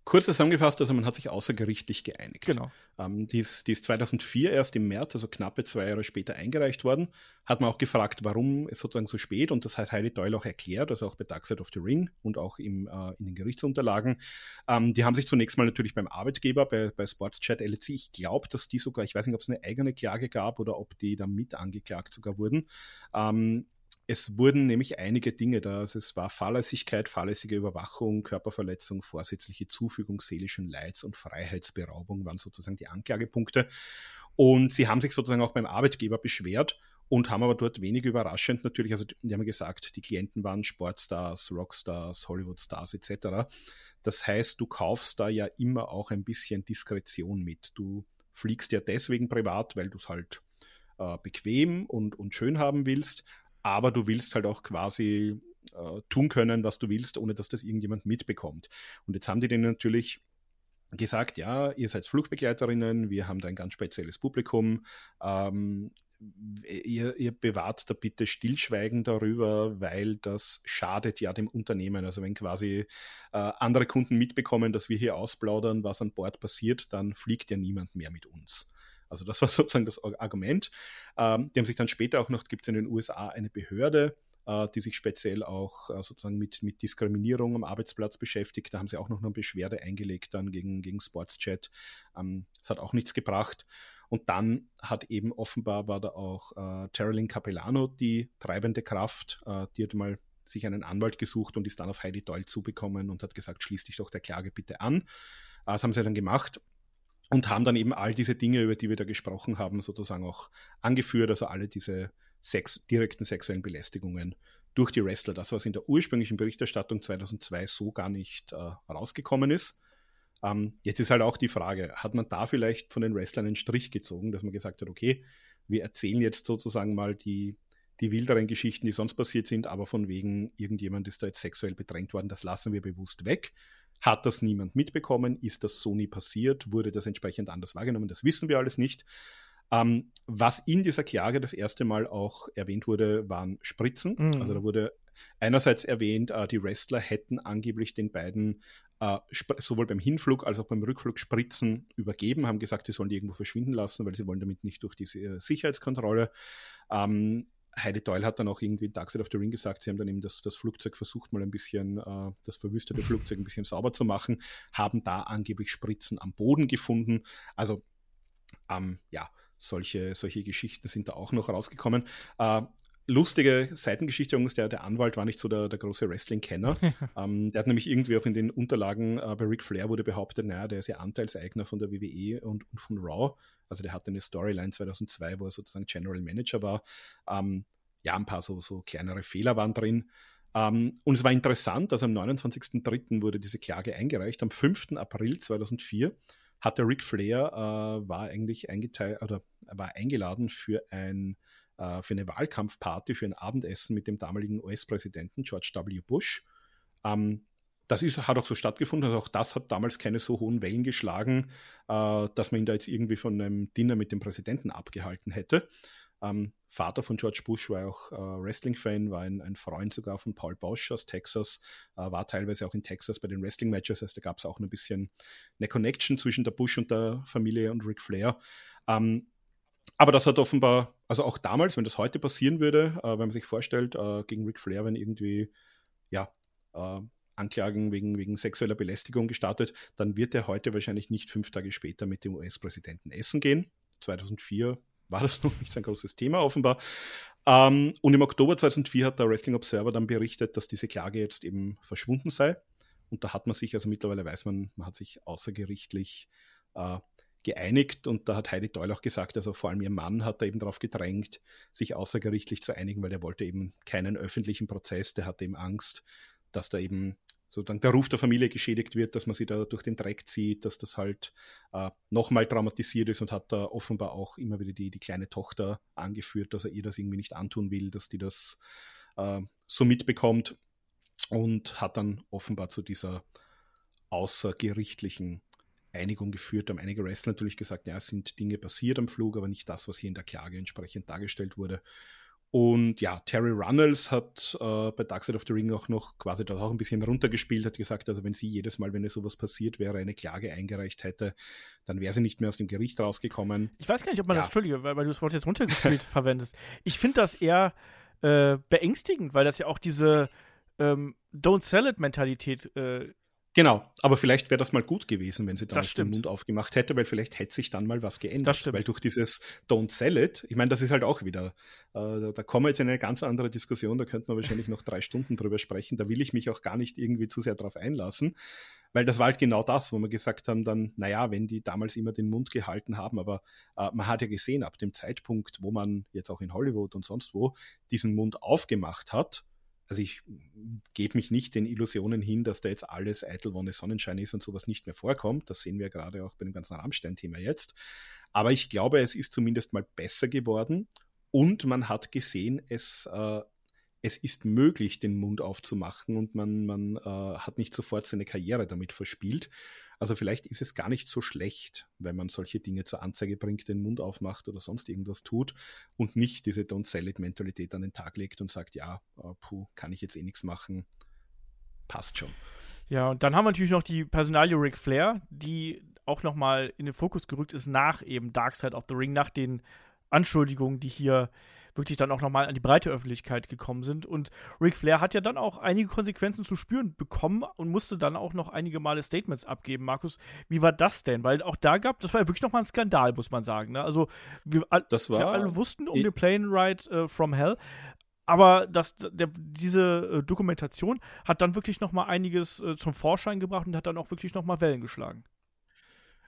Kurz zusammengefasst, also man hat sich außergerichtlich geeinigt. Genau. Ähm, die, ist, die ist 2004 erst im März, also knappe zwei Jahre später eingereicht worden. Hat man auch gefragt, warum es sozusagen so spät und das hat Heidi Doyle auch erklärt, also auch bei Dark Side of the Ring und auch im, äh, in den Gerichtsunterlagen. Ähm, die haben sich zunächst mal natürlich beim Arbeitgeber, bei, bei Sportschat LC, ich glaube, dass die sogar, ich weiß nicht, ob es eine eigene Klage gab oder ob die da mit angeklagt sogar wurden, ähm, es wurden nämlich einige Dinge da. Also es war Fahrlässigkeit, fahrlässige Überwachung, Körperverletzung, vorsätzliche Zufügung seelischen Leids und Freiheitsberaubung waren sozusagen die Anklagepunkte. Und sie haben sich sozusagen auch beim Arbeitgeber beschwert und haben aber dort wenig überraschend natürlich, also die haben gesagt, die Klienten waren Sportstars, Rockstars, Hollywoodstars etc. Das heißt, du kaufst da ja immer auch ein bisschen Diskretion mit. Du fliegst ja deswegen privat, weil du es halt äh, bequem und, und schön haben willst aber du willst halt auch quasi äh, tun können, was du willst, ohne dass das irgendjemand mitbekommt. Und jetzt haben die denen natürlich gesagt, ja, ihr seid Flugbegleiterinnen, wir haben da ein ganz spezielles Publikum, ähm, ihr, ihr, bewahrt da bitte Stillschweigen darüber, weil das schadet ja dem Unternehmen. Also wenn quasi äh, andere Kunden mitbekommen, dass wir hier ausplaudern, was an Bord passiert, dann fliegt ja niemand mehr mit uns. Also das war sozusagen das Argument. Ähm, die haben sich dann später auch noch, gibt es in den USA eine Behörde, äh, die sich speziell auch äh, sozusagen mit, mit Diskriminierung am Arbeitsplatz beschäftigt. Da haben sie auch noch eine Beschwerde eingelegt dann gegen, gegen Sportschat. Ähm, das hat auch nichts gebracht. Und dann hat eben offenbar war da auch äh, Terilyn Capellano die treibende Kraft, äh, die hat mal sich einen Anwalt gesucht und ist dann auf Heidi Doyle zubekommen und hat gesagt, schließ dich doch der Klage bitte an. Äh, das haben sie dann gemacht und haben dann eben all diese Dinge, über die wir da gesprochen haben, sozusagen auch angeführt, also alle diese Sex, direkten sexuellen Belästigungen durch die Wrestler, das was in der ursprünglichen Berichterstattung 2002 so gar nicht äh, rausgekommen ist. Ähm, jetzt ist halt auch die Frage, hat man da vielleicht von den Wrestlern einen Strich gezogen, dass man gesagt hat, okay, wir erzählen jetzt sozusagen mal die, die wilderen Geschichten, die sonst passiert sind, aber von wegen irgendjemand ist da jetzt sexuell bedrängt worden, das lassen wir bewusst weg. Hat das niemand mitbekommen? Ist das so nie passiert? Wurde das entsprechend anders wahrgenommen? Das wissen wir alles nicht. Ähm, was in dieser Klage das erste Mal auch erwähnt wurde, waren Spritzen. Mhm. Also da wurde einerseits erwähnt, äh, die Wrestler hätten angeblich den beiden äh, sowohl beim Hinflug als auch beim Rückflug Spritzen übergeben, haben gesagt, sie sollen die irgendwo verschwinden lassen, weil sie wollen damit nicht durch diese äh, Sicherheitskontrolle. Ähm, Heidi Doyle hat dann auch irgendwie in Dark Side of the Ring gesagt, sie haben dann eben das, das Flugzeug versucht, mal ein bisschen, äh, das verwüstete Flugzeug ein bisschen sauber zu machen, haben da angeblich Spritzen am Boden gefunden. Also, ähm, ja, solche, solche Geschichten sind da auch noch rausgekommen. Äh, lustige Seitengeschichte, der, der Anwalt war nicht so der, der große Wrestling-Kenner. ähm, der hat nämlich irgendwie auch in den Unterlagen äh, bei Ric Flair wurde behauptet, naja, der ist ja Anteilseigner von der WWE und, und von Raw. Also der hatte eine Storyline 2002, wo er sozusagen General Manager war. Ähm, ja, ein paar so, so kleinere Fehler waren drin. Ähm, und es war interessant, dass am 29.03. wurde diese Klage eingereicht. Am 5. April 2004 hatte Ric Flair, äh, war eigentlich eingeteilt oder war eingeladen für ein äh, für eine Wahlkampfparty, für ein Abendessen mit dem damaligen US-Präsidenten George W. Bush. Ähm, das ist, hat auch so stattgefunden. Also auch das hat damals keine so hohen Wellen geschlagen, äh, dass man ihn da jetzt irgendwie von einem Dinner mit dem Präsidenten abgehalten hätte. Ähm, Vater von George Bush war auch äh, Wrestling-Fan, war ein, ein, Freund sogar von Paul Bosch aus Texas, äh, war teilweise auch in Texas bei den Wrestling-Matches. Also da gab es auch ein bisschen eine Connection zwischen der Bush und der Familie und Ric Flair. Ähm, aber das hat offenbar, also auch damals, wenn das heute passieren würde, äh, wenn man sich vorstellt, äh, gegen Ric Flair, wenn irgendwie, ja, äh, Anklagen wegen, wegen sexueller Belästigung gestartet, dann wird er heute wahrscheinlich nicht fünf Tage später mit dem US-Präsidenten essen gehen. 2004 war das noch nicht so ein großes Thema offenbar. Ähm, und im Oktober 2004 hat der Wrestling Observer dann berichtet, dass diese Klage jetzt eben verschwunden sei. Und da hat man sich, also mittlerweile weiß man, man hat sich außergerichtlich äh, geeinigt und da hat Heidi Doyle auch gesagt, also vor allem ihr Mann hat da eben darauf gedrängt, sich außergerichtlich zu einigen, weil er wollte eben keinen öffentlichen Prozess, der hatte eben Angst, dass da eben sozusagen der Ruf der Familie geschädigt wird, dass man sie da durch den Dreck zieht, dass das halt äh, nochmal traumatisiert ist und hat da offenbar auch immer wieder die, die kleine Tochter angeführt, dass er ihr das irgendwie nicht antun will, dass die das äh, so mitbekommt und hat dann offenbar zu dieser außergerichtlichen Einigung geführt. Haben einige Wrestler natürlich gesagt, ja, es sind Dinge passiert am Flug, aber nicht das, was hier in der Klage entsprechend dargestellt wurde. Und ja, Terry Runnels hat äh, bei Dark Side of the Ring auch noch quasi da auch ein bisschen runtergespielt, hat gesagt, also wenn sie jedes Mal, wenn es sowas passiert wäre, eine Klage eingereicht hätte, dann wäre sie nicht mehr aus dem Gericht rausgekommen. Ich weiß gar nicht, ob man ja. das, Entschuldige, weil, weil du das Wort jetzt runtergespielt verwendest. Ich finde das eher äh, beängstigend, weil das ja auch diese ähm, Don't Sell It-Mentalität äh, Genau, aber vielleicht wäre das mal gut gewesen, wenn sie dann den Mund aufgemacht hätte, weil vielleicht hätte sich dann mal was geändert. Das stimmt. Weil durch dieses Don't Sell It, ich meine, das ist halt auch wieder, äh, da kommen wir jetzt in eine ganz andere Diskussion, da könnten wir wahrscheinlich noch drei Stunden drüber sprechen, da will ich mich auch gar nicht irgendwie zu sehr drauf einlassen, weil das war halt genau das, wo wir gesagt haben dann, naja, wenn die damals immer den Mund gehalten haben, aber äh, man hat ja gesehen, ab dem Zeitpunkt, wo man jetzt auch in Hollywood und sonst wo diesen Mund aufgemacht hat, also ich gebe mich nicht den Illusionen hin, dass da jetzt alles eitel Wonne Sonnenschein ist und sowas nicht mehr vorkommt. Das sehen wir gerade auch bei dem ganzen Rammstein-Thema jetzt. Aber ich glaube, es ist zumindest mal besser geworden und man hat gesehen, es, äh, es ist möglich, den Mund aufzumachen und man, man äh, hat nicht sofort seine Karriere damit verspielt. Also vielleicht ist es gar nicht so schlecht, wenn man solche Dinge zur Anzeige bringt, den Mund aufmacht oder sonst irgendwas tut und nicht diese Don't Sell It Mentalität an den Tag legt und sagt, ja, äh, puh, kann ich jetzt eh nichts machen, passt schon. Ja, und dann haben wir natürlich noch die Personalie Ric Flair, die auch nochmal in den Fokus gerückt ist nach eben Dark Side of the Ring, nach den Anschuldigungen, die hier wirklich dann auch nochmal an die breite Öffentlichkeit gekommen sind. Und Ric Flair hat ja dann auch einige Konsequenzen zu spüren bekommen und musste dann auch noch einige Male Statements abgeben. Markus, wie war das denn? Weil auch da gab, das war ja wirklich nochmal ein Skandal, muss man sagen. Ne? Also wir, das war, wir alle wussten um den Plane Ride uh, from Hell, aber das, der, diese äh, Dokumentation hat dann wirklich noch mal einiges äh, zum Vorschein gebracht und hat dann auch wirklich noch mal Wellen geschlagen.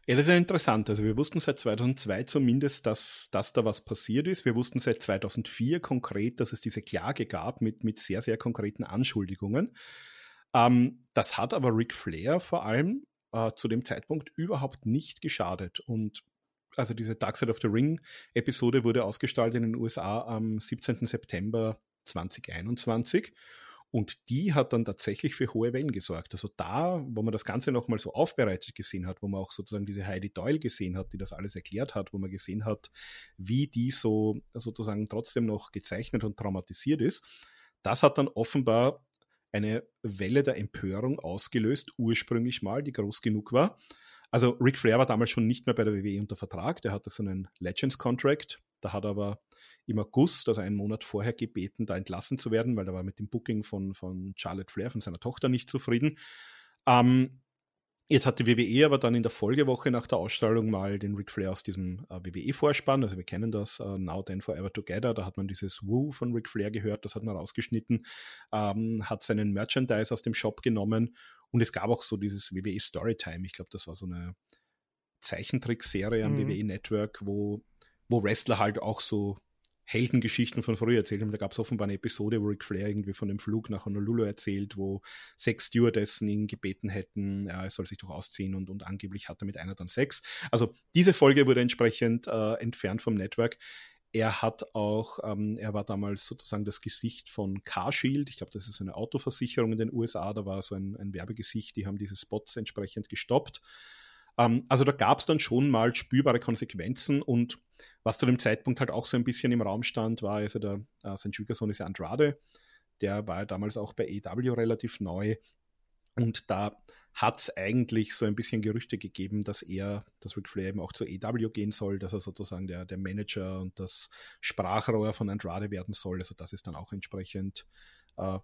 Ja, das ist ja interessant. Also wir wussten seit 2002 zumindest, dass, dass da was passiert ist. Wir wussten seit 2004 konkret, dass es diese Klage gab mit, mit sehr, sehr konkreten Anschuldigungen. Ähm, das hat aber Ric Flair vor allem äh, zu dem Zeitpunkt überhaupt nicht geschadet. Und also diese Dark Side of the Ring Episode wurde ausgestrahlt in den USA am 17. September 2021. Und die hat dann tatsächlich für hohe Wellen gesorgt. Also da, wo man das Ganze nochmal so aufbereitet gesehen hat, wo man auch sozusagen diese Heidi Doyle gesehen hat, die das alles erklärt hat, wo man gesehen hat, wie die so sozusagen trotzdem noch gezeichnet und traumatisiert ist, das hat dann offenbar eine Welle der Empörung ausgelöst, ursprünglich mal, die groß genug war. Also Ric Flair war damals schon nicht mehr bei der WWE unter Vertrag, der hatte so einen Legends Contract, da hat aber im August, also einen Monat vorher, gebeten, da entlassen zu werden, weil er war mit dem Booking von, von Charlotte Flair, von seiner Tochter, nicht zufrieden. Ähm, jetzt hat die WWE aber dann in der Folgewoche nach der Ausstrahlung mal den Ric Flair aus diesem äh, WWE-Vorspann, also wir kennen das, uh, Now Then Forever Together, da hat man dieses Woo von Ric Flair gehört, das hat man rausgeschnitten, ähm, hat seinen Merchandise aus dem Shop genommen und es gab auch so dieses WWE Storytime, ich glaube, das war so eine Zeichentrickserie am mhm. WWE Network, wo, wo Wrestler halt auch so Heldengeschichten von früher erzählt haben. Da gab es offenbar eine Episode, wo Ric Flair irgendwie von dem Flug nach Honolulu erzählt, wo sechs Stewardessen ihn gebeten hätten, er soll sich doch ausziehen und, und angeblich hat er mit einer dann Sex. Also diese Folge wurde entsprechend äh, entfernt vom Network. Er hat auch, ähm, er war damals sozusagen das Gesicht von CarShield. Ich glaube, das ist eine Autoversicherung in den USA. Da war so ein, ein Werbegesicht, die haben diese Spots entsprechend gestoppt. Ähm, also da gab es dann schon mal spürbare Konsequenzen und was zu dem Zeitpunkt halt auch so ein bisschen im Raum stand, war also der, äh, sein Schwiegersohn ist ja Andrade, der war ja damals auch bei EW relativ neu und da hat es eigentlich so ein bisschen Gerüchte gegeben, dass er, dass Ric Flair eben auch zur EW gehen soll, dass er sozusagen der, der Manager und das Sprachrohr von Andrade werden soll. Also das ist dann auch entsprechend äh,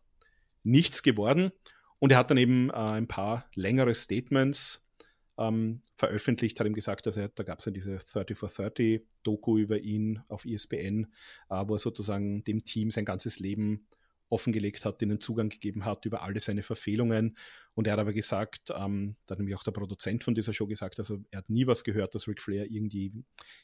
nichts geworden. Und er hat dann eben äh, ein paar längere Statements ähm, veröffentlicht, hat ihm gesagt, dass er, da gab es ja diese 30 for 30 Doku über ihn auf ESPN, äh, wo er sozusagen dem Team sein ganzes Leben offengelegt hat, ihnen Zugang gegeben hat über alle seine Verfehlungen. Und er hat aber gesagt, ähm, da hat nämlich auch der Produzent von dieser Show gesagt, also er hat nie was gehört, dass Ric Flair irgendwie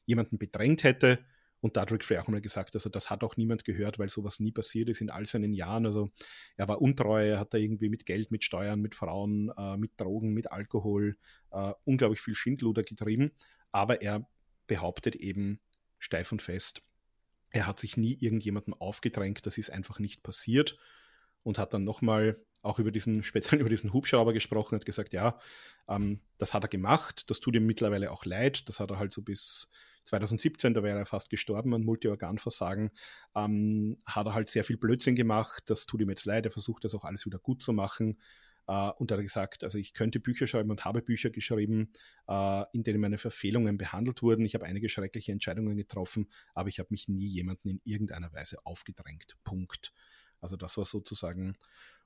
jemanden bedrängt hätte. Und da hat Ric Flair auch mal gesagt, also das hat auch niemand gehört, weil sowas nie passiert ist in all seinen Jahren. Also er war untreu, er hat da irgendwie mit Geld, mit Steuern, mit Frauen, äh, mit Drogen, mit Alkohol äh, unglaublich viel Schindluder getrieben. Aber er behauptet eben steif und fest, er hat sich nie irgendjemandem aufgedrängt, das ist einfach nicht passiert und hat dann nochmal auch über diesen, speziell über diesen Hubschrauber gesprochen, hat gesagt, ja, ähm, das hat er gemacht, das tut ihm mittlerweile auch leid, das hat er halt so bis 2017, da wäre er fast gestorben an Multiorganversagen, ähm, hat er halt sehr viel Blödsinn gemacht, das tut ihm jetzt leid, er versucht das auch alles wieder gut zu machen. Uh, und er hat gesagt, also ich könnte Bücher schreiben und habe Bücher geschrieben, uh, in denen meine Verfehlungen behandelt wurden. Ich habe einige schreckliche Entscheidungen getroffen, aber ich habe mich nie jemanden in irgendeiner Weise aufgedrängt. Punkt. Also das war sozusagen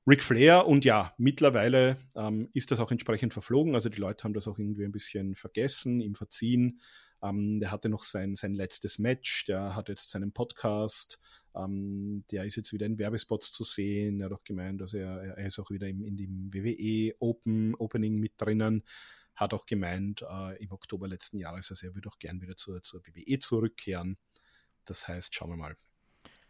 Ric Flair und ja, mittlerweile ähm, ist das auch entsprechend verflogen. Also die Leute haben das auch irgendwie ein bisschen vergessen, ihm verziehen. Ähm, der hatte noch sein, sein letztes Match, der hat jetzt seinen Podcast, ähm, der ist jetzt wieder in Werbespots zu sehen. Er hat auch gemeint, dass er, er ist auch wieder im, in dem WWE Open Opening mit drinnen. Hat auch gemeint äh, im Oktober letzten Jahres, also er würde auch gern wieder zur, zur WWE zurückkehren. Das heißt, schauen wir mal,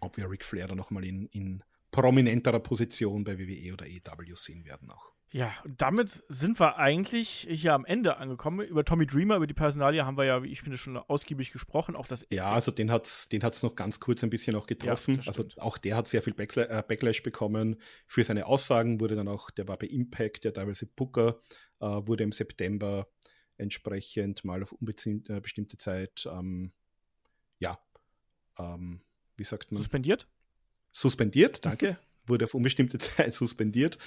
ob wir Ric Flair da nochmal in, in prominenterer Position bei WWE oder EW sehen werden auch. Ja, damit sind wir eigentlich hier am Ende angekommen. Über Tommy Dreamer, über die Personalie haben wir ja, wie ich finde, schon ausgiebig gesprochen. Auch das ja, also den hat es den hat's noch ganz kurz ein bisschen auch getroffen. Ja, also auch der hat sehr viel Backla äh, Backlash bekommen für seine Aussagen. Wurde dann auch, der war bei Impact, der teilweise Booker, äh, wurde im September entsprechend mal auf unbestimmte äh, Zeit, ähm, ja, ähm, wie sagt man? Suspendiert? Suspendiert, danke. wurde auf unbestimmte Zeit suspendiert.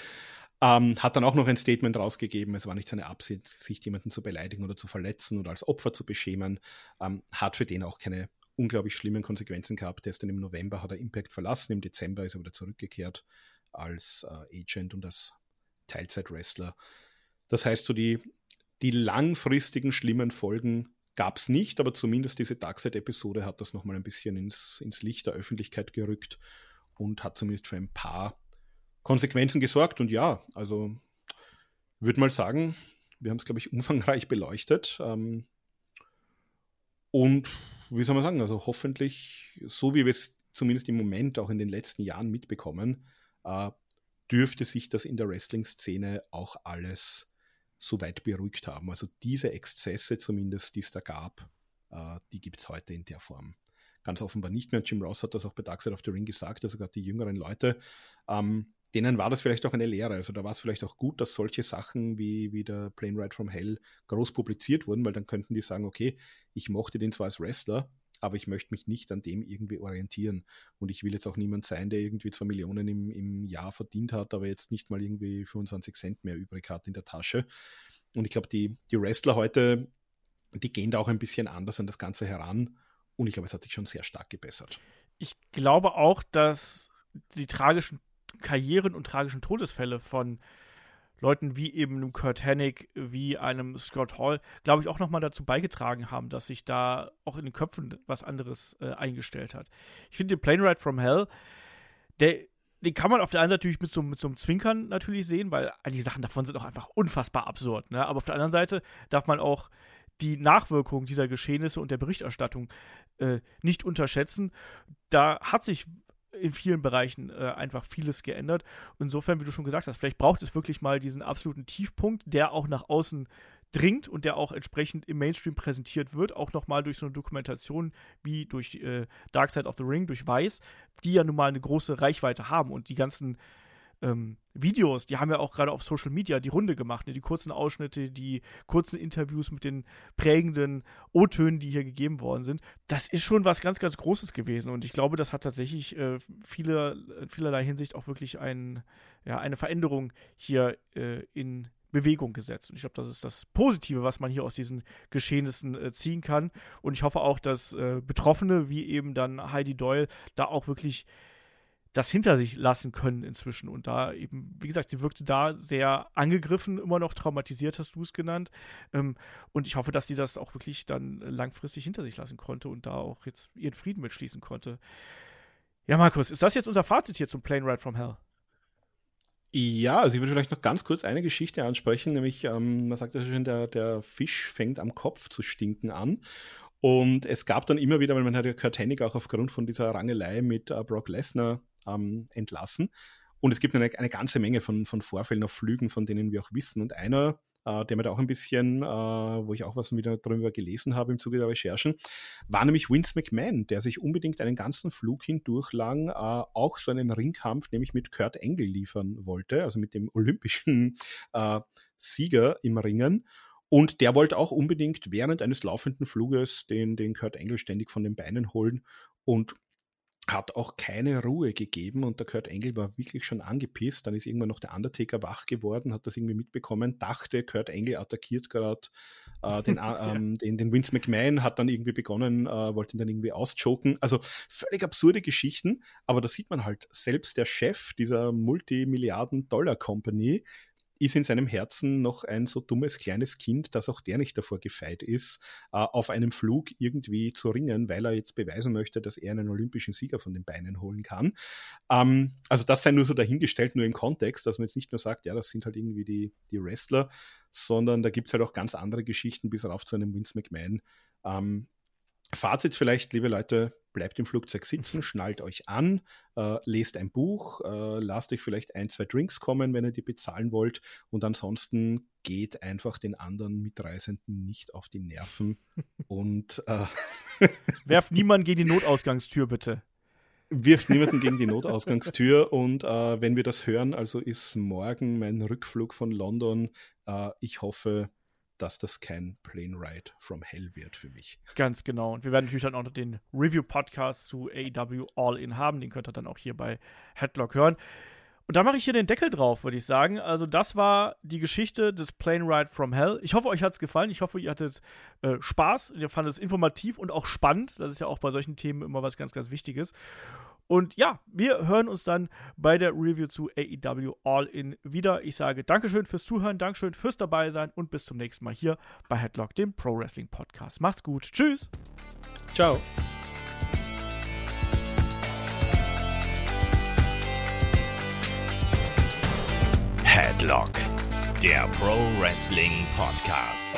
Ähm, hat dann auch noch ein Statement rausgegeben, es war nicht seine Absicht, sich jemanden zu beleidigen oder zu verletzen oder als Opfer zu beschämen. Ähm, hat für den auch keine unglaublich schlimmen Konsequenzen gehabt. Erst dann im November hat er Impact verlassen, im Dezember ist er wieder zurückgekehrt als äh, Agent und als Teilzeit-Wrestler. Das heißt, so die, die langfristigen schlimmen Folgen gab es nicht, aber zumindest diese Darkseid-Episode hat das nochmal ein bisschen ins, ins Licht der Öffentlichkeit gerückt und hat zumindest für ein paar Konsequenzen gesorgt. Und ja, also würde mal sagen, wir haben es, glaube ich, umfangreich beleuchtet. Ähm, und wie soll man sagen, also hoffentlich, so wie wir es zumindest im Moment auch in den letzten Jahren mitbekommen, äh, dürfte sich das in der Wrestling-Szene auch alles so weit beruhigt haben. Also diese Exzesse zumindest, die es da gab, äh, die gibt es heute in der Form ganz offenbar nicht mehr. Jim Ross hat das auch bei Dark Side of the Ring gesagt, also gerade die jüngeren Leute ähm, denen war das vielleicht auch eine Lehre. Also da war es vielleicht auch gut, dass solche Sachen wie, wie der Plane Ride from Hell groß publiziert wurden, weil dann könnten die sagen, okay, ich mochte den zwar als Wrestler, aber ich möchte mich nicht an dem irgendwie orientieren. Und ich will jetzt auch niemand sein, der irgendwie zwei Millionen im, im Jahr verdient hat, aber jetzt nicht mal irgendwie 25 Cent mehr übrig hat in der Tasche. Und ich glaube, die, die Wrestler heute, die gehen da auch ein bisschen anders an das Ganze heran. Und ich glaube, es hat sich schon sehr stark gebessert. Ich glaube auch, dass die tragischen Karrieren und tragischen Todesfälle von Leuten wie eben einem Kurt Hennig, wie einem Scott Hall, glaube ich, auch nochmal dazu beigetragen haben, dass sich da auch in den Köpfen was anderes äh, eingestellt hat. Ich finde den Plane Ride from Hell, der, den kann man auf der einen Seite natürlich mit so, mit so einem Zwinkern natürlich sehen, weil einige Sachen davon sind auch einfach unfassbar absurd. Ne? Aber auf der anderen Seite darf man auch die Nachwirkungen dieser Geschehnisse und der Berichterstattung äh, nicht unterschätzen. Da hat sich in vielen Bereichen äh, einfach vieles geändert. Insofern, wie du schon gesagt hast, vielleicht braucht es wirklich mal diesen absoluten Tiefpunkt, der auch nach außen dringt und der auch entsprechend im Mainstream präsentiert wird, auch nochmal durch so eine Dokumentation wie durch äh, Dark Side of the Ring, durch Weiß, die ja nun mal eine große Reichweite haben und die ganzen ähm, Videos, die haben ja auch gerade auf Social Media die Runde gemacht, ne? die kurzen Ausschnitte, die kurzen Interviews mit den prägenden O-Tönen, die hier gegeben worden sind. Das ist schon was ganz, ganz Großes gewesen und ich glaube, das hat tatsächlich äh, viele, in vielerlei Hinsicht auch wirklich ein, ja, eine Veränderung hier äh, in Bewegung gesetzt. Und ich glaube, das ist das Positive, was man hier aus diesen Geschehnissen äh, ziehen kann. Und ich hoffe auch, dass äh, Betroffene wie eben dann Heidi Doyle da auch wirklich das hinter sich lassen können inzwischen. Und da eben, wie gesagt, sie wirkte da sehr angegriffen, immer noch traumatisiert, hast du es genannt. Ähm, und ich hoffe, dass sie das auch wirklich dann langfristig hinter sich lassen konnte und da auch jetzt ihren Frieden mitschließen konnte. Ja, Markus, ist das jetzt unser Fazit hier zum Plane Ride from Hell? Ja, also ich würde vielleicht noch ganz kurz eine Geschichte ansprechen, nämlich, ähm, man sagt ja schon, der, der Fisch fängt am Kopf zu stinken an. Und es gab dann immer wieder, weil man hat ja Kurt Hennig auch aufgrund von dieser Rangelei mit äh, Brock Lesnar ähm, entlassen. Und es gibt eine, eine ganze Menge von, von Vorfällen auf Flügen, von denen wir auch wissen. Und einer, äh, der mir da auch ein bisschen, äh, wo ich auch was wieder darüber gelesen habe im Zuge der Recherchen, war nämlich Vince McMahon, der sich unbedingt einen ganzen Flug hindurch lang äh, auch so einen Ringkampf, nämlich mit Kurt Engel liefern wollte, also mit dem olympischen äh, Sieger im Ringen. Und der wollte auch unbedingt während eines laufenden Fluges den, den Kurt Engel ständig von den Beinen holen. Und hat auch keine Ruhe gegeben und der Kurt Engel war wirklich schon angepisst. Dann ist irgendwann noch der Undertaker wach geworden, hat das irgendwie mitbekommen, dachte, Kurt Engel attackiert gerade äh, den, ähm, den, den Vince McMahon, hat dann irgendwie begonnen, äh, wollte ihn dann irgendwie auschoken. Also völlig absurde Geschichten, aber da sieht man halt, selbst der Chef dieser Multimilliarden-Dollar-Company ist in seinem Herzen noch ein so dummes kleines Kind, dass auch der nicht davor gefeit ist, äh, auf einem Flug irgendwie zu ringen, weil er jetzt beweisen möchte, dass er einen olympischen Sieger von den Beinen holen kann. Ähm, also das sei nur so dahingestellt, nur im Kontext, dass man jetzt nicht nur sagt, ja, das sind halt irgendwie die, die Wrestler, sondern da gibt es halt auch ganz andere Geschichten bis rauf zu einem Vince McMahon. Fazit vielleicht, liebe Leute, bleibt im Flugzeug sitzen, schnallt euch an, äh, lest ein Buch, äh, lasst euch vielleicht ein, zwei Drinks kommen, wenn ihr die bezahlen wollt und ansonsten geht einfach den anderen Mitreisenden nicht auf die Nerven und äh, werft niemanden gegen die Notausgangstür bitte. Wirft niemanden gegen die Notausgangstür und äh, wenn wir das hören, also ist morgen mein Rückflug von London. Äh, ich hoffe, dass das kein Plane Ride from Hell wird für mich. Ganz genau. Und wir werden natürlich dann auch noch den Review-Podcast zu AEW All In haben. Den könnt ihr dann auch hier bei Headlock hören. Und da mache ich hier den Deckel drauf, würde ich sagen. Also, das war die Geschichte des Plane Ride from Hell. Ich hoffe, euch hat es gefallen. Ich hoffe, ihr hattet äh, Spaß. Ihr fandet es informativ und auch spannend. Das ist ja auch bei solchen Themen immer was ganz, ganz Wichtiges. Und ja, wir hören uns dann bei der Review zu AEW All In wieder. Ich sage Dankeschön fürs Zuhören, Dankeschön fürs dabei sein und bis zum nächsten Mal hier bei Headlock, dem Pro Wrestling Podcast. Macht's gut. Tschüss. Ciao. Headlock, der Pro Wrestling Podcast.